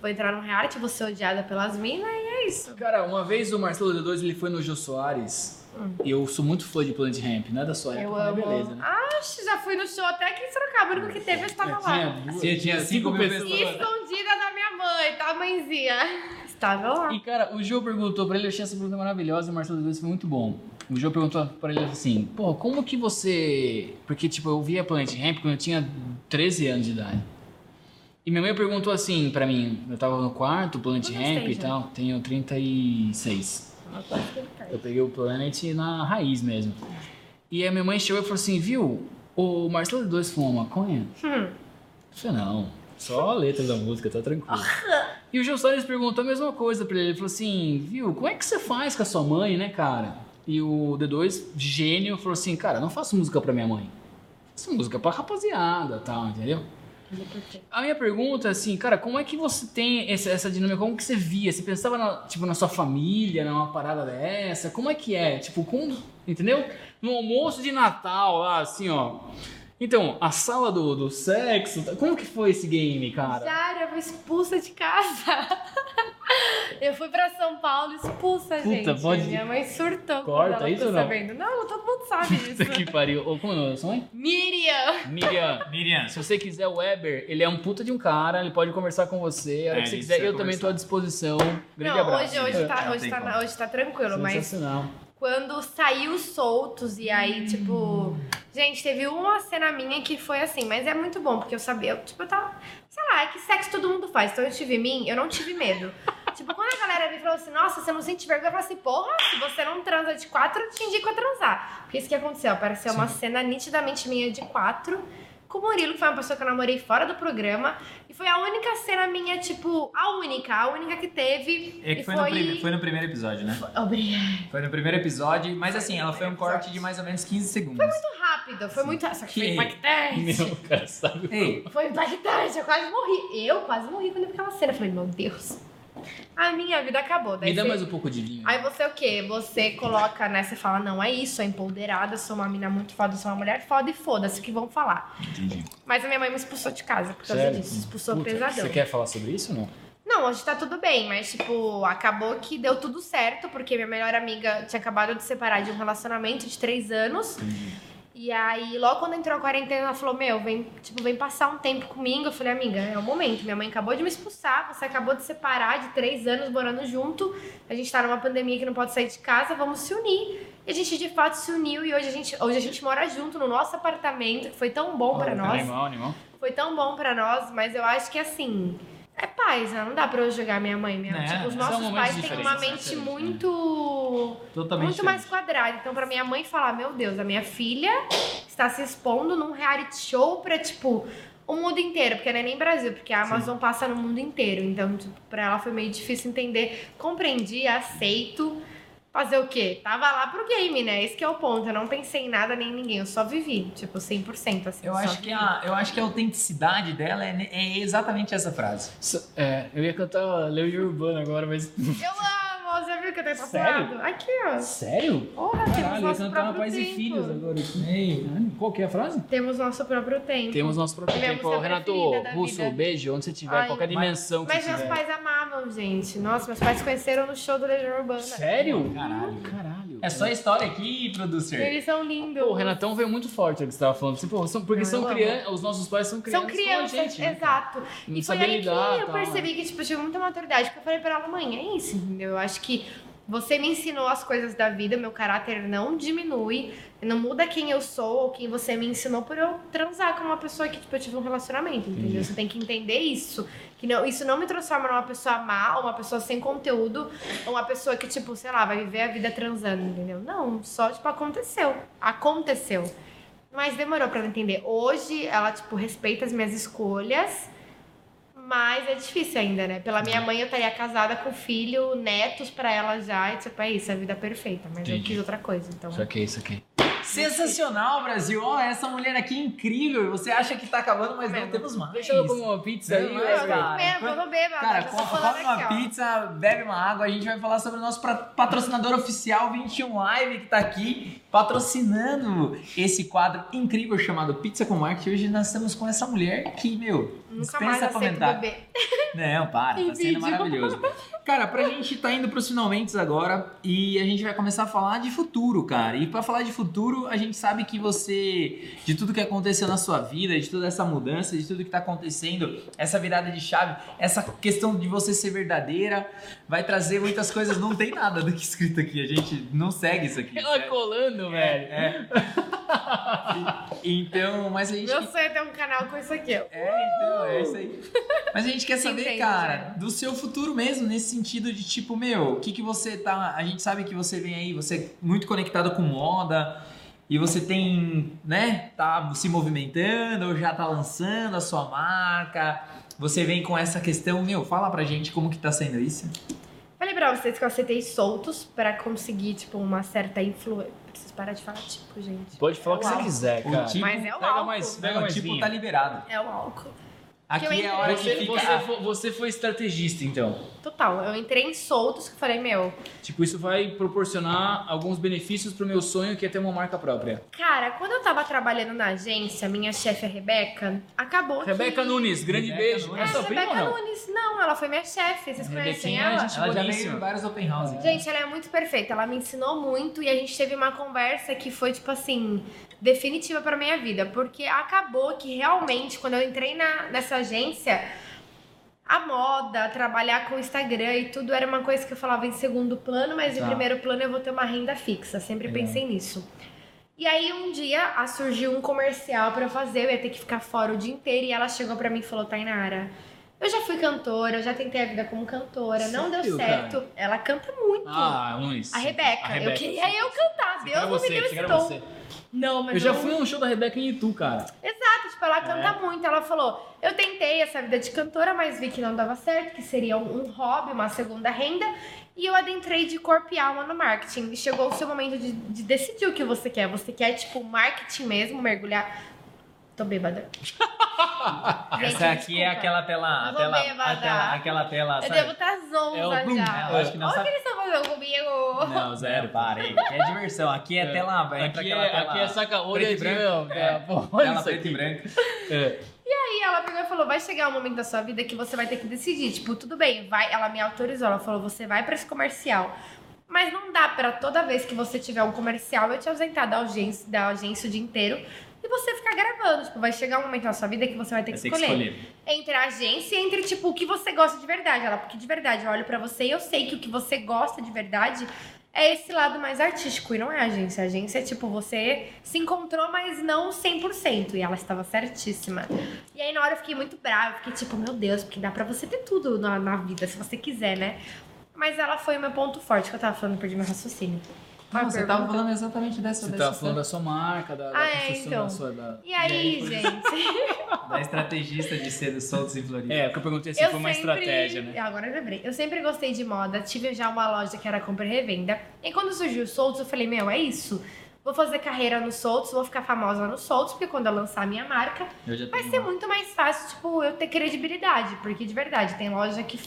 [SPEAKER 1] vou entrar num reality, vou ser odiada pelas minas e é isso.
[SPEAKER 3] Cara, uma vez o Marcelo D2 ele foi no Jô Soares. E eu sou muito fã de Planet Ramp, não é da sua.
[SPEAKER 1] Eu
[SPEAKER 3] época, mas
[SPEAKER 1] amo.
[SPEAKER 3] beleza, né?
[SPEAKER 1] Ah, já fui no show até aqui em Sorocaba, o único que teve eu estava lá.
[SPEAKER 3] Tinha,
[SPEAKER 2] Tinha- tinha cinco mil pessoas.
[SPEAKER 1] Escondida da minha mãe, tá, mãezinha? Estava lá.
[SPEAKER 3] E cara, o João perguntou pra ele, eu achei essa pergunta maravilhosa e o Marcelo D2 foi muito bom. O João perguntou pra ele assim, pô, como que você. Porque, tipo, eu via Planet Ramp quando eu tinha 13 anos de idade. E minha mãe perguntou assim pra mim, eu tava no quarto, Planet Ramp e tal, tenho 36. Eu peguei o Planet na raiz mesmo. E a minha mãe chegou e falou assim, viu, o Marcelo D2 fuma maconha?
[SPEAKER 1] Hum.
[SPEAKER 3] Eu falei, não, só a letra da música, tá tranquilo. e o Gil Soares perguntou a mesma coisa pra ele. Ele falou assim, viu, como é que você faz com a sua mãe, né, cara? E o D2, gênio, falou assim, cara, não faço música pra minha mãe. Faço música pra rapaziada, tal, entendeu? A minha pergunta é assim, cara, como é que você tem essa, essa dinâmica? Como que você via? Você pensava, na, tipo, na sua família, numa parada dessa? Como é que é? Tipo, como... Entendeu? No almoço de Natal, lá, assim, ó. Então, a sala do, do sexo, como que foi esse game, cara?
[SPEAKER 1] Jara, eu fui expulsa de casa. Eu fui pra São Paulo expulsa,
[SPEAKER 3] Puta,
[SPEAKER 1] gente.
[SPEAKER 3] pode-
[SPEAKER 1] Minha mãe surtou
[SPEAKER 3] Corta
[SPEAKER 1] quando ela
[SPEAKER 3] isso ou não?
[SPEAKER 1] sabendo. Não, todo mundo sabe disso.
[SPEAKER 3] Que pariu. Ô, Como é o nome da sua mãe?
[SPEAKER 1] Miriam!
[SPEAKER 3] Miriam.
[SPEAKER 2] Miriam.
[SPEAKER 3] Se você quiser o Weber, ele é um puta de um cara, ele pode conversar com você. A hora
[SPEAKER 2] É,
[SPEAKER 3] que você quiser,
[SPEAKER 2] é
[SPEAKER 3] eu também
[SPEAKER 2] conversar.
[SPEAKER 3] tô à disposição. Grande
[SPEAKER 1] não,
[SPEAKER 3] abraço.
[SPEAKER 1] hoje, hoje, tá,
[SPEAKER 2] Não
[SPEAKER 1] hoje, tá,
[SPEAKER 2] como.
[SPEAKER 1] hoje tá tranquilo, mas quando saiu os soltos e aí, tipo. Gente, teve uma cena minha que foi assim, mas é muito bom, porque eu sabia, eu, tipo, eu tava. Sei lá, é que sexo todo mundo faz. Então eu tive mim, eu não tive medo. Tipo, quando a galera me falou assim, nossa, você não sente vergonha, eu falei assim, porra, se você não transa de quatro, eu te indico a transar. Porque isso que aconteceu, apareceu uma cena nitidamente minha de quatro. Com o Murilo, que foi uma pessoa que eu namorei fora do programa. E foi a única cena minha, tipo, a única, a única que teve.
[SPEAKER 2] É que
[SPEAKER 1] e
[SPEAKER 2] foi, No foi no primeiro episódio, né?
[SPEAKER 1] Obrigada.
[SPEAKER 2] Foi no primeiro episódio, mas assim, ela foi um corte de mais ou menos 15 segundos.
[SPEAKER 1] muito rápido, foi muito. Só que foi
[SPEAKER 2] Que-
[SPEAKER 1] impactante.
[SPEAKER 3] Meu, cara, sabe?
[SPEAKER 2] Ei,
[SPEAKER 1] Foi impactante, eu quase morri. Eu quase morri quando eu vi aquela cena. Eu falei, meu Deus. A minha vida acabou. Daí
[SPEAKER 3] Me dá
[SPEAKER 1] você-
[SPEAKER 3] mais um pouco de vinho.
[SPEAKER 1] Aí você o quê? Você coloca, né? Você fala, não, é isso, sou empoderada, sou uma mina muito foda, sou uma mulher foda e foda-se o que vão falar.
[SPEAKER 2] entendi.
[SPEAKER 1] Mas a minha mãe me expulsou de casa por causa
[SPEAKER 3] Sério?
[SPEAKER 1] disso. Expulsou
[SPEAKER 3] Puta,
[SPEAKER 1] pesadão.
[SPEAKER 3] Você quer falar sobre isso ou não?
[SPEAKER 1] Não, hoje tá tudo bem, mas, tipo, acabou que deu tudo certo, porque minha melhor amiga tinha acabado de separar de um relacionamento de três anos. E aí, logo quando entrou a quarentena, ela falou: Meu, vem, tipo, vem passar um tempo comigo. Eu falei, amiga, é o momento. Minha mãe acabou de me expulsar, você acabou de separar de três anos morando junto. A gente tá numa pandemia que não pode sair de casa, vamos se unir. E a gente de fato se uniu e hoje a gente, hoje a gente mora junto no nosso apartamento, que foi tão bom pra nós.
[SPEAKER 3] Animal, animal.
[SPEAKER 1] Foi tão bom pra nós, mas eu acho que assim. É paz, né? não dá pra eu jogar minha mãe mesmo.
[SPEAKER 2] Né?
[SPEAKER 1] Tipo, os
[SPEAKER 2] São
[SPEAKER 1] nossos pais têm uma mente muito.
[SPEAKER 2] Totalmente
[SPEAKER 1] muito mais
[SPEAKER 2] diferente.
[SPEAKER 1] quadrada. Então, pra minha mãe falar, meu Deus, a minha filha está se expondo num reality show pra, tipo, o mundo inteiro, porque não é nem Brasil, porque a Amazon passa no mundo inteiro. Então, tipo, pra ela foi meio difícil entender. Compreendi, aceito. Fazer o quê? Tava lá pro game, né? Esse que é o ponto. Eu não pensei em nada nem em ninguém. Eu só vivi, tipo, 100%, assim.
[SPEAKER 2] Eu
[SPEAKER 1] só
[SPEAKER 2] acho, que a, eu acho que a autenticidade dela é, é exatamente essa frase.
[SPEAKER 3] So- É, eu ia cantar Legião Urbana agora, mas.
[SPEAKER 1] Eu amo! Você viu que eu tenho
[SPEAKER 3] Sério?
[SPEAKER 1] tatuado? Aqui, ó.
[SPEAKER 3] Sério?
[SPEAKER 1] Porra, temos
[SPEAKER 3] Caralho, eu ia
[SPEAKER 1] nosso
[SPEAKER 3] cantar
[SPEAKER 1] próprio
[SPEAKER 3] Pais e
[SPEAKER 1] tempo.
[SPEAKER 3] Filhos agora.
[SPEAKER 2] Ei,
[SPEAKER 3] Qual que é a frase?
[SPEAKER 1] Temos nosso próprio tempo.
[SPEAKER 3] Temos nosso próprio
[SPEAKER 1] Minha
[SPEAKER 3] tempo. Renato Russo,
[SPEAKER 1] vida.
[SPEAKER 3] beijo, onde você estiver,
[SPEAKER 1] Ai,
[SPEAKER 3] qualquer
[SPEAKER 2] mas-
[SPEAKER 3] dimensão que
[SPEAKER 1] Mas
[SPEAKER 3] você
[SPEAKER 1] meus
[SPEAKER 3] tiver.
[SPEAKER 1] pais amavam, gente. Nossa, meus pais se conheceram no show do Legião Urbana.
[SPEAKER 3] Sério?
[SPEAKER 2] Caralho.
[SPEAKER 3] Caralho.
[SPEAKER 2] É só história aqui, producer.
[SPEAKER 1] Eles são lindos.
[SPEAKER 3] Pô, o Renatão veio muito forte o que você tava falando. Assim, pô, são- porque são crianças, os nossos pais são crianças.
[SPEAKER 1] São crianças,
[SPEAKER 3] como a gente, né,
[SPEAKER 1] exato.
[SPEAKER 3] Não
[SPEAKER 1] E foi aí
[SPEAKER 3] lidar,
[SPEAKER 1] que eu
[SPEAKER 3] tal,
[SPEAKER 1] percebi que, tipo, eu tive muita maturidade. Porque eu falei pra ela, mãe, é isso, entendeu? Eu acho que você me ensinou as coisas da vida, meu caráter não diminui, não muda quem eu sou ou quem você me ensinou por eu transar com uma pessoa que, tipo, eu tive um relacionamento, entendeu? Você tem que entender isso. Que não, isso não me transforma numa pessoa má, uma pessoa sem conteúdo, uma pessoa que, tipo, sei lá, vai viver a vida transando, entendeu? Não, só, tipo, aconteceu. Aconteceu. Mas demorou pra ela entender. Hoje, ela, tipo, respeita as minhas escolhas. Mas é difícil ainda, né? Pela minha mãe, eu estaria casada com filho, netos pra ela já. E, tipo, é isso, a vida perfeita. Mas eu
[SPEAKER 3] Entendi.
[SPEAKER 1] quis outra coisa, então...
[SPEAKER 3] Isso aqui, isso aqui.
[SPEAKER 2] Sensacional, Brasil! Ó, essa mulher aqui é incrível. Você acha que tá acabando, mas não
[SPEAKER 1] Mesmo.
[SPEAKER 2] temos mais.
[SPEAKER 3] Deixa eu comer uma pizza aí,
[SPEAKER 2] Não,
[SPEAKER 1] Eu vou
[SPEAKER 2] cara,
[SPEAKER 1] vou beber,
[SPEAKER 2] Cara, come, uma
[SPEAKER 1] aqui,
[SPEAKER 2] pizza, bebe uma água. A gente vai falar sobre o nosso patrocinador oficial 21 Live que tá aqui patrocinando esse quadro incrível chamado Pizza com Marketing. Hoje nós estamos com essa mulher que, meu,
[SPEAKER 1] Nunca mais
[SPEAKER 2] dispensa comentar.
[SPEAKER 1] beber.
[SPEAKER 2] Não, para, tá sendo maravilhoso. Cara, pra gente tá indo pros finalmente agora e a gente vai começar a falar de futuro, cara. E pra falar de futuro, a gente sabe que você, de tudo que aconteceu na sua vida, de toda essa mudança, de tudo que tá acontecendo, essa virada de chave, essa questão de você ser verdadeira, vai trazer muitas coisas. Não tem nada do que escrito aqui, a gente não segue isso aqui.
[SPEAKER 3] Ela colando, velho.
[SPEAKER 2] É. Então, mas a gente
[SPEAKER 1] Meu sonho é ter um canal com isso aqui, ó.
[SPEAKER 2] é, então, é isso aí. Mas a gente quer saber,
[SPEAKER 1] Entendo,
[SPEAKER 2] cara,
[SPEAKER 1] né?
[SPEAKER 2] do seu futuro mesmo, nesse sentido de tipo, meu, o que que você tá. A gente sabe que você vem aí, você é muito conectado com moda. E você tem, né, tá se movimentando ou já tá lançando a sua marca. Você vem com essa questão, meu, fala pra gente como que tá sendo isso.
[SPEAKER 1] Falei pra vocês que eu aceitei soltos pra conseguir, tipo, uma certa influência. Parar de falar tipo, gente.
[SPEAKER 3] Pode falar o que
[SPEAKER 1] É
[SPEAKER 3] você
[SPEAKER 1] álcool.
[SPEAKER 3] quiser,
[SPEAKER 2] O
[SPEAKER 3] cara.
[SPEAKER 2] tipo-
[SPEAKER 1] Mas é o
[SPEAKER 3] Pega
[SPEAKER 1] álcool.
[SPEAKER 3] mais, pega
[SPEAKER 2] Não,
[SPEAKER 3] mais
[SPEAKER 2] tipo,
[SPEAKER 3] vinho.
[SPEAKER 2] tá liberado.
[SPEAKER 1] É o álcool.
[SPEAKER 2] Aqui
[SPEAKER 1] eu
[SPEAKER 2] é a hora
[SPEAKER 3] Você,
[SPEAKER 2] que fica.
[SPEAKER 3] você, você foi estrategista, então.
[SPEAKER 1] Total. Eu entrei em soltos que eu falei, meu,
[SPEAKER 3] Tipo, isso vai proporcionar alguns benefícios pro meu sonho, que é ter uma marca própria.
[SPEAKER 1] cara, quando eu tava trabalhando na agência, minha chefe, a Rebeca, acabou
[SPEAKER 3] Rebeca
[SPEAKER 1] que...
[SPEAKER 3] Nunes, grande
[SPEAKER 2] Rebeca
[SPEAKER 3] beijo.
[SPEAKER 2] Nunes.
[SPEAKER 3] É
[SPEAKER 1] É,
[SPEAKER 3] prima
[SPEAKER 1] Rebeca
[SPEAKER 3] não?
[SPEAKER 1] Nunes. Não, ela foi minha chefe. Vocês conhecem
[SPEAKER 3] Rebequinha,
[SPEAKER 1] ela?
[SPEAKER 3] gente-
[SPEAKER 2] Ela já veio em vários open house.
[SPEAKER 1] Gente, ela é muito perfeita. Ela me ensinou muito e a gente teve uma conversa que foi, tipo assim, definitiva pra minha vida. Porque acabou que realmente, quando eu entrei na, nessa agência, a moda, trabalhar com o Instagram e tudo era uma coisa que eu falava em segundo plano, mas em
[SPEAKER 2] Tá.
[SPEAKER 1] primeiro plano eu vou ter uma renda fixa. Sempre
[SPEAKER 2] Legal.
[SPEAKER 1] pensei nisso. E aí um dia surgiu um comercial pra eu fazer, eu ia ter que ficar fora o dia inteiro e ela chegou pra mim e falou: Tainara, eu já fui cantora, eu já tentei a vida como cantora, não deu
[SPEAKER 3] Sério,
[SPEAKER 1] certo. Ela canta muito.
[SPEAKER 3] Ah, Nunes.
[SPEAKER 1] A Rebeca. eu queria
[SPEAKER 3] sim.
[SPEAKER 1] eu cantar. Deus
[SPEAKER 3] Era
[SPEAKER 1] não me deu esse
[SPEAKER 3] você.
[SPEAKER 1] Não, mas
[SPEAKER 3] Eu já fui num show da Rebeca em Itu, cara.
[SPEAKER 1] Exato, tipo, ela canta
[SPEAKER 3] É.
[SPEAKER 1] muito. Ela falou: eu tentei essa vida de cantora, mas vi que não dava certo, que seria um, um hobby, uma segunda renda. E eu adentrei de corpo e alma no marketing. E chegou o seu momento de, de decidir o que você quer. Você quer, tipo, marketing mesmo, mergulhar. Tô bêbada. Gente,
[SPEAKER 2] Essa aqui é
[SPEAKER 1] desculpa.
[SPEAKER 2] aquela tela. A
[SPEAKER 1] Eu
[SPEAKER 2] tela,
[SPEAKER 1] bêbada.
[SPEAKER 2] a tela aquela tela.
[SPEAKER 1] Eu
[SPEAKER 2] sabe?
[SPEAKER 1] devo estar zonza
[SPEAKER 3] É o
[SPEAKER 1] já.
[SPEAKER 2] É, eu acho que não
[SPEAKER 1] Olha o que eles estão fazendo comigo.
[SPEAKER 3] Não,
[SPEAKER 2] Zero. Aqui é diversão. Aqui é,
[SPEAKER 3] É.
[SPEAKER 2] tela.
[SPEAKER 3] Aqui
[SPEAKER 2] aquela
[SPEAKER 3] é,
[SPEAKER 2] tela.
[SPEAKER 3] aqui é saca olho
[SPEAKER 2] preto e branco.
[SPEAKER 3] não,
[SPEAKER 2] É.
[SPEAKER 3] Pô,
[SPEAKER 2] Tela preto
[SPEAKER 3] aqui.
[SPEAKER 2] e branco.
[SPEAKER 3] É.
[SPEAKER 1] Aí ela pegou e falou: vai chegar um momento da sua vida que você vai ter que decidir. Tipo, tudo bem, vai. Ela me autorizou, ela falou: você vai pra esse comercial. Mas não dá pra toda vez que você tiver um comercial eu te ausentar da agência, da agência o dia inteiro e você ficar gravando. Tipo, vai chegar um momento na sua vida que você vai ter que
[SPEAKER 2] Vai ter que
[SPEAKER 1] escolher.
[SPEAKER 2] escolher.
[SPEAKER 1] Entre a agência e entre, tipo, o que você gosta de verdade. Ela, porque de verdade, eu olho pra você e eu sei que o que você gosta de verdade é esse lado mais artístico e não é a agência. A agência é tipo, você se encontrou, mas não 100%. E ela estava certíssima. E aí na hora eu fiquei muito brava, fiquei tipo, meu Deus, porque dá pra você ter tudo na, na vida, se você quiser, né? Mas ela foi o meu ponto forte, que eu tava falando, perdi meu raciocínio.
[SPEAKER 2] Não, você
[SPEAKER 1] pergunta?
[SPEAKER 2] tava falando exatamente dessa,
[SPEAKER 3] Você
[SPEAKER 2] dessa
[SPEAKER 3] tava falando da sua marca, da, da
[SPEAKER 1] Ah, é, então.
[SPEAKER 3] da sua. Da...
[SPEAKER 1] E aí,
[SPEAKER 3] foi-
[SPEAKER 1] gente?
[SPEAKER 2] da estrategista de ser dos soltos em Floripa.
[SPEAKER 3] É, porque eu perguntei se
[SPEAKER 1] eu
[SPEAKER 3] foi uma
[SPEAKER 1] sempre...
[SPEAKER 3] estratégia, né?
[SPEAKER 1] Agora eu lembrei. Eu sempre gostei de moda. Tive já uma loja que era compra e revenda. E quando surgiu o Soltos, eu falei, meu, é isso. Vou fazer carreira no Soltos, vou ficar famosa no Soltos, porque quando eu lançar a minha marca, vai ser
[SPEAKER 2] uma.
[SPEAKER 1] muito mais fácil, tipo, eu ter credibilidade. Porque de verdade, tem loja que.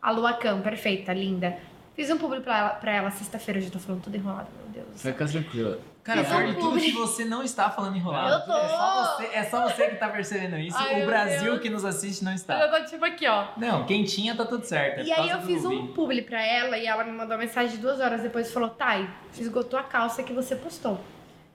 [SPEAKER 1] A Lua Cam, perfeita, linda. Fiz um público pra ela, pra ela sexta-feira, eu já tô falando tudo enrolado, meu Deus.
[SPEAKER 3] Fica tranquila.
[SPEAKER 2] Cara,
[SPEAKER 1] Fiz um
[SPEAKER 2] de tudo
[SPEAKER 1] publi.
[SPEAKER 2] que você não está falando enrolado.
[SPEAKER 1] Eu tô.
[SPEAKER 2] É só você, é só você que tá percebendo isso.
[SPEAKER 1] Ai,
[SPEAKER 2] o
[SPEAKER 1] meu
[SPEAKER 2] Brasil
[SPEAKER 1] Deus.
[SPEAKER 2] que nos assiste não
[SPEAKER 1] Eu
[SPEAKER 2] está.
[SPEAKER 1] tô tipo aqui, ó.
[SPEAKER 2] Não, quem tinha tá tudo certo. é
[SPEAKER 1] E
[SPEAKER 2] por
[SPEAKER 1] aí
[SPEAKER 2] causa
[SPEAKER 1] eu
[SPEAKER 2] do
[SPEAKER 1] fiz um publi pra ela e ela me mandou uma mensagem duas horas depois e falou, Thay, esgotou a calça que você postou.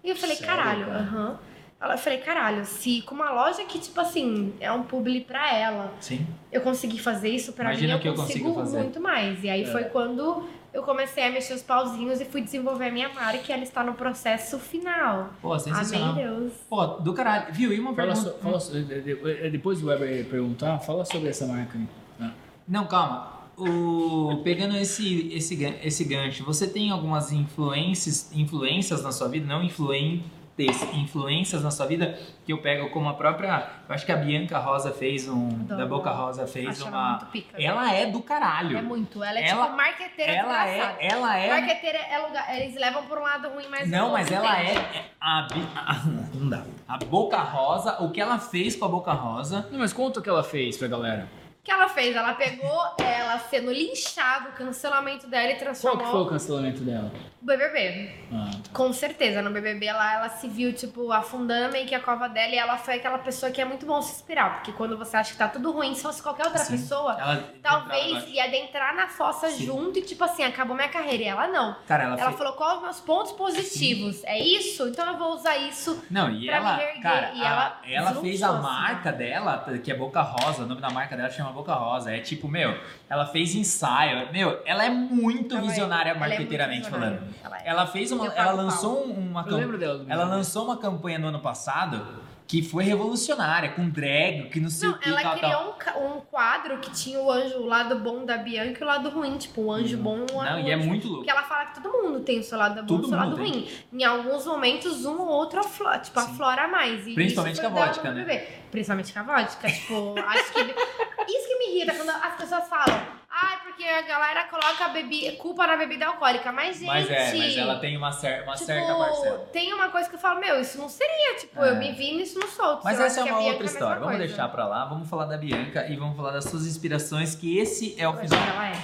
[SPEAKER 1] E eu falei,
[SPEAKER 3] Sério,
[SPEAKER 1] caralho,
[SPEAKER 3] cara?
[SPEAKER 1] aham. Ela falei, caralho, se com uma loja que, tipo assim, é um publi pra ela,
[SPEAKER 2] Sim.
[SPEAKER 1] eu consegui fazer isso, pra
[SPEAKER 2] Imagina
[SPEAKER 1] mim
[SPEAKER 2] que eu
[SPEAKER 1] eu consigo
[SPEAKER 2] consigo fazer.
[SPEAKER 1] muito mais. E aí
[SPEAKER 3] É.
[SPEAKER 1] foi quando eu comecei a mexer os pauzinhos e fui desenvolver a minha marca e ela está no processo final.
[SPEAKER 2] Pô, sensacional.
[SPEAKER 1] Amém, Deus.
[SPEAKER 2] Pô, do caralho. Viu? E uma
[SPEAKER 3] Fala
[SPEAKER 2] pergunta.
[SPEAKER 3] so- fala so- de- de- depois do Weber perguntar, fala sobre essa marca aí. Ah.
[SPEAKER 2] Não, calma. O, pegando esse, esse, esse gancho, você tem algumas influências, influências na sua vida? Não influen, ter influências na sua vida que eu pego como a própria. Eu acho que a Bianca Rosa fez um.
[SPEAKER 1] Adoro.
[SPEAKER 2] Da Boca Rosa fez
[SPEAKER 1] Acho ela
[SPEAKER 2] uma.
[SPEAKER 1] muito pica.
[SPEAKER 2] Ela é do caralho.
[SPEAKER 1] É muito. Ela é
[SPEAKER 2] Ela-
[SPEAKER 1] tipo marqueteira
[SPEAKER 2] ela é. Ela é.
[SPEAKER 1] Marqueteira é lugar. Eles levam por um lado ruim, mas
[SPEAKER 2] Não, mas ela
[SPEAKER 1] entende.
[SPEAKER 2] é. A, a- não dá. A Boca Rosa, o que ela fez com a Boca Rosa.
[SPEAKER 3] Não, mas conta o que ela fez pra galera.
[SPEAKER 1] O que ela fez? Ela pegou ela sendo linchada, o cancelamento dela e
[SPEAKER 3] Qual
[SPEAKER 1] transformou
[SPEAKER 3] que foi o cancelamento dela?
[SPEAKER 1] o BBB.
[SPEAKER 3] Ah,
[SPEAKER 1] Com certeza, no BBB ela, ela se viu, tipo, afundando meio que a cova dela e ela foi aquela pessoa que é muito bom se inspirar. Porque quando você acha que tá tudo ruim, se fosse qualquer outra
[SPEAKER 2] Sim.
[SPEAKER 1] pessoa,
[SPEAKER 2] Ela
[SPEAKER 1] talvez ia adentrar na fossa
[SPEAKER 2] Sim.
[SPEAKER 1] junto e, tipo assim, acabou minha carreira. E ela não.
[SPEAKER 2] Cara, ela,
[SPEAKER 1] Ela
[SPEAKER 2] fez.
[SPEAKER 1] falou qual os meus pontos positivos. É isso? Então eu vou usar isso.
[SPEAKER 2] Não, e
[SPEAKER 1] pra
[SPEAKER 2] ela,
[SPEAKER 1] me erguer,
[SPEAKER 2] cara,
[SPEAKER 1] e
[SPEAKER 2] a-
[SPEAKER 1] ela
[SPEAKER 2] ela fez a
[SPEAKER 1] assim,
[SPEAKER 2] marca dela, que é Boca Rosa, o nome da marca dela chama Boca Rosa. É tipo, meu, ela fez ensaio. Meu, ela é muito
[SPEAKER 1] Ela é-
[SPEAKER 2] visionária
[SPEAKER 1] ela é muito
[SPEAKER 2] marqueteiramente
[SPEAKER 1] visionária.
[SPEAKER 2] falando.
[SPEAKER 1] Ela é.
[SPEAKER 2] Ela fez uma.
[SPEAKER 1] Eu
[SPEAKER 2] Ela lançou um, uma
[SPEAKER 3] eu lembro dela. do
[SPEAKER 2] Ela lançou uma campanha no ano passado que foi revolucionária, com drag, que não sei
[SPEAKER 1] Não,
[SPEAKER 2] o que
[SPEAKER 1] ela
[SPEAKER 2] tal,
[SPEAKER 1] criou
[SPEAKER 2] tal.
[SPEAKER 1] um, um quadro que tinha o anjo, o lado bom da Bianca e o lado ruim. Tipo, o anjo bom e o
[SPEAKER 2] Não,
[SPEAKER 1] anjo
[SPEAKER 2] e é muito louco.
[SPEAKER 1] Porque ela fala que todo mundo tem o seu lado bom e o seu lado
[SPEAKER 2] tem.
[SPEAKER 1] ruim. Em alguns momentos, um ou outro aflora, tipo,
[SPEAKER 2] Sim.
[SPEAKER 1] aflora mais. E
[SPEAKER 2] Principalmente com a vodka, né?
[SPEAKER 1] Principalmente com a vodka. Tipo, acho que. Isso que me irrita quando as pessoas falam. Ai, porque a galera coloca a bebi... culpa na bebida alcoólica. Mas, gente.
[SPEAKER 2] Mas é, mas ela tem uma, cer uma
[SPEAKER 1] Tipo,
[SPEAKER 2] certa parcela.
[SPEAKER 1] tem uma coisa que eu falo, meu, isso não seria, tipo,
[SPEAKER 2] É.
[SPEAKER 1] eu me vi nisso no solto.
[SPEAKER 2] Mas essa é
[SPEAKER 1] acho
[SPEAKER 2] uma outra
[SPEAKER 1] é
[SPEAKER 2] história. Vamos
[SPEAKER 1] coisa.
[SPEAKER 2] deixar pra lá, vamos falar da Bianca e vamos falar das suas inspirações, que esse é o
[SPEAKER 1] Eu acho
[SPEAKER 2] final.
[SPEAKER 1] que ela é.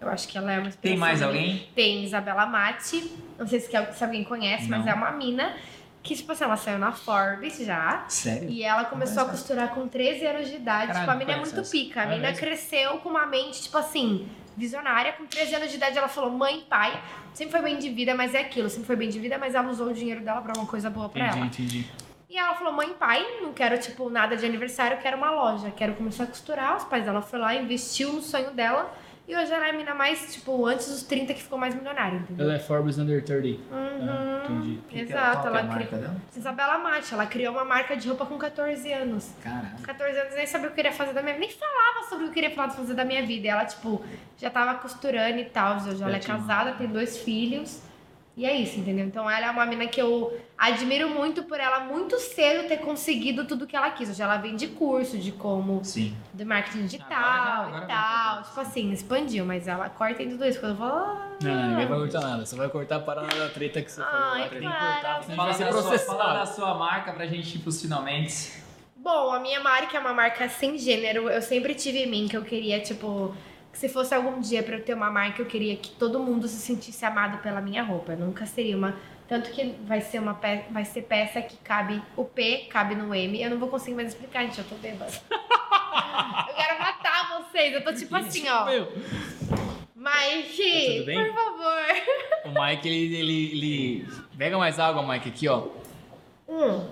[SPEAKER 1] Eu acho que ela é uma inspiração.
[SPEAKER 2] Tem mais alguém?
[SPEAKER 1] Tem Isabela Mati. Não sei se, se alguém conhece, mas
[SPEAKER 2] Não.
[SPEAKER 1] é uma mina que, tipo assim, ela saiu na Forbes já.
[SPEAKER 2] Sério?
[SPEAKER 1] E ela começou a costurar com 13 anos de idade.
[SPEAKER 2] Caralho,
[SPEAKER 1] tipo, a mina é muito pica. A
[SPEAKER 2] mesmo?
[SPEAKER 1] cresceu com uma mente, tipo assim, visionária. Com 13 anos de idade, ela falou: mãe, pai, sempre foi bem de vida, mas é aquilo. Sempre foi bem de vida, mas ela usou o dinheiro dela pra uma coisa boa pra
[SPEAKER 3] Entendi,
[SPEAKER 1] ela.
[SPEAKER 3] entendi.
[SPEAKER 1] E ela falou: mãe, pai, não quero, tipo, nada de aniversário, quero uma loja. Quero começar a costurar. Os pais dela foram lá, investiu no sonho dela. E hoje ela é a mina mais, tipo, antes dos 30 que ficou mais milionária, entendeu?
[SPEAKER 3] Ela é Forbes Under 30. Ah,
[SPEAKER 1] Uhum.
[SPEAKER 3] entendi.
[SPEAKER 2] Que que é-
[SPEAKER 1] Exato,
[SPEAKER 2] qual que é
[SPEAKER 1] ela
[SPEAKER 2] a marca
[SPEAKER 1] criou.
[SPEAKER 2] dela?
[SPEAKER 1] Isabela Mate, ela criou uma marca de roupa com 14 anos.
[SPEAKER 2] Caralho.
[SPEAKER 1] Com 14 anos nem sabia o que eu queria fazer da minha vida, nem falava sobre o que eu queria falar- fazer da minha vida. E ela, tipo, já tava costurando e tal. Hoje ela é casada, tem dois filhos. E é isso, entendeu? Então ela é uma mina que eu admiro muito por ela muito cedo ter conseguido tudo que ela quis. Hoje ela vende curso de como
[SPEAKER 2] Sim.
[SPEAKER 1] de marketing digital
[SPEAKER 2] Agora já- agora
[SPEAKER 1] e tal. Tipo assim, expandiu, mas ela corta em tudo isso. Quando eu falo. "Ah,
[SPEAKER 3] Não, ninguém vai cortar nada. Você vai cortar a parada da treta que você falou.
[SPEAKER 1] Ai,
[SPEAKER 3] lá, Tem que cortar, vai ser processado.
[SPEAKER 2] fala da sua marca pra gente pros finalmente.
[SPEAKER 1] Bom, a minha marca é uma marca sem gênero. Eu sempre tive em mim que eu queria, tipo, se fosse algum dia pra eu ter uma marca, eu queria que todo mundo se sentisse amado pela minha roupa. Nunca seria uma. Tanto que vai ser uma pe... vai ser peça que cabe o P, cabe no M. Eu não vou conseguir mais explicar, gente. Eu tô bêbada. eu quero matar vocês. Eu tô tipo assim, ó.
[SPEAKER 3] Meu,
[SPEAKER 1] Mike,
[SPEAKER 3] Tudo bem?
[SPEAKER 1] por favor.
[SPEAKER 3] o Mike, ele, ele, ele... Pega mais água, Mike, aqui, ó.
[SPEAKER 1] Hum,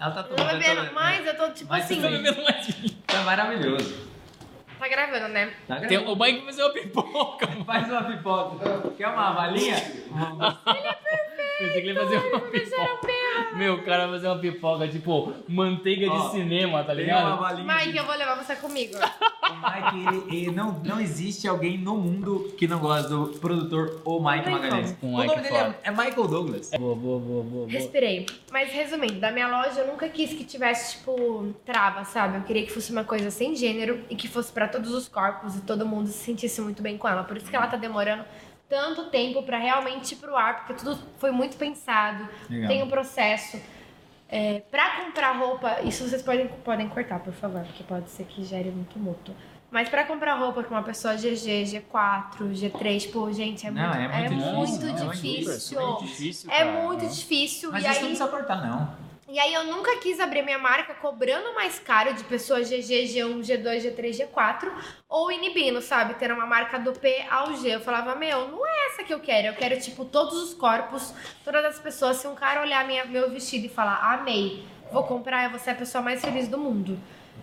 [SPEAKER 2] Ela tá
[SPEAKER 1] eu tô
[SPEAKER 2] tomando.
[SPEAKER 1] bebendo mais, eu tô tipo
[SPEAKER 2] Mas
[SPEAKER 1] assim.
[SPEAKER 2] tá
[SPEAKER 3] mais.
[SPEAKER 2] Tá maravilhoso.
[SPEAKER 1] Tá gravando, né?
[SPEAKER 2] Tá
[SPEAKER 3] Tem,
[SPEAKER 2] gravando.
[SPEAKER 3] o Mike vai fazer uma pipoca.
[SPEAKER 2] Faz uma pipoca. Quer uma balinha?
[SPEAKER 3] Pensei que ele ia fazer uma pipoca. Meu, o cara vai fazer uma pipoca, tipo, manteiga
[SPEAKER 2] Ó,
[SPEAKER 3] de cinema, tá
[SPEAKER 2] Tem uma
[SPEAKER 3] ligado?
[SPEAKER 1] Mike, eu vou levar você comigo.
[SPEAKER 2] O Mike, ele, ele não, não existe alguém no mundo que não gosta do produtor ou Mike
[SPEAKER 1] tem
[SPEAKER 2] Magalhães. O
[SPEAKER 3] Um
[SPEAKER 2] nome
[SPEAKER 3] Mike
[SPEAKER 2] dele é, é Michael Douglas.
[SPEAKER 3] Boa, boa, boa. boa.
[SPEAKER 1] Respirei. Mas resumindo, da minha loja eu nunca quis que tivesse, tipo, trava, sabe? Eu queria que fosse uma coisa sem gênero e que fosse pra todos os corpos e todo mundo se sentisse muito bem com ela. Por isso que ela tá demorando tanto tempo pra realmente ir pro ar, porque tudo foi muito pensado,
[SPEAKER 2] Legal.
[SPEAKER 1] tem um processo. É, pra comprar roupa, isso vocês podem, podem cortar, por favor, porque pode ser que gere um tumulto. Mas pra comprar roupa pra uma pessoa GG, G4, G3, pô, gente, é
[SPEAKER 2] Não,
[SPEAKER 1] muito,
[SPEAKER 2] é muito
[SPEAKER 1] muito
[SPEAKER 2] difícil, é
[SPEAKER 1] difícil.
[SPEAKER 3] É muito difícil,
[SPEAKER 1] É muito difícil.
[SPEAKER 2] Mas
[SPEAKER 1] e
[SPEAKER 2] isso
[SPEAKER 1] aí,
[SPEAKER 2] não precisa cortar, não.
[SPEAKER 1] E aí eu nunca quis abrir minha marca cobrando mais caro de pessoas GG, G1, G2, G3, G4 ou inibindo, sabe? Ter uma marca do P ao G. Eu falava, meu, não é essa que eu quero. Eu quero, tipo, todos os corpos, todas as pessoas. Se um cara olhar minha, meu vestido e falar, amei, vou comprar, eu vou ser a pessoa mais feliz do mundo.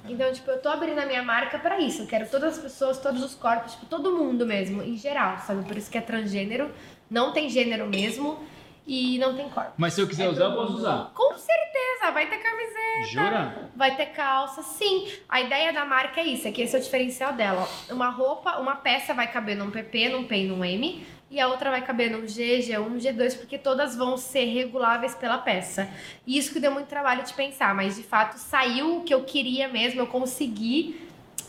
[SPEAKER 1] Então, tipo, eu tô abrindo a minha marca pra isso. Eu quero todas as pessoas, todos os corpos, tipo, todo mundo mesmo, em geral, sabe? Por isso que é transgênero, não tem gênero mesmo e não tem corpo.
[SPEAKER 3] Mas se eu quiser
[SPEAKER 1] É
[SPEAKER 3] usar, eu posso usar.
[SPEAKER 1] Com certeza, vai ter camiseta.
[SPEAKER 3] Jura?
[SPEAKER 1] Vai ter calça, sim. A ideia da marca é isso, é que esse é o diferencial dela. Uma roupa, uma peça vai caber num PP, num P e num M, e a outra vai caber num G, G1, G2, porque todas vão ser reguláveis pela peça. E isso que deu muito trabalho de pensar, mas de fato saiu o que eu queria mesmo, eu consegui,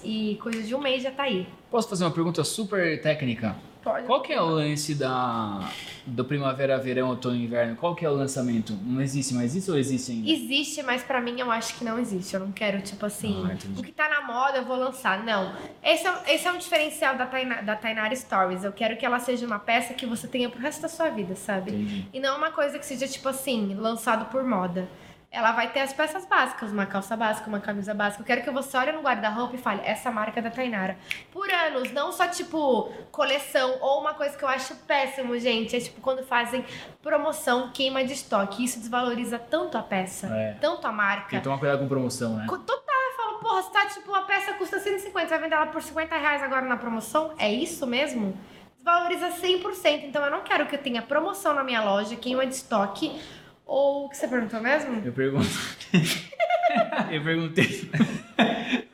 [SPEAKER 1] e coisa de um mês já tá aí.
[SPEAKER 3] Posso fazer uma pergunta super técnica?
[SPEAKER 1] Pode.
[SPEAKER 3] Qual que é o lance da do primavera, verão, outono e inverno? Qual que é o lançamento? Não existe mais isso ou existe ainda?
[SPEAKER 1] Existe, mas pra mim eu acho que não existe. Eu não quero, tipo assim,
[SPEAKER 3] Ah,
[SPEAKER 1] o que tá na moda eu vou lançar. Não. Esse é, esse é um diferencial da, Taina, da Tainara Stories. Eu quero que ela seja uma peça que você tenha pro resto da sua vida, sabe?
[SPEAKER 3] Entendi.
[SPEAKER 1] E não uma coisa que seja, tipo assim, lançado por moda. Ela vai ter as peças básicas, uma calça básica, uma camisa básica. Eu quero que você olhe no guarda-roupa e fale, essa marca é da Tainara. Por anos, não só tipo coleção ou uma coisa que eu acho péssimo, gente. É tipo quando fazem promoção, queima de estoque. Isso desvaloriza tanto a peça,
[SPEAKER 3] É.
[SPEAKER 1] tanto a
[SPEAKER 3] Tem
[SPEAKER 1] marca.
[SPEAKER 3] que tomar cuidado com promoção, né?
[SPEAKER 1] Total, eu falo, porra, você tá tipo, a peça custa 150, você vai vender ela por 50 reais agora na promoção? É isso mesmo? Desvaloriza 100%. Então eu não quero que eu tenha promoção na minha loja, queima de estoque. Ou o que você perguntou mesmo?
[SPEAKER 3] Eu pergunto. eu perguntei.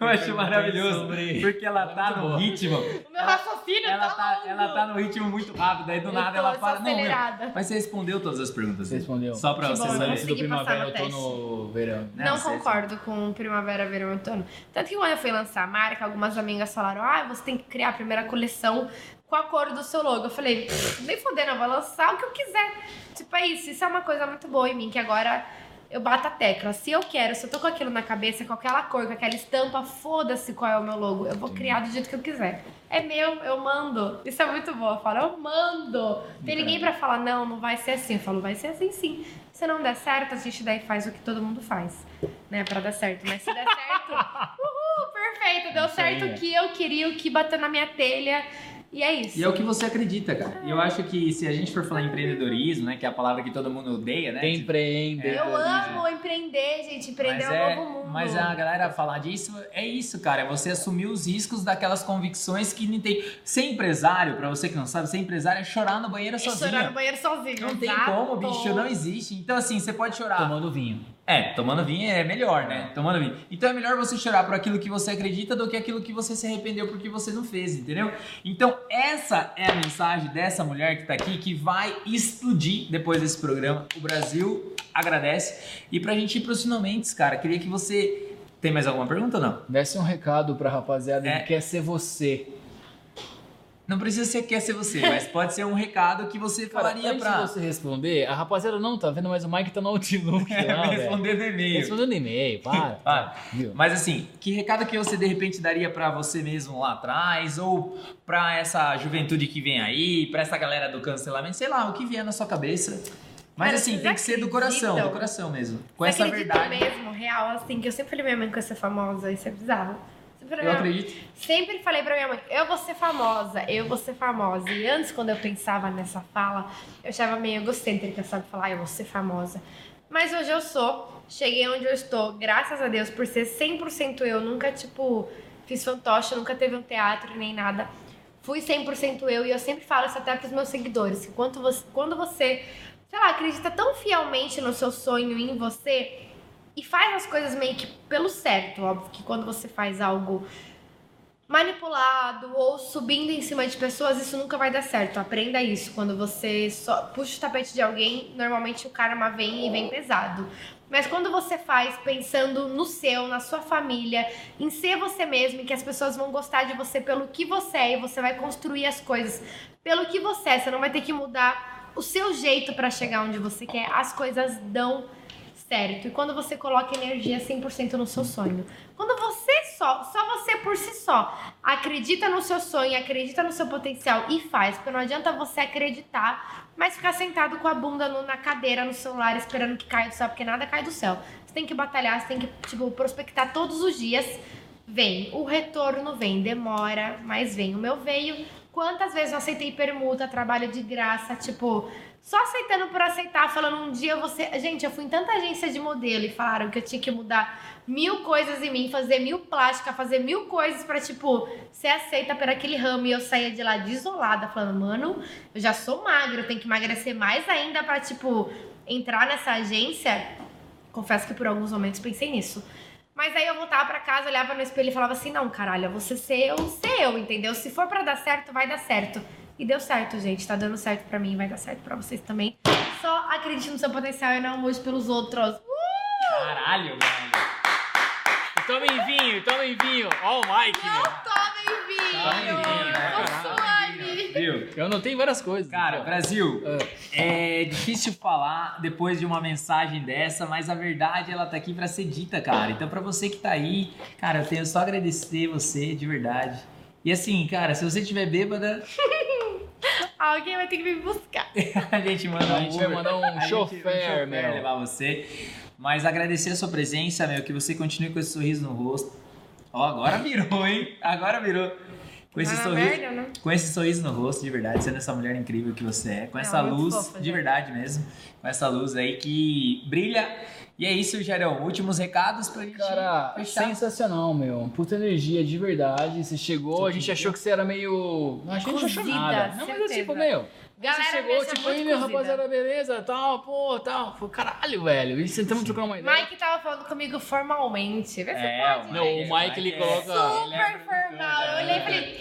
[SPEAKER 2] Eu acho maravilhoso,
[SPEAKER 3] sobre-
[SPEAKER 2] porque ela tá
[SPEAKER 3] Muito
[SPEAKER 2] no
[SPEAKER 3] boa.
[SPEAKER 2] ritmo.
[SPEAKER 1] O meu raciocínio
[SPEAKER 2] Ela
[SPEAKER 1] tá
[SPEAKER 2] tá, ela tá no ritmo muito rápido, aí do
[SPEAKER 1] Eu
[SPEAKER 2] nada ela
[SPEAKER 1] sou
[SPEAKER 2] Não, meu,
[SPEAKER 1] acelerada.
[SPEAKER 2] mas você respondeu todas as perguntas.
[SPEAKER 3] Você
[SPEAKER 2] né?
[SPEAKER 3] respondeu.
[SPEAKER 2] Só pra vocês saberem.
[SPEAKER 3] Lance do primavera, outono, verão.
[SPEAKER 2] Não,
[SPEAKER 1] Não concordo com primavera, verão e outono. Tanto que quando eu fui lançar a marca, algumas amigas falaram: ah, você tem que criar a primeira coleção com a cor do seu logo. Eu falei, "Pff, nem fodendo, eu vou lançar o que eu quiser. Tipo, é isso. Isso é uma coisa muito boa em mim, que agora eu bato a tecla. Se eu quero, se eu tô com aquilo na cabeça, com aquela cor, com aquela estampa, foda-se qual é o meu logo. Eu vou criar do jeito que eu quiser. É meu, eu mando. Isso é muito bom. Eu falo, eu mando. Tem ninguém pra falar, não, não vai ser assim. Eu falo, vai ser assim sim. Se não der certo, a gente daí faz o que todo mundo faz, né? Pra dar certo. Mas se der certo, uhul, perfeito. Deu certo o que eu queria, o que bateu na minha telha. E é isso.
[SPEAKER 2] E é o que você acredita, cara. E eu acho que se a gente for falar em empreendedorismo, né, que é a palavra que todo mundo odeia, né?
[SPEAKER 3] Tem
[SPEAKER 2] tipo,
[SPEAKER 3] empreendedor.
[SPEAKER 1] Eu amo empreender, gente. Empreender
[SPEAKER 2] mas
[SPEAKER 1] é um
[SPEAKER 2] é,
[SPEAKER 1] novo mundo.
[SPEAKER 2] mas a galera falar disso é isso, cara. É você assumir os riscos daquelas convicções que não tem. Ser empresário, pra você que não sabe, ser empresário é chorar no banheiro
[SPEAKER 1] É
[SPEAKER 2] sozinho.
[SPEAKER 1] chorar no banheiro sozinho.
[SPEAKER 2] Não tem
[SPEAKER 1] exato.
[SPEAKER 2] como, bicho, não existe. Então, assim, você pode chorar.
[SPEAKER 3] Tomando vinho.
[SPEAKER 2] É, tomando vinho é melhor, né? Tomando vinho. Então é melhor você chorar por aquilo que você acredita do que aquilo que você se arrependeu porque você não fez, entendeu? Então essa é a mensagem dessa mulher que tá aqui, que vai explodir depois desse programa. O Brasil agradece. E pra gente ir pros finalmente, cara, queria que você... Tem mais alguma pergunta ou não?
[SPEAKER 3] Desce um recado pra rapaziada
[SPEAKER 2] É.
[SPEAKER 3] que quer ser você.
[SPEAKER 2] Não precisa ser quer ser você, mas pode ser um recado que você
[SPEAKER 3] Cara,
[SPEAKER 2] falaria
[SPEAKER 3] antes
[SPEAKER 2] pra...
[SPEAKER 3] você responder, a rapaziada não tá vendo, mas o Mike tá no Outlook lá,
[SPEAKER 2] É,
[SPEAKER 3] velho.
[SPEAKER 2] responder no e-mail.
[SPEAKER 3] Respondendo e-mail, para.
[SPEAKER 2] Para.
[SPEAKER 3] Viu?
[SPEAKER 2] Mas assim, que recado que você de repente daria pra você mesmo lá atrás ou pra essa juventude que vem aí, pra essa galera do cancelamento, sei lá, o que vier na sua cabeça. Mas
[SPEAKER 1] Cara,
[SPEAKER 2] assim, tem que ser do coração, do coração mesmo. Com
[SPEAKER 1] Você
[SPEAKER 2] essa verdade.
[SPEAKER 1] mesmo, real, assim, que eu sempre falei minha mãe ia ser famosa, isso é bizarro. Sempre falei
[SPEAKER 2] Eu
[SPEAKER 1] pra minha-
[SPEAKER 2] acredito.
[SPEAKER 1] Sempre falei pra minha mãe, eu vou ser famosa, eu vou ser famosa. E antes, quando eu pensava nessa fala, eu achava meio egocêntrica, sabe? Falar, "Ah, eu vou ser famosa. Mas hoje eu sou, cheguei onde eu estou, graças a Deus, por ser 100% eu. Nunca, tipo, fiz fantoche, nunca teve um teatro nem nada. Fui 100% eu e eu sempre falo isso até pros meus seguidores, que quando você, quando você, sei lá, acredita tão fielmente no seu sonho e em você e faz as coisas meio que pelo certo, óbvio que quando você faz algo manipulado ou subindo em cima de pessoas, isso nunca vai dar certo. Aprenda isso. Quando você só puxa o tapete de alguém, normalmente o karma vem e vem pesado. Mas quando você faz pensando no seu, na sua família, em ser você mesmo, e que as pessoas vão gostar de você pelo que você é, e você vai construir as coisas pelo que você é, você não vai ter que mudar o seu jeito para chegar onde você quer, as coisas dão certo. E quando você coloca energia 100% no seu sonho. Quando você só, só você por si só, acredita no seu sonho, acredita no seu potencial e faz, porque não adianta você acreditar, mas ficar sentado com a bunda no- na cadeira, no celular, esperando que caia do céu, porque nada cai do céu. Você tem que batalhar, você tem que, tipo, prospectar todos os dias. Vem, o retorno vem, demora, mas vem. O meu veio. Quantas vezes eu aceitei permuta, trabalho de graça, tipo, só aceitando por aceitar, falando um dia você. Gente, eu fui em tanta agência de modelo e falaram que eu tinha que mudar mil coisas em mim, fazer mil plásticas, fazer mil coisas pra, tipo, ser aceita por aquele ramo. E eu saía de lá desolada, falando, mano, eu já sou magra, eu tenho que emagrecer mais ainda pra, tipo, entrar nessa agência. Confesso que por alguns momentos pensei nisso. Mas aí eu voltava pra casa, olhava no espelho e falava assim: não, caralho, você ser eu, ser eu, entendeu? Se for pra dar certo, vai dar certo. E deu certo, gente. Tá dando certo pra mim, vai dar certo pra vocês também. Só acredite no seu potencial e não hoje pelos outros.
[SPEAKER 2] Caralho, velho.
[SPEAKER 3] Tomem vinho, tomem vinho. Ó o Mike,
[SPEAKER 1] Não tomem vinho!
[SPEAKER 2] Tomem vinho, né,
[SPEAKER 1] Ô,
[SPEAKER 2] caralho?
[SPEAKER 1] Suane!
[SPEAKER 2] Viu?
[SPEAKER 3] Eu anotei várias coisas.
[SPEAKER 2] Cara,
[SPEAKER 3] Pô.
[SPEAKER 2] Brasil,
[SPEAKER 3] Ah.
[SPEAKER 2] é difícil falar depois de uma mensagem dessa, mas a verdade ela tá aqui pra ser dita, cara. Então pra você que tá aí, cara, eu tenho só a agradecer você de verdade. E assim, cara, se você estiver bêbada,
[SPEAKER 1] Alguém vai ter que me buscar.
[SPEAKER 2] a gente manda
[SPEAKER 3] A
[SPEAKER 2] um
[SPEAKER 3] gente vai mandar um
[SPEAKER 2] A
[SPEAKER 3] chofer, meu.
[SPEAKER 2] levar você. Mas agradecer a sua presença, meu, que você continue com esse sorriso no rosto. Ó, agora virou, hein? Agora virou. Com esse
[SPEAKER 1] Ah,
[SPEAKER 2] sorriso.
[SPEAKER 1] merda, né?
[SPEAKER 2] Com esse sorriso no rosto, de verdade, sendo essa mulher incrível que você é, com essa luz,
[SPEAKER 1] fofa,
[SPEAKER 2] de verdade mesmo, com essa luz aí que brilha. E é isso, Jarão. Últimos recados pra gente
[SPEAKER 3] Cara,
[SPEAKER 2] fechar.
[SPEAKER 3] sensacional, meu. Puta energia de verdade. Você chegou, a gente achou que você era meio. Não, a gente não achou
[SPEAKER 1] Cozida,
[SPEAKER 3] nada. Não, mas
[SPEAKER 1] certeza.
[SPEAKER 3] tipo, meu.
[SPEAKER 1] Galera,
[SPEAKER 3] você chegou,
[SPEAKER 1] é
[SPEAKER 3] tipo, aí, meu
[SPEAKER 1] cozida.
[SPEAKER 3] rapaziada, beleza, tal, pô, tal. Falei, caralho, velho. E sentamos trocando uma ideia.
[SPEAKER 1] Mike tava falando comigo formalmente. Vê se
[SPEAKER 2] É,
[SPEAKER 1] pode.
[SPEAKER 3] Não, o Mike, ele coloca-
[SPEAKER 2] ele é
[SPEAKER 1] Super formal. Eu olhei e falei,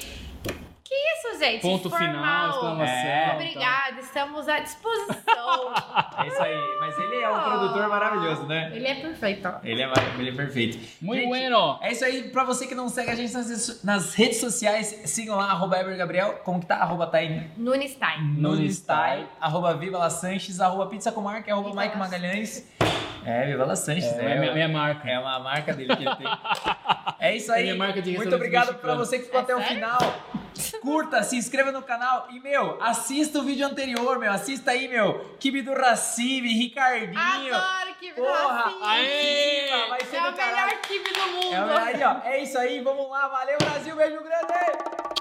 [SPEAKER 1] que isso, gente?
[SPEAKER 3] Ponto final, exclamação.
[SPEAKER 2] É.
[SPEAKER 1] Obrigada, estamos à disposição.
[SPEAKER 2] É isso aí. Mas ele é um
[SPEAKER 1] Oh.
[SPEAKER 2] produtor maravilhoso, né?
[SPEAKER 1] Ele é perfeito, ó.
[SPEAKER 2] Ele é, ele é perfeito.
[SPEAKER 3] Muito
[SPEAKER 2] Gente,
[SPEAKER 3] bueno.
[SPEAKER 2] É isso aí. Pra você que não segue a gente nas, redes- nas redes sociais, sigam lá, arroba Eber Gabriel. Como que tá? Arroba Taine
[SPEAKER 1] Nunes Time.
[SPEAKER 2] Nunes Tai, arroba Viva La Sanches, arroba Pizza com Marca, arroba Mike Magalhães. É, Viva La Sanches,
[SPEAKER 3] É,
[SPEAKER 2] né?
[SPEAKER 3] é minha, minha marca.
[SPEAKER 2] É uma marca dele que ele tem. É isso aí.
[SPEAKER 3] É minha marca de
[SPEAKER 2] Muito obrigado pra você que ficou
[SPEAKER 1] É
[SPEAKER 2] até o
[SPEAKER 1] sério?
[SPEAKER 2] final. Curta, se inscreva no canal e, meu, assista o vídeo anterior, meu. Assista aí, meu. Kibe do Racibe, Ricardinho.
[SPEAKER 1] Adoro
[SPEAKER 2] Porra,
[SPEAKER 1] assim.
[SPEAKER 3] Aê!
[SPEAKER 2] Vai ser
[SPEAKER 1] É
[SPEAKER 2] do
[SPEAKER 1] o melhor time do mundo.
[SPEAKER 2] É, aí, ó. É isso aí, vamos lá. Valeu, Brasil. Beijo grande.